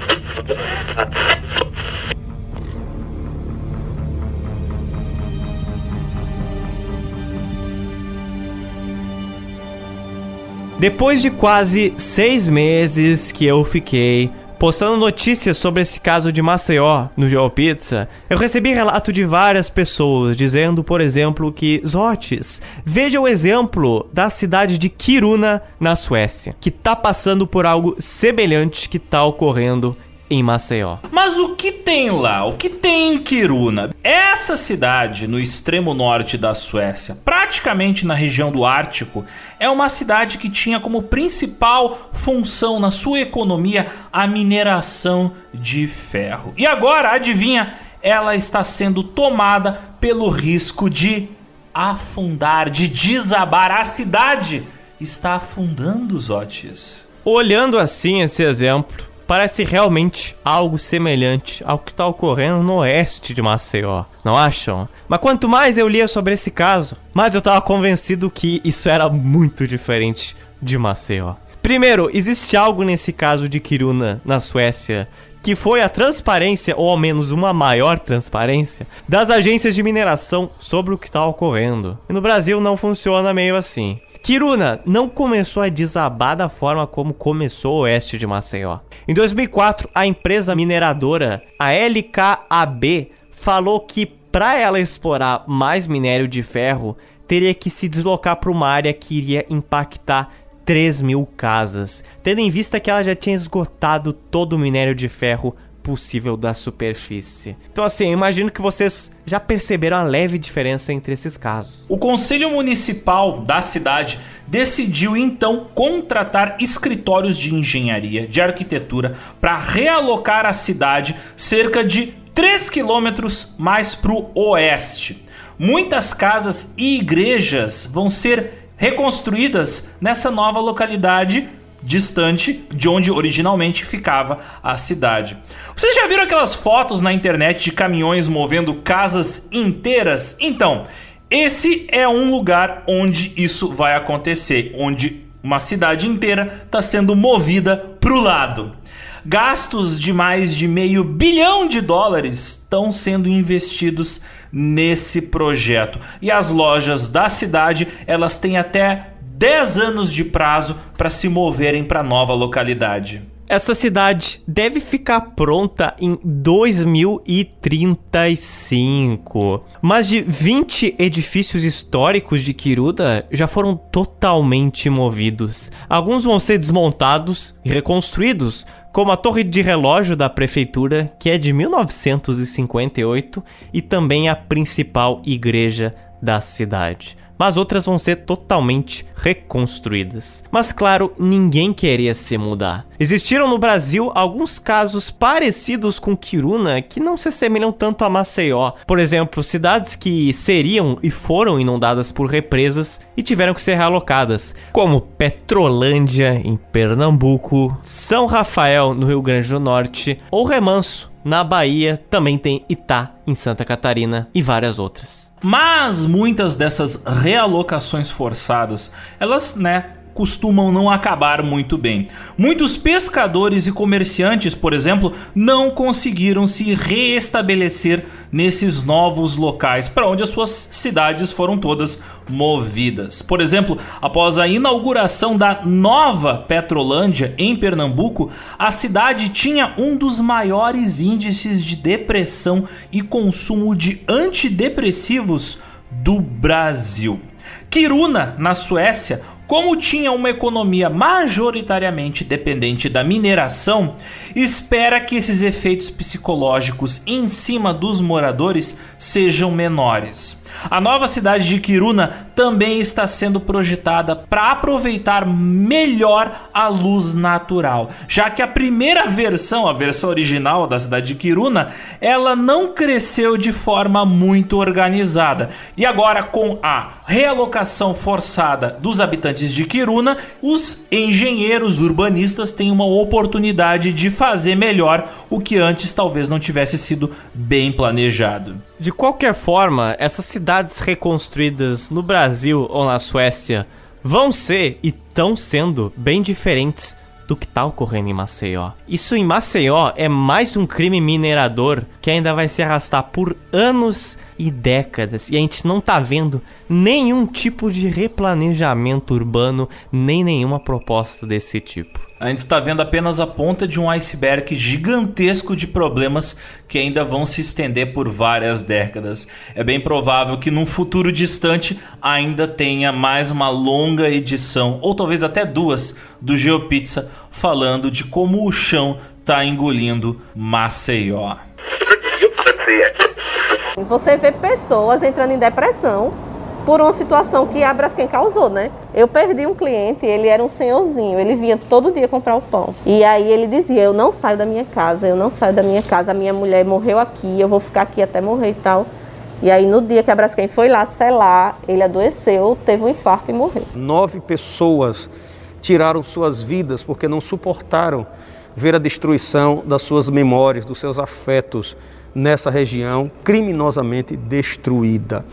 Depois de quase seis meses que eu fiquei postando notícias sobre esse caso de Maceió no GeoPizza, eu recebi relato de várias pessoas dizendo, por exemplo, que Zotes, veja o exemplo da cidade de Kiruna, na Suécia, que tá passando por algo semelhante que tá ocorrendo em Maceió. Mas o que tem lá? O que tem em Kiruna? Essa cidade no extremo norte da Suécia, praticamente na região do Ártico, é uma cidade que tinha como principal função na sua economia a mineração de ferro. E agora, adivinha, ela está sendo tomada pelo risco de afundar, de desabar. A cidade está afundando, Zotes. Olhando assim esse exemplo, parece realmente algo semelhante ao que está ocorrendo no oeste de Maceió, não acham? Mas quanto mais eu lia sobre esse caso, mais eu estava convencido que isso era muito diferente de Maceió. Primeiro, existe algo nesse caso de Kiruna, na Suécia, que foi a transparência, ou ao menos uma maior transparência, das agências de mineração sobre o que está ocorrendo. E no Brasil não funciona meio assim. Kiruna não começou a desabar da forma como começou o oeste de Maceió. Em 2004, a empresa mineradora, a LKAB, falou que para ela explorar mais minério de ferro, teria que se deslocar para uma área que iria impactar 3 mil casas, tendo em vista que ela já tinha esgotado todo o minério de ferro possível da superfície. Então, assim, imagino que vocês já perceberam a leve diferença entre esses casos. O Conselho Municipal da cidade decidiu então contratar escritórios de engenharia, de arquitetura, para realocar a cidade cerca de 3 quilômetros mais para o oeste. Muitas casas e igrejas vão ser reconstruídas nessa nova localidade distante de onde originalmente ficava a cidade. Vocês já viram aquelas fotos na internet de caminhões movendo casas inteiras? Então, esse é um lugar onde isso vai acontecer, onde uma cidade inteira está sendo movida para o lado. Gastos de mais de meio bilhão de dólares estão sendo investidos nesse projeto. E as lojas da cidade, elas têm até 10 anos de prazo para se moverem para nova localidade. Essa cidade deve ficar pronta em 2035. Mais de 20 edifícios históricos de Kiruda já foram totalmente movidos. Alguns vão ser desmontados e reconstruídos, como a torre de relógio da prefeitura, que é de 1958, e também a principal igreja da cidade mas outras vão ser totalmente reconstruídas. Mas claro, ninguém queria se mudar. Existiram no Brasil alguns casos parecidos com Kiruna que não se assemelham tanto a Maceió. Por exemplo, cidades que seriam e foram inundadas por represas e tiveram que ser realocadas, como Petrolândia em Pernambuco, São Rafael no Rio Grande do Norte ou Remanso na Bahia, também tem Itá em Santa Catarina e várias outras. Mas muitas dessas realocações forçadas, elas, né, costumam não acabar muito bem. Muitos pescadores e comerciantes, por exemplo, não conseguiram se reestabelecer nesses novos locais para onde as suas cidades foram todas movidas. Por exemplo, após a inauguração da nova Petrolândia em Pernambuco, a cidade tinha um dos maiores índices de depressão e consumo de antidepressivos do Brasil. Kiruna, na Suécia, como tinha uma economia majoritariamente dependente da mineração, espera que esses efeitos psicológicos em cima dos moradores sejam menores. A nova cidade de Kiruna também está sendo projetada para aproveitar melhor a luz natural, já que a primeira versão, a versão original da cidade de Kiruna, ela não cresceu de forma muito organizada. E agora com a realocação forçada dos habitantes de Kiruna, os engenheiros urbanistas têm uma oportunidade de fazer melhor o que antes talvez não tivesse sido bem planejado. De qualquer forma, essas cidades reconstruídas no Brasil ou na Suécia vão ser e estão sendo bem diferentes do que está ocorrendo em Maceió. Isso em Maceió é mais um crime minerador que ainda vai se arrastar por anos e décadas e a gente não tá vendo nenhum tipo de replanejamento urbano, nem nenhuma proposta desse tipo. A gente está vendo apenas a ponta de um iceberg gigantesco de problemas que ainda vão se estender por várias décadas. É bem provável que num futuro distante ainda tenha mais uma longa edição, ou talvez até duas, do GeoPizza falando de como o chão está engolindo Maceió. Você vê pessoas entrando em depressão por uma situação que a Braskem causou, né? Eu perdi um cliente, ele era um senhorzinho, ele vinha todo dia comprar o pão. E aí ele dizia: Eu não saio da minha casa, eu não saio da minha casa, a minha mulher morreu aqui, eu vou ficar aqui até morrer e tal. E aí, no dia que a Braskem foi lá selar, ele adoeceu, teve um infarto e morreu. Nove pessoas tiraram suas vidas porque não suportaram ver a destruição das suas memórias, dos seus afetos nessa região criminosamente destruída.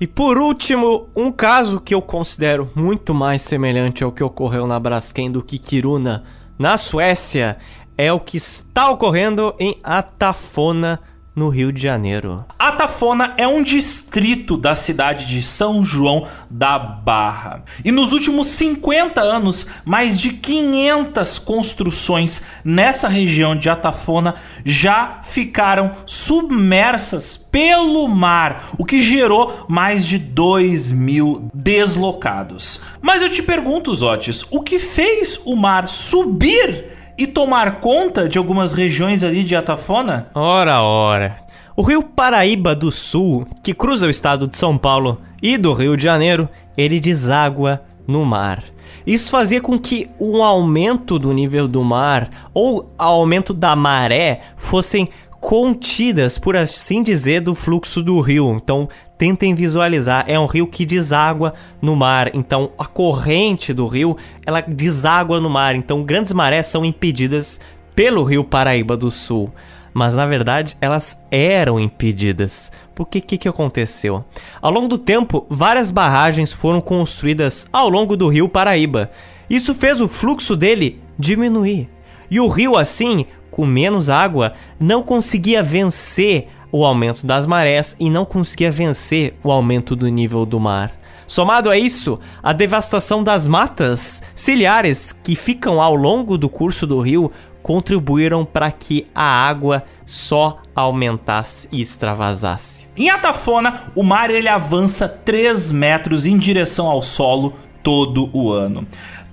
E por último, um caso que eu considero muito mais semelhante ao que ocorreu na Braskem do que Kiruna na Suécia é o que está ocorrendo em Atafona, no Rio de Janeiro. Atafona é um distrito da cidade de São João da Barra. E nos últimos 50 anos, mais de 500 construções nessa região de Atafona já ficaram submersas pelo mar, o que gerou mais de 2 mil deslocados. Mas eu te pergunto, Zotes, o que fez o mar subir e tomar conta de algumas regiões ali de Atafona? Ora, ora. O rio Paraíba do Sul, que cruza o estado de São Paulo e do Rio de Janeiro, ele deságua no mar. Isso fazia com que um aumento do nível do mar ou aumento da maré fossem contidas, por assim dizer, do fluxo do rio. Então, tentem visualizar, é um rio que deságua no mar. Então, a corrente do rio, ela deságua no mar. Então, grandes marés são impedidas pelo rio Paraíba do Sul. Mas na verdade, elas eram impedidas. Porque o que, que aconteceu? Ao longo do tempo, várias barragens foram construídas ao longo do rio Paraíba. Isso fez o fluxo dele diminuir. E o rio, assim, com menos água, não conseguia vencer o aumento das marés e não conseguia vencer o aumento do nível do mar. Somado a isso, a devastação das matas ciliares que ficam ao longo do curso do rio contribuíram para que a água só aumentasse e extravasasse. Em Atafona, o mar ele avança 3 metros em direção ao solo todo o ano.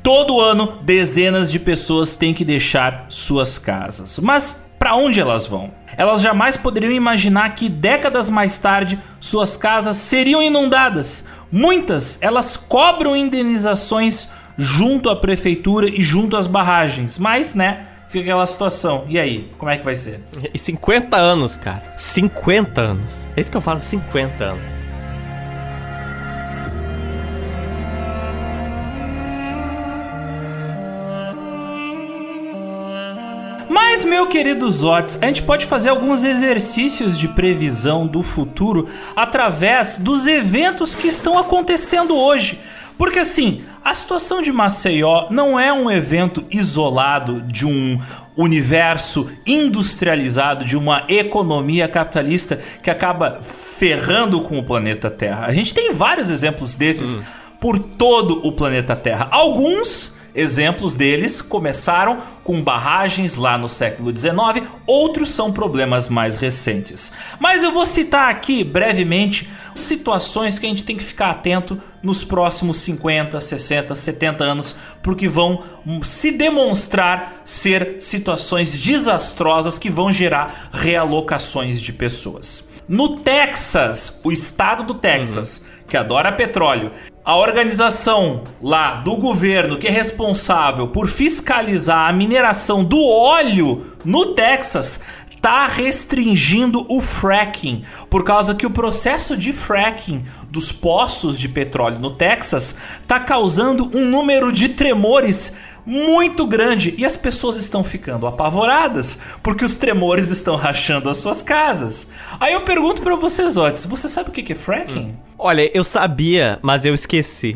Todo ano, dezenas de pessoas têm que deixar suas casas. Mas para onde elas vão? Elas jamais poderiam imaginar que décadas mais tarde suas casas seriam inundadas. Muitas, elas cobram indenizações junto à prefeitura e junto às barragens, mas, né, fica aquela situação. E aí, como é que vai ser? E 50 anos, cara. 50 anos. É isso que eu falo, 50 anos. Mas, meu querido Zotes, a gente pode fazer alguns exercícios de previsão do futuro através dos eventos que estão acontecendo hoje. Porque assim, a situação de Maceió não é um evento isolado de um universo industrializado, de uma economia capitalista que acaba ferrando com o planeta Terra. A gente tem vários exemplos desses hum. por todo o planeta Terra. Alguns Exemplos deles começaram com barragens lá no século XIX, outros são problemas mais recentes. Mas eu vou citar aqui brevemente situações que a gente tem que ficar atento nos próximos 50, 60, 70 anos, porque vão se demonstrar ser situações desastrosas que vão gerar realocações de pessoas. No Texas, o estado do Texas, uhum. Que adora petróleo, a organização lá do governo que é responsável por fiscalizar a mineração do óleo no Texas está restringindo o fracking, por causa que o processo de fracking dos poços de petróleo no Texas está causando um número de tremores muito grande e as pessoas estão ficando apavoradas porque os tremores estão rachando as suas casas. Aí eu pergunto para vocês, Otis, você sabe o que é fracking? Hum. Olha, eu sabia, mas eu esqueci.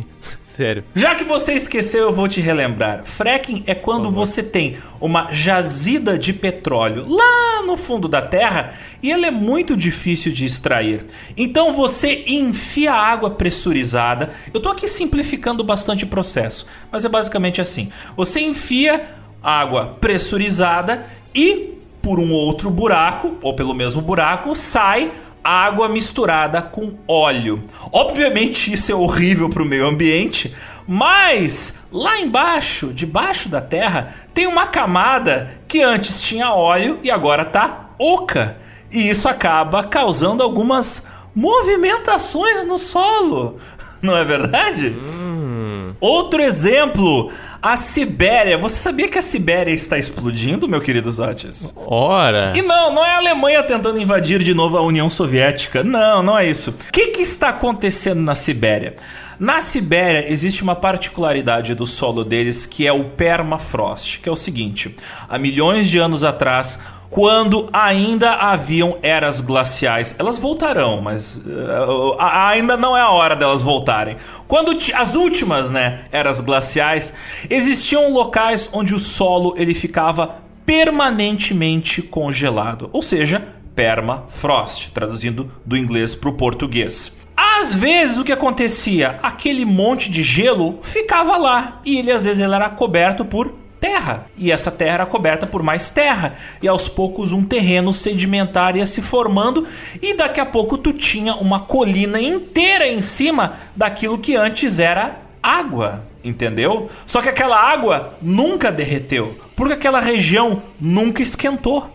Sério. Já que você esqueceu, eu vou te relembrar. Fracking é quando uhum. você tem uma jazida de petróleo lá no fundo da terra e ela é muito difícil de extrair. Então você enfia água pressurizada. Eu tô aqui simplificando bastante o processo, mas é basicamente assim. Você enfia água pressurizada e por um outro buraco, ou pelo mesmo buraco, sai água misturada com óleo. Obviamente isso é horrível para o meio ambiente, mas lá embaixo, debaixo da terra, tem uma camada que antes tinha óleo e agora tá oca. E isso acaba causando algumas movimentações no solo. Não é verdade? Hum. Outro exemplo, a Sibéria. Você sabia que a Sibéria está explodindo, meu querido Zotis? Ora! E não, não é a Alemanha tentando invadir de novo a União Soviética. Não, não é isso. O que, que está acontecendo na Sibéria? Na Sibéria existe uma particularidade do solo deles que é o permafrost, que é o seguinte: há milhões de anos atrás quando ainda haviam eras glaciais. Elas voltarão, mas uh, ainda não é a hora delas voltarem. Quando as últimas, né, eras glaciais, existiam locais onde o solo ele ficava permanentemente congelado, ou seja, permafrost, traduzindo do inglês para o português. Às vezes o que acontecia? Aquele monte de gelo ficava lá e ele às vezes ele era coberto por terra. E essa terra era coberta por mais terra. E aos poucos um terreno sedimentar ia se formando e daqui a pouco tu tinha uma colina inteira em cima daquilo que antes era água, entendeu? Só que aquela água nunca derreteu, porque aquela região nunca esquentou.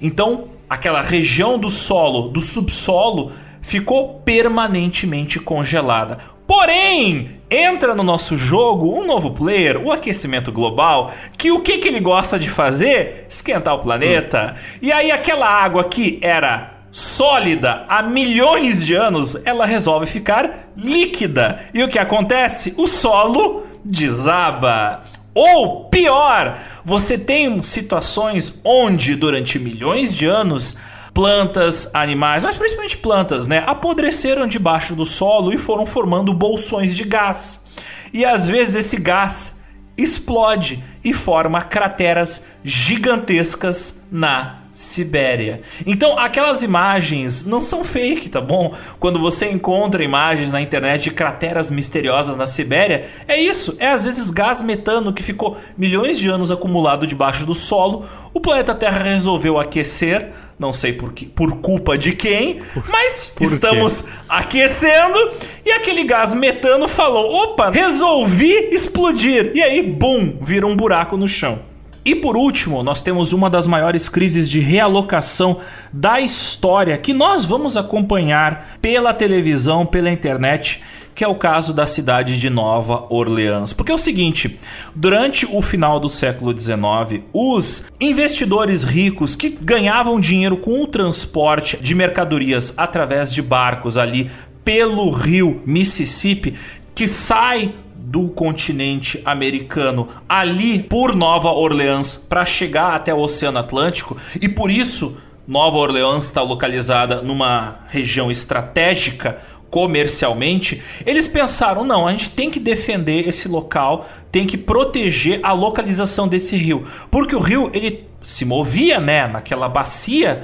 Então, aquela região do solo, do subsolo, ficou permanentemente congelada. Porém, entra no nosso jogo um novo player, o aquecimento global, que o que, que ele gosta de fazer? Esquentar o planeta. Hum. E aí aquela água que era sólida há milhões de anos, ela resolve ficar líquida. E o que acontece? O solo desaba. Ou pior, você tem situações onde durante milhões de anos plantas, animais, mas principalmente plantas, né, apodreceram debaixo do solo e foram formando bolsões de gás. E às vezes esse gás explode e forma crateras gigantescas na Sibéria. Então, aquelas imagens não são fake, tá bom? Quando você encontra imagens na internet de crateras misteriosas na Sibéria, é isso, é às vezes gás metano que ficou milhões de anos acumulado debaixo do solo. O planeta Terra resolveu aquecer, não sei por, que, por culpa de quem, mas por estamos quê? aquecendo e aquele gás metano falou: opa, resolvi explodir. E aí, bum, vira um buraco no chão. E por último, nós temos uma das maiores crises de realocação da história que nós vamos acompanhar pela televisão, pela internet, que é o caso da cidade de Nova Orleans. Porque é o seguinte, durante o final do século XIX, os investidores ricos que ganhavam dinheiro com o transporte de mercadorias através de barcos ali pelo rio Mississippi, que sai do continente americano ali por Nova Orleans para chegar até o Oceano Atlântico e por isso Nova Orleans está localizada numa região estratégica comercialmente, eles pensaram: não, a gente tem que defender esse local, tem que proteger a localização desse rio, porque o rio ele se movia, né, naquela bacia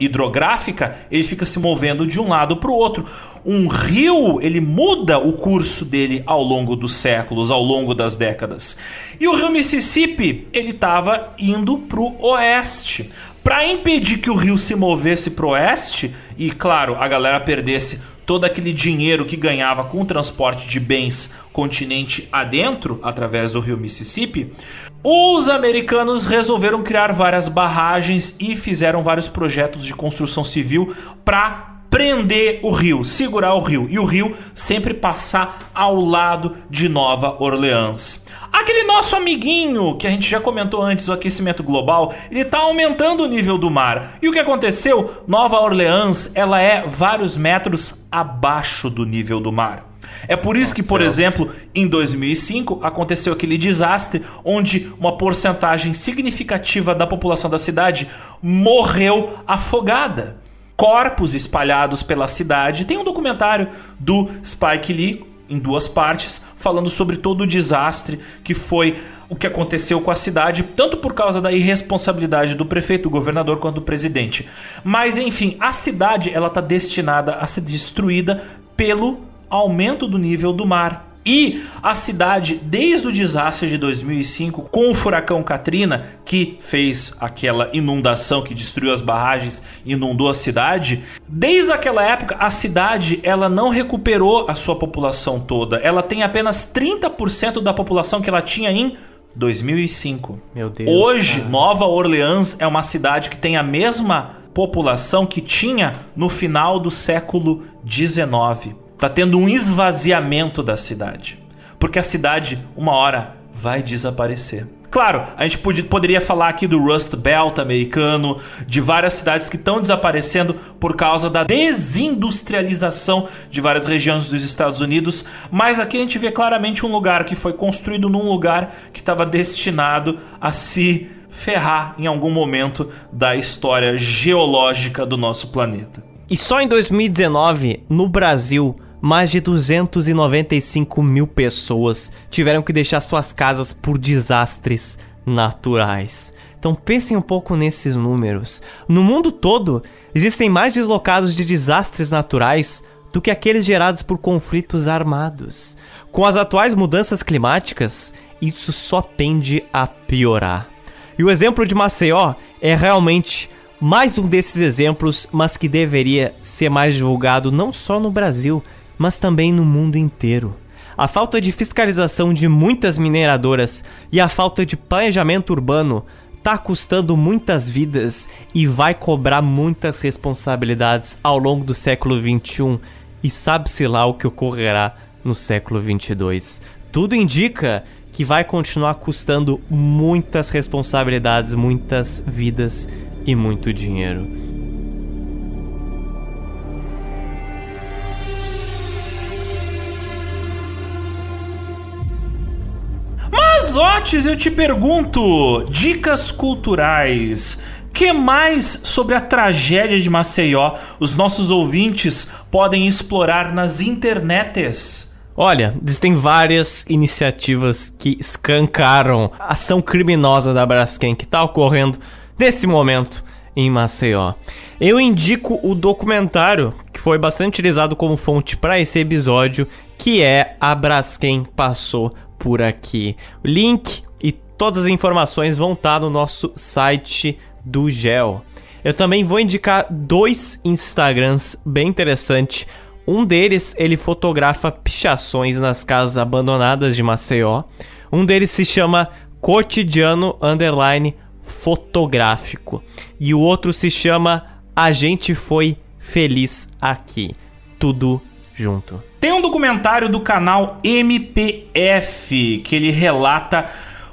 hidrográfica, ele fica se movendo de um lado para o outro. Um rio, ele muda o curso dele ao longo dos séculos, ao longo das décadas. E o rio Mississippi, ele estava indo para o oeste. Para impedir que o rio se movesse para o oeste e, claro, a galera perdesse todo aquele dinheiro que ganhava com o transporte de bens continente adentro, através do rio Mississippi, os americanos resolveram criar várias barragens e fizeram vários projetos de construção civil para prender o rio, segurar o rio e o rio sempre passar ao lado de Nova Orleans. Aquele nosso amiguinho que a gente já comentou antes, o aquecimento global, ele está aumentando o nível do mar. E o que aconteceu? Nova Orleans, ela é vários metros abaixo do nível do mar. É por isso que, por exemplo, em 2005 aconteceu aquele desastre onde uma porcentagem significativa da população da cidade morreu afogada. Corpos espalhados pela cidade. Tem um documentário do Spike Lee em duas partes, falando sobre todo o desastre que foi o que aconteceu com a cidade, tanto por causa da irresponsabilidade do prefeito, do governador, quanto do presidente. Mas enfim, a cidade ela está destinada a ser destruída pelo aumento do nível do mar. E a cidade, desde o desastre de 2005, com o furacão Katrina, que fez aquela inundação que destruiu as barragens, inundou a cidade, desde aquela época a cidade ela não recuperou a sua população toda. Ela tem apenas 30% da população que ela tinha em 2005. Meu Deus. Hoje, cara. Nova Orleans é uma cidade que tem a mesma população que tinha no final do século 19. Tá tendo um esvaziamento da cidade. Porque a cidade, uma hora, vai desaparecer. Claro, a gente podia, poderia falar aqui do Rust Belt americano, de várias cidades que estão desaparecendo por causa da desindustrialização de várias regiões dos Estados Unidos, mas aqui a gente vê claramente um lugar que foi construído num lugar que estava destinado a se ferrar em algum momento da história geológica do nosso planeta. E só em 2019, no Brasil, mais de 295 mil pessoas tiveram que deixar suas casas por desastres naturais. Então pensem um pouco nesses números. No mundo todo, existem mais deslocados de desastres naturais do que aqueles gerados por conflitos armados. Com as atuais mudanças climáticas, isso só tende a piorar. E o exemplo de Maceió é realmente mais um desses exemplos, mas que deveria ser mais divulgado não só no Brasil, mas também no mundo inteiro. A falta de fiscalização de muitas mineradoras e a falta de planejamento urbano tá custando muitas vidas e vai cobrar muitas responsabilidades ao longo do século 21 e sabe-se lá o que ocorrerá no século 22. Tudo indica que vai continuar custando muitas responsabilidades, muitas vidas e muito dinheiro. Mas, Otis, eu te pergunto, dicas culturais. Que mais sobre a tragédia de Maceió os nossos ouvintes podem explorar nas internets? Olha, existem várias iniciativas que escancaram a ação criminosa da Braskem que está ocorrendo nesse momento em Maceió. Eu indico o documentário que foi bastante utilizado como fonte para esse episódio, que é A Braskem Passou por Aqui. O link e todas as informações vão estar no nosso site do GEL. Eu também vou indicar dois Instagrams bem interessantes um deles, ele fotografa pichações nas casas abandonadas de Maceió. Um deles se chama Cotidiano Underline Fotográfico. E o outro se chama A Gente Foi Feliz Aqui. Tudo junto. Tem um documentário do canal MPF que ele relata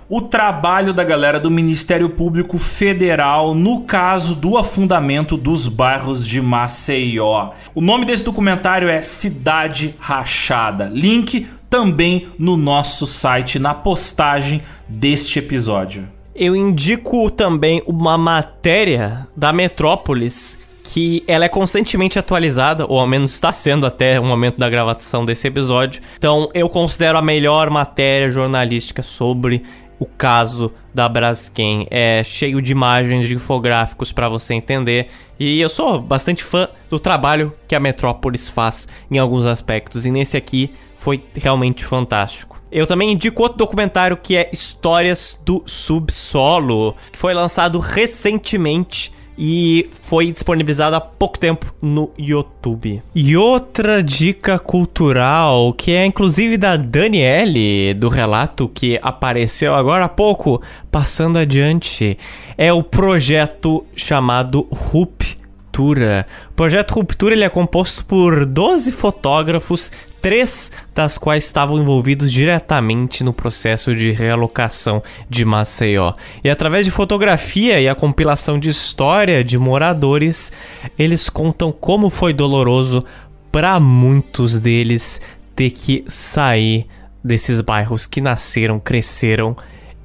o trabalho da galera do Ministério Público Federal no caso do afundamento dos bairros de Maceió. O nome desse documentário é Cidade Rachada. Link também no nosso site, na postagem deste episódio. Eu indico também uma matéria da Metrópolis que ela é constantemente atualizada, ou ao menos está sendo até o momento da gravação desse episódio. Então eu considero a melhor matéria jornalística sobre o caso da Braskem. É cheio de imagens, de infográficos para você entender. E eu sou bastante fã do trabalho que a Metrópolis faz em alguns aspectos. E nesse aqui foi realmente fantástico. Eu também indico outro documentário que é Histórias do Subsolo, que foi lançado recentemente e foi disponibilizado há pouco tempo no YouTube. E outra dica cultural, que é inclusive da Daniele, do relato que apareceu agora há pouco, passando adiante, é o projeto chamado Ruptura. O projeto Ruptura ele é composto por 12 fotógrafos três das quais estavam envolvidos diretamente no processo de realocação de Maceió. E através de fotografia e a compilação de história de moradores, eles contam como foi doloroso para muitos deles ter que sair desses bairros que nasceram, cresceram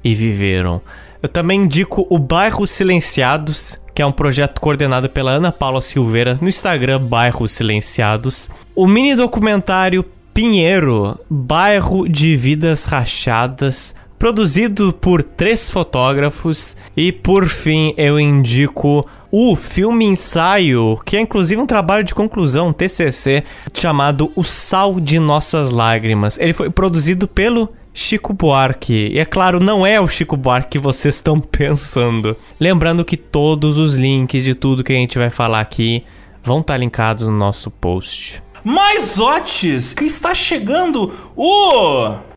e viveram. Eu também indico o Bairro Silenciados, que é um projeto coordenado pela Ana Paula Silveira no Instagram Bairros Silenciados. O mini documentário Pinheiro, Bairro de Vidas Rachadas, produzido por três fotógrafos. E por fim, eu indico o filme ensaio, que é inclusive um trabalho de conclusão, TCC, chamado O Sal de Nossas Lágrimas. Ele foi produzido pelo Chico Buarque. E é claro, não é o Chico Buarque que vocês estão pensando. Lembrando que todos os links de tudo que a gente vai falar aqui vão estar linkados no nosso post. Mas Otis, que está chegando o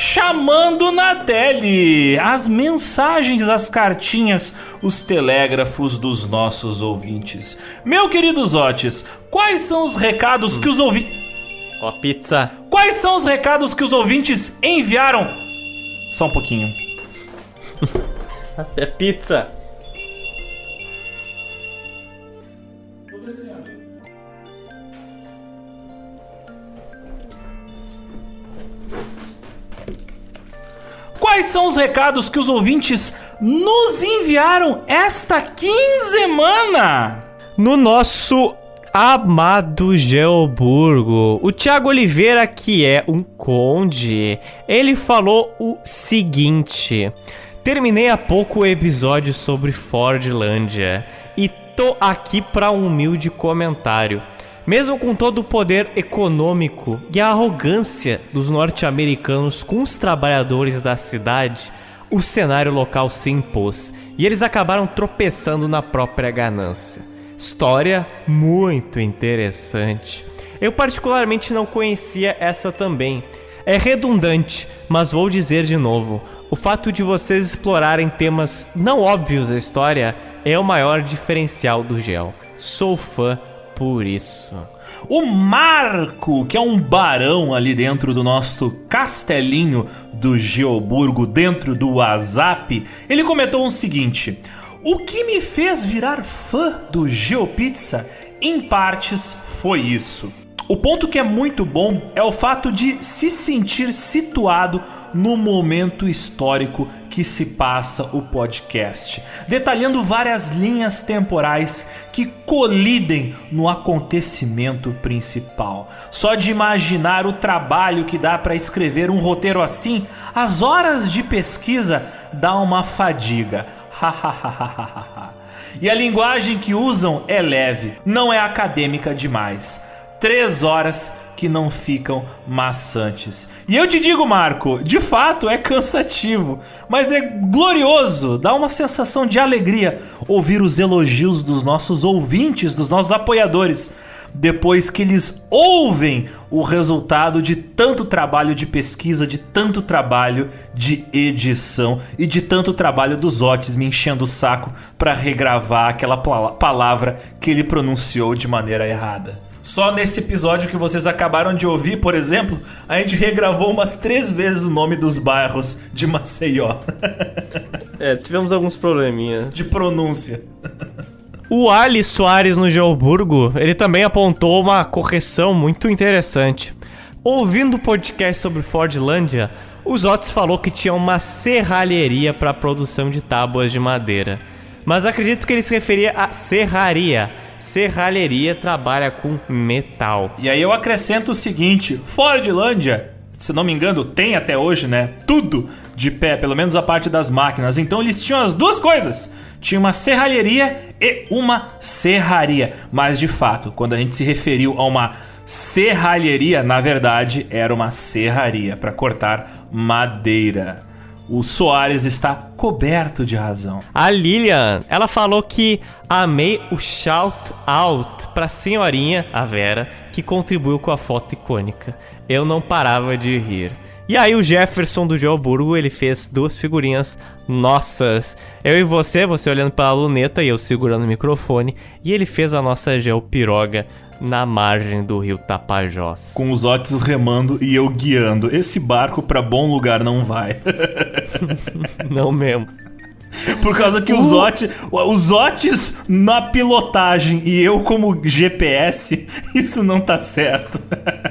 chamando na tele as mensagens, as cartinhas, os telégrafos dos nossos ouvintes. Meu querido Otis, quais são os recados hum. que os ouvintes. Ó, pizza. Quais são os recados que os ouvintes enviaram? Só um pouquinho. É pizza. Quais são os recados que os ouvintes nos enviaram esta quinzemana? No nosso Amado Geoburgo, o Thiago Oliveira, que é um conde, ele falou o seguinte: Terminei há pouco o episódio sobre Fordlândia e tô aqui para um humilde comentário. Mesmo com todo o poder econômico e a arrogância dos norte-americanos com os trabalhadores da cidade, o cenário local se impôs e eles acabaram tropeçando na própria ganância. História muito interessante. Eu particularmente não conhecia essa também. É redundante, mas vou dizer de novo: o fato de vocês explorarem temas não óbvios da história é o maior diferencial do Gel. Sou fã por isso. O Marco, que é um barão ali dentro do nosso castelinho do Geoburgo, dentro do WhatsApp, ele comentou o seguinte: O que me fez virar fã do GeoPizza, em partes, foi isso. O ponto que é muito bom é o fato de se sentir situado no momento histórico que se passa o podcast, detalhando várias linhas temporais que colidem no acontecimento principal. Só de imaginar o trabalho que dá para escrever um roteiro assim, as horas de pesquisa dá uma fadiga. e a linguagem que usam é leve, não é acadêmica demais três horas que não ficam maçantes. E eu te digo, Marco, de fato é cansativo, mas é glorioso, dá uma sensação de alegria ouvir os elogios dos nossos ouvintes, dos nossos apoiadores, depois que eles ouvem o resultado de tanto trabalho de pesquisa, de tanto trabalho de edição e de tanto trabalho dos Otis me enchendo o saco para regravar aquela palavra que ele pronunciou de maneira errada. Só nesse episódio que vocês acabaram de ouvir, por exemplo, a gente regravou umas três vezes o nome dos bairros de Maceió. é, tivemos alguns probleminhas. De pronúncia. O Ali Soares no Geoburgo, ele também apontou uma correção muito interessante. Ouvindo o podcast sobre Fordlândia, os Otis falou que tinha uma serralheria para produção de tábuas de madeira. Mas acredito que ele se referia a serraria, serralheria trabalha com metal. E aí eu acrescento o seguinte: Fordlândia, se não me engano, tem até hoje, né? Tudo de pé, pelo menos a parte das máquinas. Então eles tinham as duas coisas: tinha uma serralheria e uma serraria. Mas de fato, quando a gente se referiu a uma serralheria, na verdade era uma serraria para cortar madeira o Soares está coberto de razão. A Lilian, ela falou que amei o shout out pra senhorinha, a Vera, que contribuiu com a foto icônica. Eu não parava de rir. E aí o Jefferson do Geoburgo, ele fez duas figurinhas nossas. Eu e você, você olhando pela luneta e eu segurando o microfone. E ele fez a nossa Geopiroga na margem do rio Tapajós. Com os Otis remando e eu guiando. Esse barco para bom lugar não vai. não mesmo. Por causa que uh. os, Otis, os Otis na pilotagem e eu como GPS, isso não tá certo.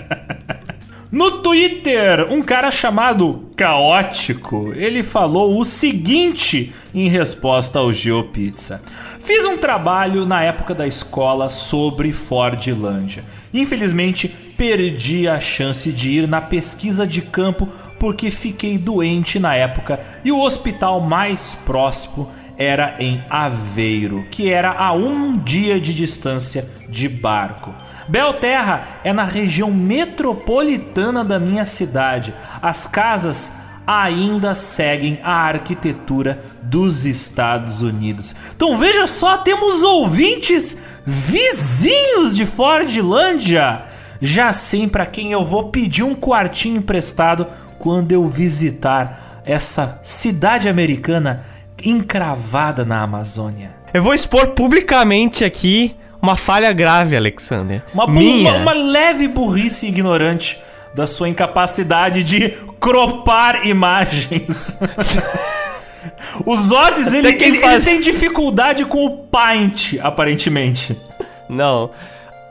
No Twitter, um cara chamado Caótico, ele falou o seguinte em resposta ao GeoPizza. Fiz um trabalho na época da escola sobre Fordlândia. Infelizmente, perdi a chance de ir na pesquisa de campo porque fiquei doente na época e o hospital mais próximo era em Aveiro, que era a um dia de distância de barco. Belterra é na região metropolitana da minha cidade. As casas ainda seguem a arquitetura dos Estados Unidos. Então veja só, temos ouvintes vizinhos de Fordlândia. Já sei para quem eu vou pedir um quartinho emprestado quando eu visitar essa cidade americana encravada na Amazônia. Eu vou expor publicamente aqui uma falha grave, Alexander. Uma, Minha. uma, uma leve burrice ignorante da sua incapacidade de cropar imagens. Os Otis, ele, ele, faz... ele tem dificuldade com o Paint, aparentemente. Não.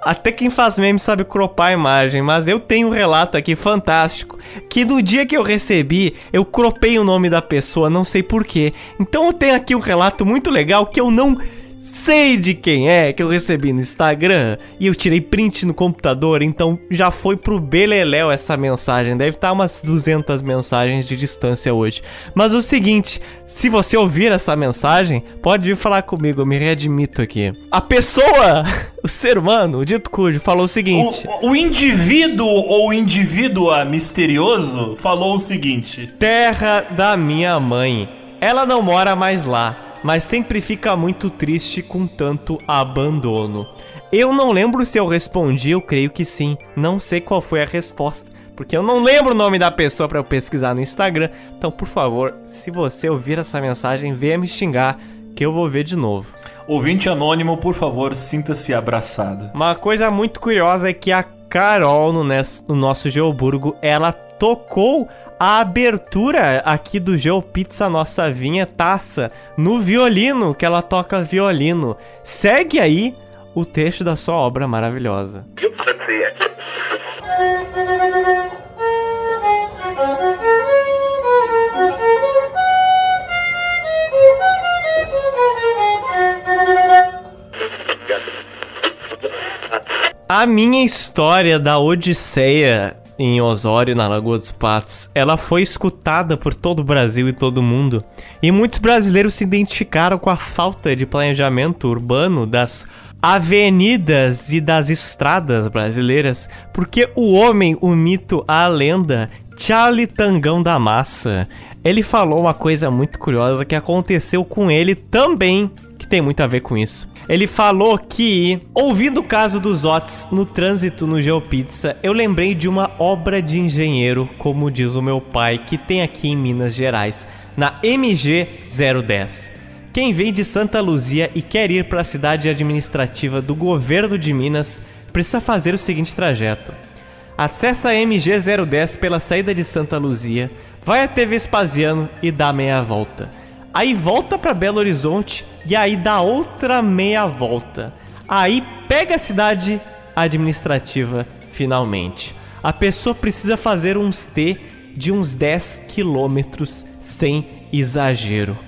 Até quem faz meme sabe cropar a imagem, mas eu tenho um relato aqui fantástico que no dia que eu recebi, eu cropei o nome da pessoa, não sei porquê. Então eu tenho aqui um relato muito legal que eu não sei de quem é que eu recebi no Instagram e eu tirei print no computador, então já foi pro Beleléu essa mensagem. Deve estar umas 200 mensagens de distância hoje. Mas o seguinte, se você ouvir essa mensagem, pode vir falar comigo, eu me readmito aqui. A pessoa, o ser humano, o dito cujo, falou o seguinte: O, o indivíduo ou indivídua misterioso falou o seguinte: Terra da minha mãe. Ela não mora mais lá mas sempre fica muito triste com tanto abandono. Eu não lembro se eu respondi, eu creio que sim. Não sei qual foi a resposta, porque eu não lembro o nome da pessoa para eu pesquisar no Instagram. Então, por favor, se você ouvir essa mensagem, venha me xingar que eu vou ver de novo. Ouvinte anônimo, por favor, sinta-se abraçado. Uma coisa muito curiosa é que a Carol no, no nosso Geoburgo, ela tocou a abertura aqui do GeoPizza Nossa Vinha Taça no violino, que ela toca violino. Segue aí o texto da sua obra maravilhosa. A minha história da Odisseia em Osório, na Lagoa dos Patos, ela foi escutada por todo o Brasil e todo o mundo. E muitos brasileiros se identificaram com a falta de planejamento urbano das avenidas e das estradas brasileiras, porque o homem, o mito, a lenda, Charlie Tangão da Massa, ele falou uma coisa muito curiosa que aconteceu com ele também, que tem muito a ver com isso. Ele falou que, ouvindo o caso dos Otis no trânsito no GeoPizza, eu lembrei de uma obra de engenheiro, como diz o meu pai, que tem aqui em Minas Gerais, na MG 010. Quem vem de Santa Luzia e quer ir para a cidade administrativa do governo de Minas precisa fazer o seguinte trajeto. Acesse a MG 010 pela saída de Santa Luzia, vai até Vespasiano e dá meia volta aí volta para Belo Horizonte e aí dá outra meia volta. Aí pega a cidade administrativa finalmente. A pessoa precisa fazer uns T de uns 10 quilômetros sem exagero.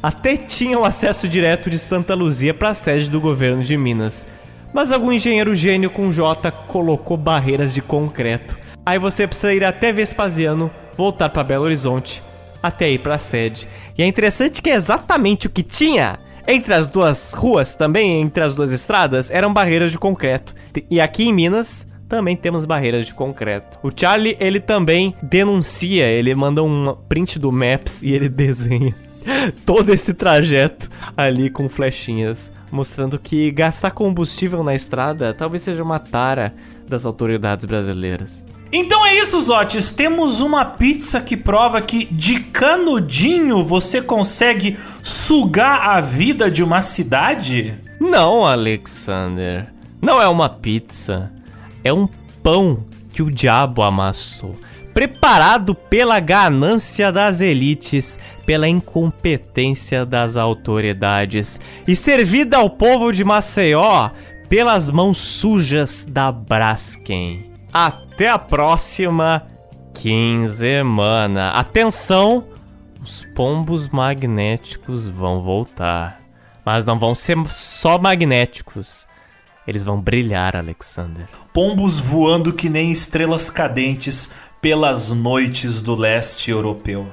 Até tinha o acesso direto de Santa Luzia para a sede do governo de Minas. Mas algum engenheiro gênio com J colocou barreiras de concreto. Aí você precisa ir até Vespasiano, voltar para Belo Horizonte até ir para a sede. E é interessante que é exatamente o que tinha entre as duas ruas, também entre as duas estradas, eram barreiras de concreto. E aqui em Minas também temos barreiras de concreto. O Charlie, ele também denuncia, ele manda um print do Maps e ele desenha todo esse trajeto ali com flechinhas, mostrando que gastar combustível na estrada talvez seja uma tara das autoridades brasileiras. Então é isso, Zotes. Temos uma pizza que prova que de canudinho você consegue sugar a vida de uma cidade? Não, Alexander. Não é uma pizza. É um pão que o diabo amassou. Preparado pela ganância das elites, pela incompetência das autoridades e servida ao povo de Maceió pelas mãos sujas da Braskem. Até a próxima quinzena. Atenção, os pombos magnéticos vão voltar. Mas não vão ser só magnéticos. Eles vão brilhar, Alexander. Pombos voando que nem estrelas cadentes pelas noites do leste europeu.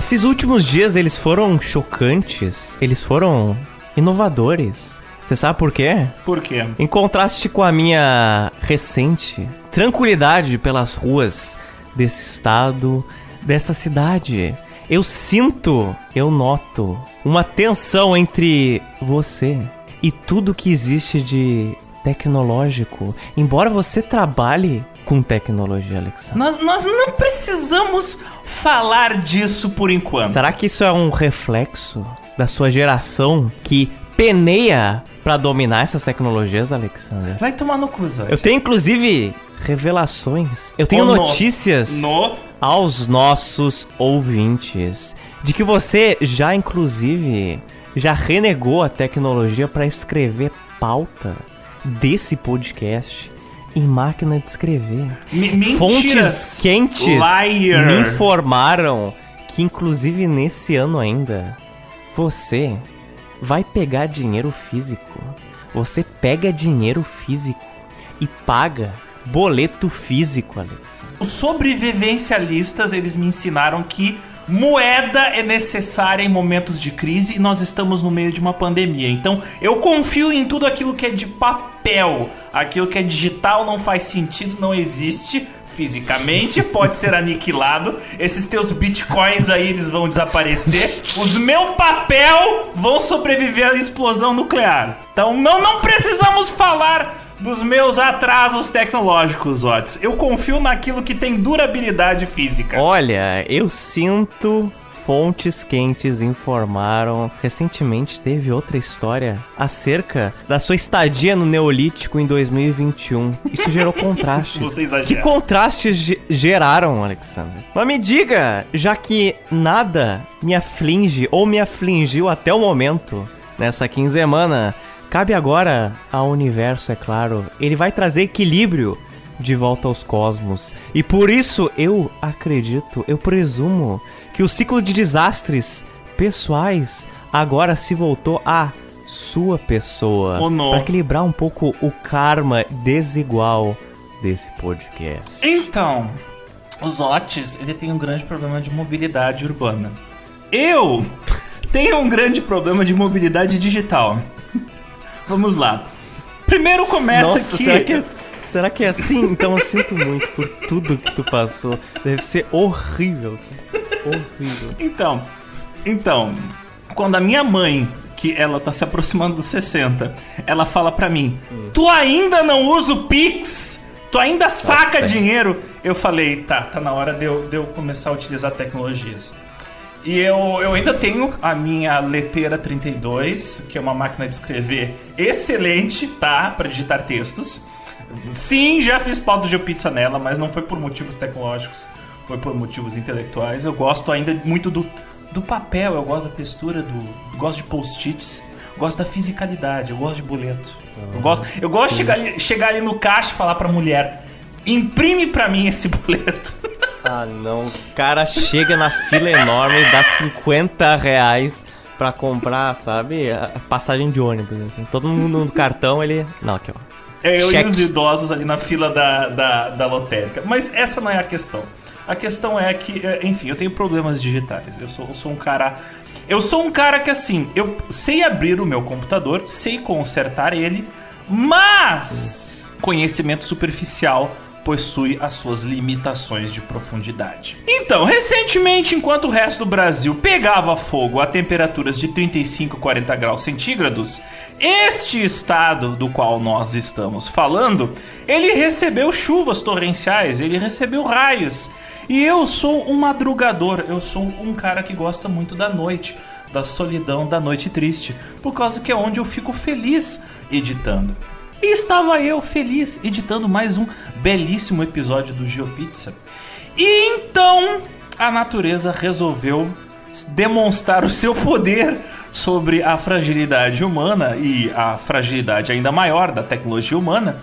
Esses últimos dias eles foram chocantes, eles foram inovadores. Você sabe por quê? Por quê? Em contraste com a minha recente tranquilidade pelas ruas desse estado, dessa cidade, eu sinto, eu noto uma tensão entre você e tudo que existe de tecnológico. Embora você trabalhe com tecnologia, Alexa. Nós, nós não precisamos falar disso por enquanto. Será que isso é um reflexo da sua geração que peneia para dominar essas tecnologias, Alexander? Vai tomar no cu, Zé. Eu tenho inclusive revelações. Eu tenho Oh, no. notícias No. aos nossos ouvintes de que você já inclusive já renegou a tecnologia para escrever pauta desse podcast em máquina de escrever. Me- mentiras. Fontes quentes Liar. me informaram que inclusive nesse ano ainda você vai pegar dinheiro físico. Você pega dinheiro físico e paga boleto físico, Alex. Os sobrevivencialistas, eles me ensinaram que moeda é necessária em momentos de crise e nós estamos no meio de uma pandemia. Então, eu confio em tudo aquilo que é de papel. Aquilo que é digital não faz sentido, não existe fisicamente, pode ser aniquilado. Esses teus bitcoins aí, eles vão desaparecer. Os meu papel vão sobreviver à explosão nuclear. Então, não, não precisamos falar dos meus atrasos tecnológicos, Otis. Eu confio naquilo que tem durabilidade física. Olha, eu sinto fontes quentes informaram. Recentemente teve outra história acerca da sua estadia no Neolítico em 2021. Isso gerou contrastes. Você exagera. Que contrastes ge- geraram, Alexander? Mas me diga, já que nada me aflige ou me afligiu até o momento nessa quinzemana, cabe agora ao universo, é claro. Ele vai trazer equilíbrio de volta aos cosmos. E por isso eu acredito, eu presumo que o ciclo de desastres pessoais agora se voltou à sua pessoa. Oh, não. Pra equilibrar um pouco o karma desigual desse podcast. Então, os Otis, ele tem um grande problema de mobilidade urbana. Eu tenho um grande problema de mobilidade digital. Vamos lá. Primeiro começa Nossa, que... será que, é, será que é assim? Então eu sinto muito por tudo que tu passou. Deve ser horrível. Horrível. Então, então, quando a minha mãe, que ela tá se aproximando dos 60, ela fala pra mim: "Tu ainda não usa o Pix? Tu ainda saca Nossa. dinheiro?" Eu falei: "Tá, tá na hora de eu, de eu começar a utilizar tecnologias." E eu, eu ainda tenho a minha leteira 32, que é uma máquina de escrever excelente, tá? Pra digitar textos. Sim, já fiz pauta de pizza nela, mas não foi por motivos tecnológicos, foi por motivos intelectuais. Eu gosto ainda muito do, do papel, eu gosto da textura, do, gosto de post-its, gosto da fisicalidade, eu gosto de boleto. Eu gosto, eu gosto de chegar chegar ali no caixa e falar pra mulher: imprime pra mim esse boleto. Ah, não. O cara chega na fila enorme, dá 50 reais pra comprar, sabe? A passagem de ônibus. Assim. Todo mundo no cartão, ele. Não, aqui, ó. É, eu Cheque. e os idosos ali na fila da, da, da lotérica. Mas essa não é a questão. A questão é que, é, enfim, eu tenho problemas digitais. Eu sou, eu sou um cara. Eu sou um cara que, assim, eu sei abrir o meu computador, sei consertar ele, mas conhecimento superficial possui as suas limitações de profundidade. Então, recentemente, enquanto o resto do Brasil pegava fogo a temperaturas de 35 e 40 graus centígrados, este estado do qual nós estamos falando, ele recebeu chuvas torrenciais, ele recebeu raios. E eu sou um madrugador, eu sou um cara que gosta muito da noite, da solidão, da noite triste, por causa que é onde eu fico feliz editando. E estava eu feliz editando mais um belíssimo episódio do GeoPizza. E então a natureza resolveu demonstrar o seu poder sobre a fragilidade humana e a fragilidade ainda maior da tecnologia humana.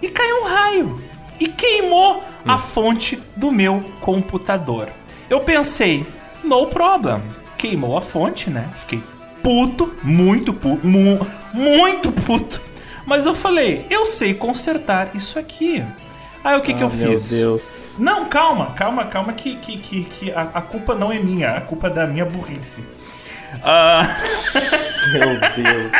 E caiu um raio e queimou a fonte do meu computador. Eu pensei, no problem. Queimou a fonte, né? Fiquei puto, muito puto, mu muito puto. Mas eu falei, eu sei consertar isso aqui. Aí o que, que eu Ah, meu fiz? Deus. Não, calma, calma, calma, que, que, que, que a, a culpa não é minha, a culpa é da minha burrice. Ah, Meu Deus.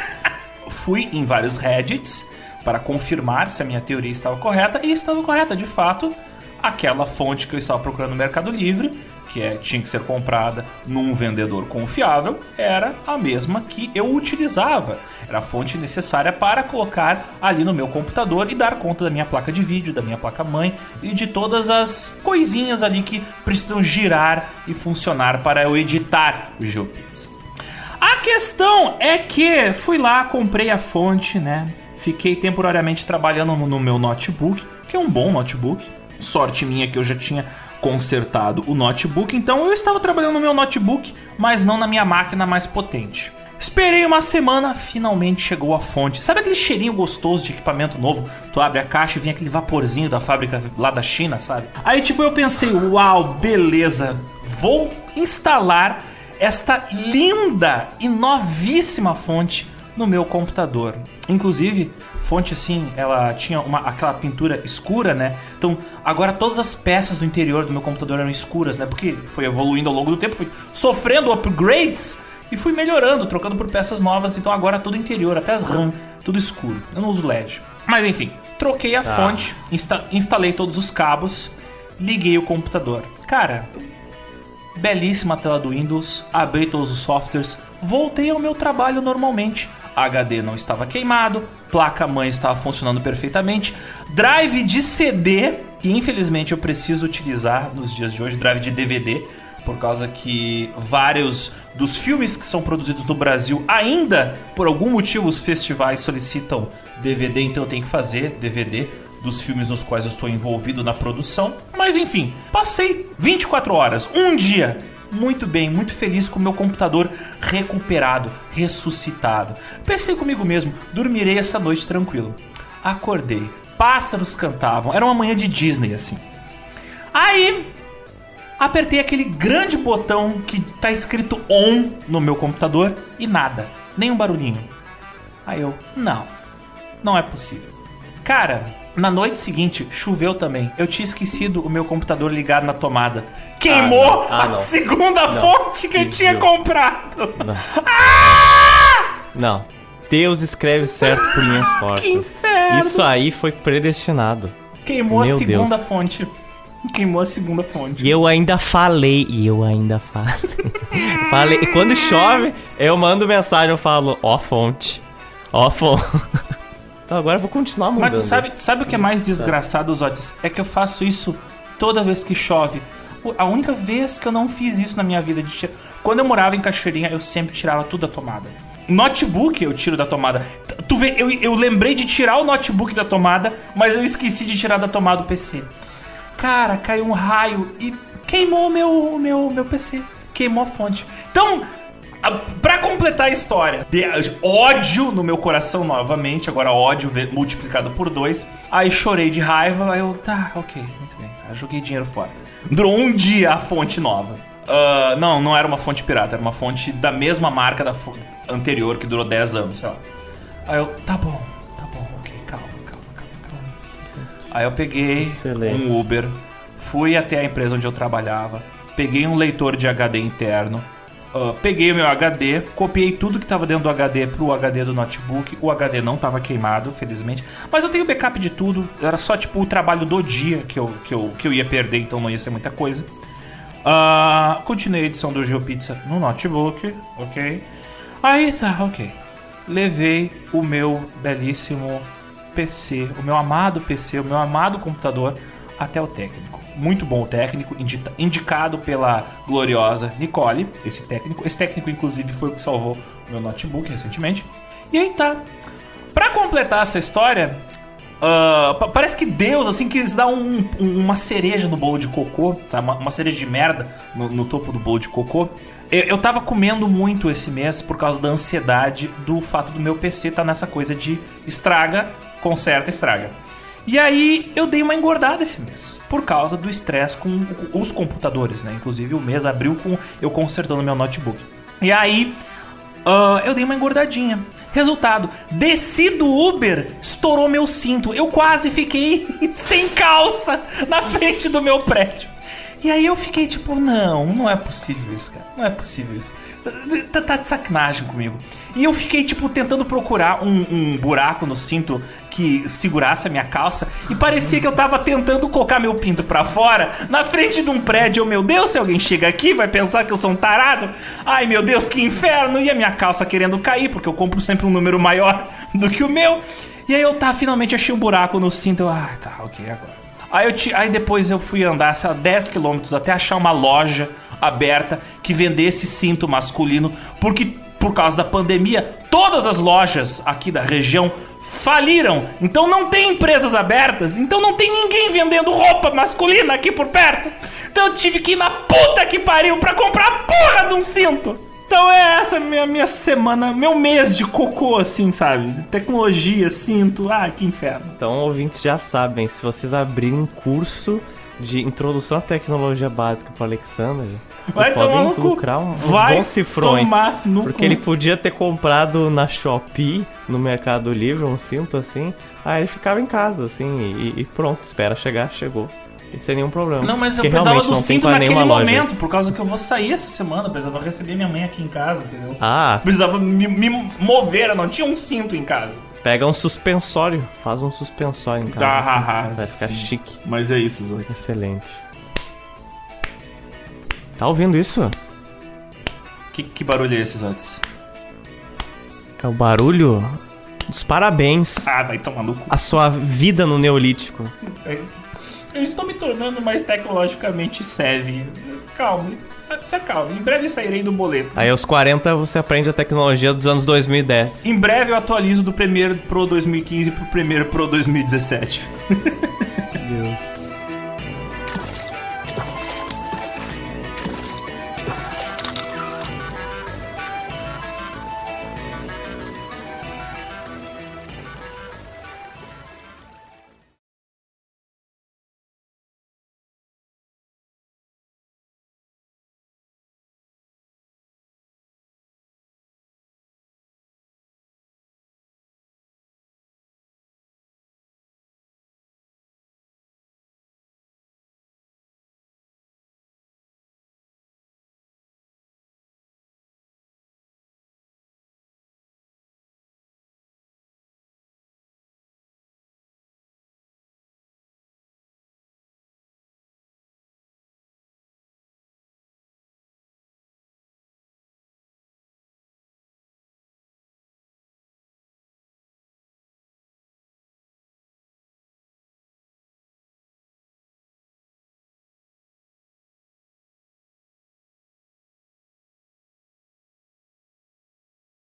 fui em vários Reddits para confirmar se a minha teoria estava correta e estava correta. De fato, aquela fonte que eu estava procurando no Mercado Livre, que é, tinha que ser comprada num vendedor confiável, era a mesma que eu utilizava. Era a fonte necessária para colocar ali no meu computador e dar conta da minha placa de vídeo, da minha placa mãe e de todas as coisinhas ali que precisam girar e funcionar para eu editar o GeoPizza. A questão é que fui lá, comprei a fonte, né? Fiquei temporariamente trabalhando no meu notebook, que é um bom notebook. Sorte minha que eu já tinha consertado o notebook, então eu estava trabalhando no meu notebook, mas não na minha máquina mais potente. Esperei uma semana, finalmente chegou a fonte. Sabe aquele cheirinho gostoso de equipamento novo? Tu abre a caixa e vem aquele vaporzinho da fábrica lá da China, sabe? Aí tipo eu pensei, uau, beleza, vou instalar esta linda e novíssima fonte no meu computador. Inclusive, fonte assim, ela tinha uma, aquela pintura escura, né? Então, agora todas as peças do interior do meu computador eram escuras, né? Porque foi evoluindo ao longo do tempo, fui sofrendo upgrades e fui melhorando, trocando por peças novas. Então, agora todo interior, até as RAM, tudo escuro. Eu não uso LED. Mas enfim, troquei a tá. fonte, insta instalei todos os cabos, liguei o computador. Cara, belíssima tela do Windows, abri todos os softwares, voltei ao meu trabalho normalmente. HD não estava queimado, placa-mãe estava funcionando perfeitamente, drive de CD, que infelizmente eu preciso utilizar nos dias de hoje, drive de DVD, por causa que vários dos filmes que são produzidos no Brasil ainda, por algum motivo, os festivais solicitam DVD, então eu tenho que fazer DVD dos filmes nos quais eu estou envolvido na produção. Mas enfim, passei 24 horas, um dia, muito bem, muito feliz com o meu computador recuperado, ressuscitado. Pensei comigo mesmo, dormirei essa noite tranquilo. Acordei, pássaros cantavam, era uma manhã de Disney assim. Aí apertei aquele grande botão que tá escrito on no meu computador e nada, nem um barulhinho. Aí eu, não, não é possível. Cara, na noite seguinte, choveu também. Eu tinha esquecido o meu computador ligado na tomada. Queimou ah, ah, a segunda não. fonte que, que eu tinha comprado. Não. Ah! não. Deus escreve certo por linhas tortas. Que inferno. Isso aí foi predestinado. Queimou meu a segunda Deus. fonte. Queimou a segunda fonte. E eu ainda falei, e eu ainda falei. falei. E quando chove, eu mando mensagem, eu falo, ó fonte. Ó fonte. Então agora eu vou continuar mudando. Mas sabe, sabe o que é mais desgraçado, Otis? É que eu faço isso toda vez que chove. A única vez que eu não fiz isso na minha vida de tirar... Quando eu morava em Cachoeirinha, eu sempre tirava tudo da tomada. Notebook eu tiro da tomada. Tu vê, eu, eu lembrei de tirar o notebook da tomada, mas eu esqueci de tirar da tomada o PC. Cara, caiu um raio e queimou o meu, meu, meu PC. Queimou a fonte. Então, Pra completar a história, de ódio no meu coração novamente, agora ódio multiplicado por dois. Aí chorei de raiva, aí eu, tá, ok, muito bem, tá, joguei dinheiro fora. Durou um dia a fonte nova. Uh, não, não era uma fonte pirata, era uma fonte da mesma marca da anterior, que durou 10 anos, sei lá. Aí eu, tá bom, tá bom, ok, calma, calma, calma, calma. Aí eu peguei Excelente. um Uber, fui até a empresa onde eu trabalhava, peguei um leitor de HD interno, Peguei o meu HD, copiei tudo que estava dentro do HD pro HD do notebook. O HD não estava queimado, felizmente. Mas eu tenho backup de tudo. Era só tipo o trabalho do dia que eu, que eu, que eu ia perder, então não ia ser muita coisa. Uh, continuei a edição do GeoPizza no notebook, ok? Aí tá, ok. Levei o meu belíssimo PC, o meu amado PC, o meu amado computador até o técnico muito bom técnico, indicado pela gloriosa Nicole, esse técnico. Esse técnico, inclusive, foi o que salvou meu notebook recentemente. E aí tá. Pra completar essa história, uh, parece que Deus, assim, quis dar um, um, uma cereja no bolo de cocô, sabe? Uma, uma cereja de merda no, no, topo do bolo de cocô. Eu, eu tava comendo muito esse mês por causa da ansiedade do fato do meu PC tá nessa coisa de estraga, conserta, estraga. E aí eu dei uma engordada esse mês, por causa do estresse com os computadores, né? Inclusive o mês abriu com eu consertando meu notebook. E aí uh, eu dei uma engordadinha. Resultado, desci do Uber, estourou meu cinto. Eu quase fiquei sem calça na frente do meu prédio. E aí eu fiquei tipo, não, não é possível isso, cara. Não é possível isso. Tá, tá de sacanagem comigo. E eu fiquei, tipo, tentando procurar um, um buraco no cinto que segurasse a minha calça e parecia que eu tava tentando colocar meu pinto para fora na frente de um prédio. Eu, meu Deus, se alguém chega aqui vai pensar que eu sou um tarado. Ai, meu Deus, que inferno! E a minha calça querendo cair, porque eu compro sempre um número maior do que o meu. E aí eu tá, finalmente achei um buraco no cinto. Eu, ah, tá, ok, agora. Aí, eu te, aí depois eu fui andar, sei lá, 10 quilômetros até achar uma loja aberta que vendesse cinto masculino, porque por causa da pandemia, todas as lojas aqui da região faliram. Então não tem empresas abertas. Então não tem ninguém vendendo roupa masculina aqui por perto. Então eu tive que ir na puta que pariu pra comprar a porra de um cinto. Então é essa minha, minha semana, meu mês de cocô, assim, sabe? Tecnologia, cinto, ah, que inferno. Então, ouvintes já sabem, se vocês abrirem um curso de introdução à tecnologia básica para Alexander, Vai tomar no cu. uns Vai bons cifrões. tomar no porque cu. ele podia ter comprado na Shopee, no Mercado Livre, um cinto assim. Aí ele ficava em casa, assim, e, e pronto, espera chegar, chegou. Sem nenhum problema. Não, mas eu Porque precisava do cinto naquele nenhuma loja. momento, por causa que eu vou sair essa semana, precisava receber minha mãe aqui em casa, entendeu? Ah, Precisava me, me mover, eu não tinha um cinto em casa. pega um suspensório, faz um suspensório em casa. Ah, assim, ah, vai ficar chique. Mas é isso, Zoids. Excelente. Tá ouvindo isso? Que, que barulho é esse, Zoids? É o barulho dos parabéns. Ah, vai tomar no cu. A sua vida no Neolítico. É, Eu estou me tornando mais tecnologicamente savvy. Calma, se acalme. Em breve sairei do boleto. Aí aos 40 você aprende a tecnologia dos anos 2010. Em breve eu atualizo do Premiere Pro 2015 pro Premiere Pro 2017.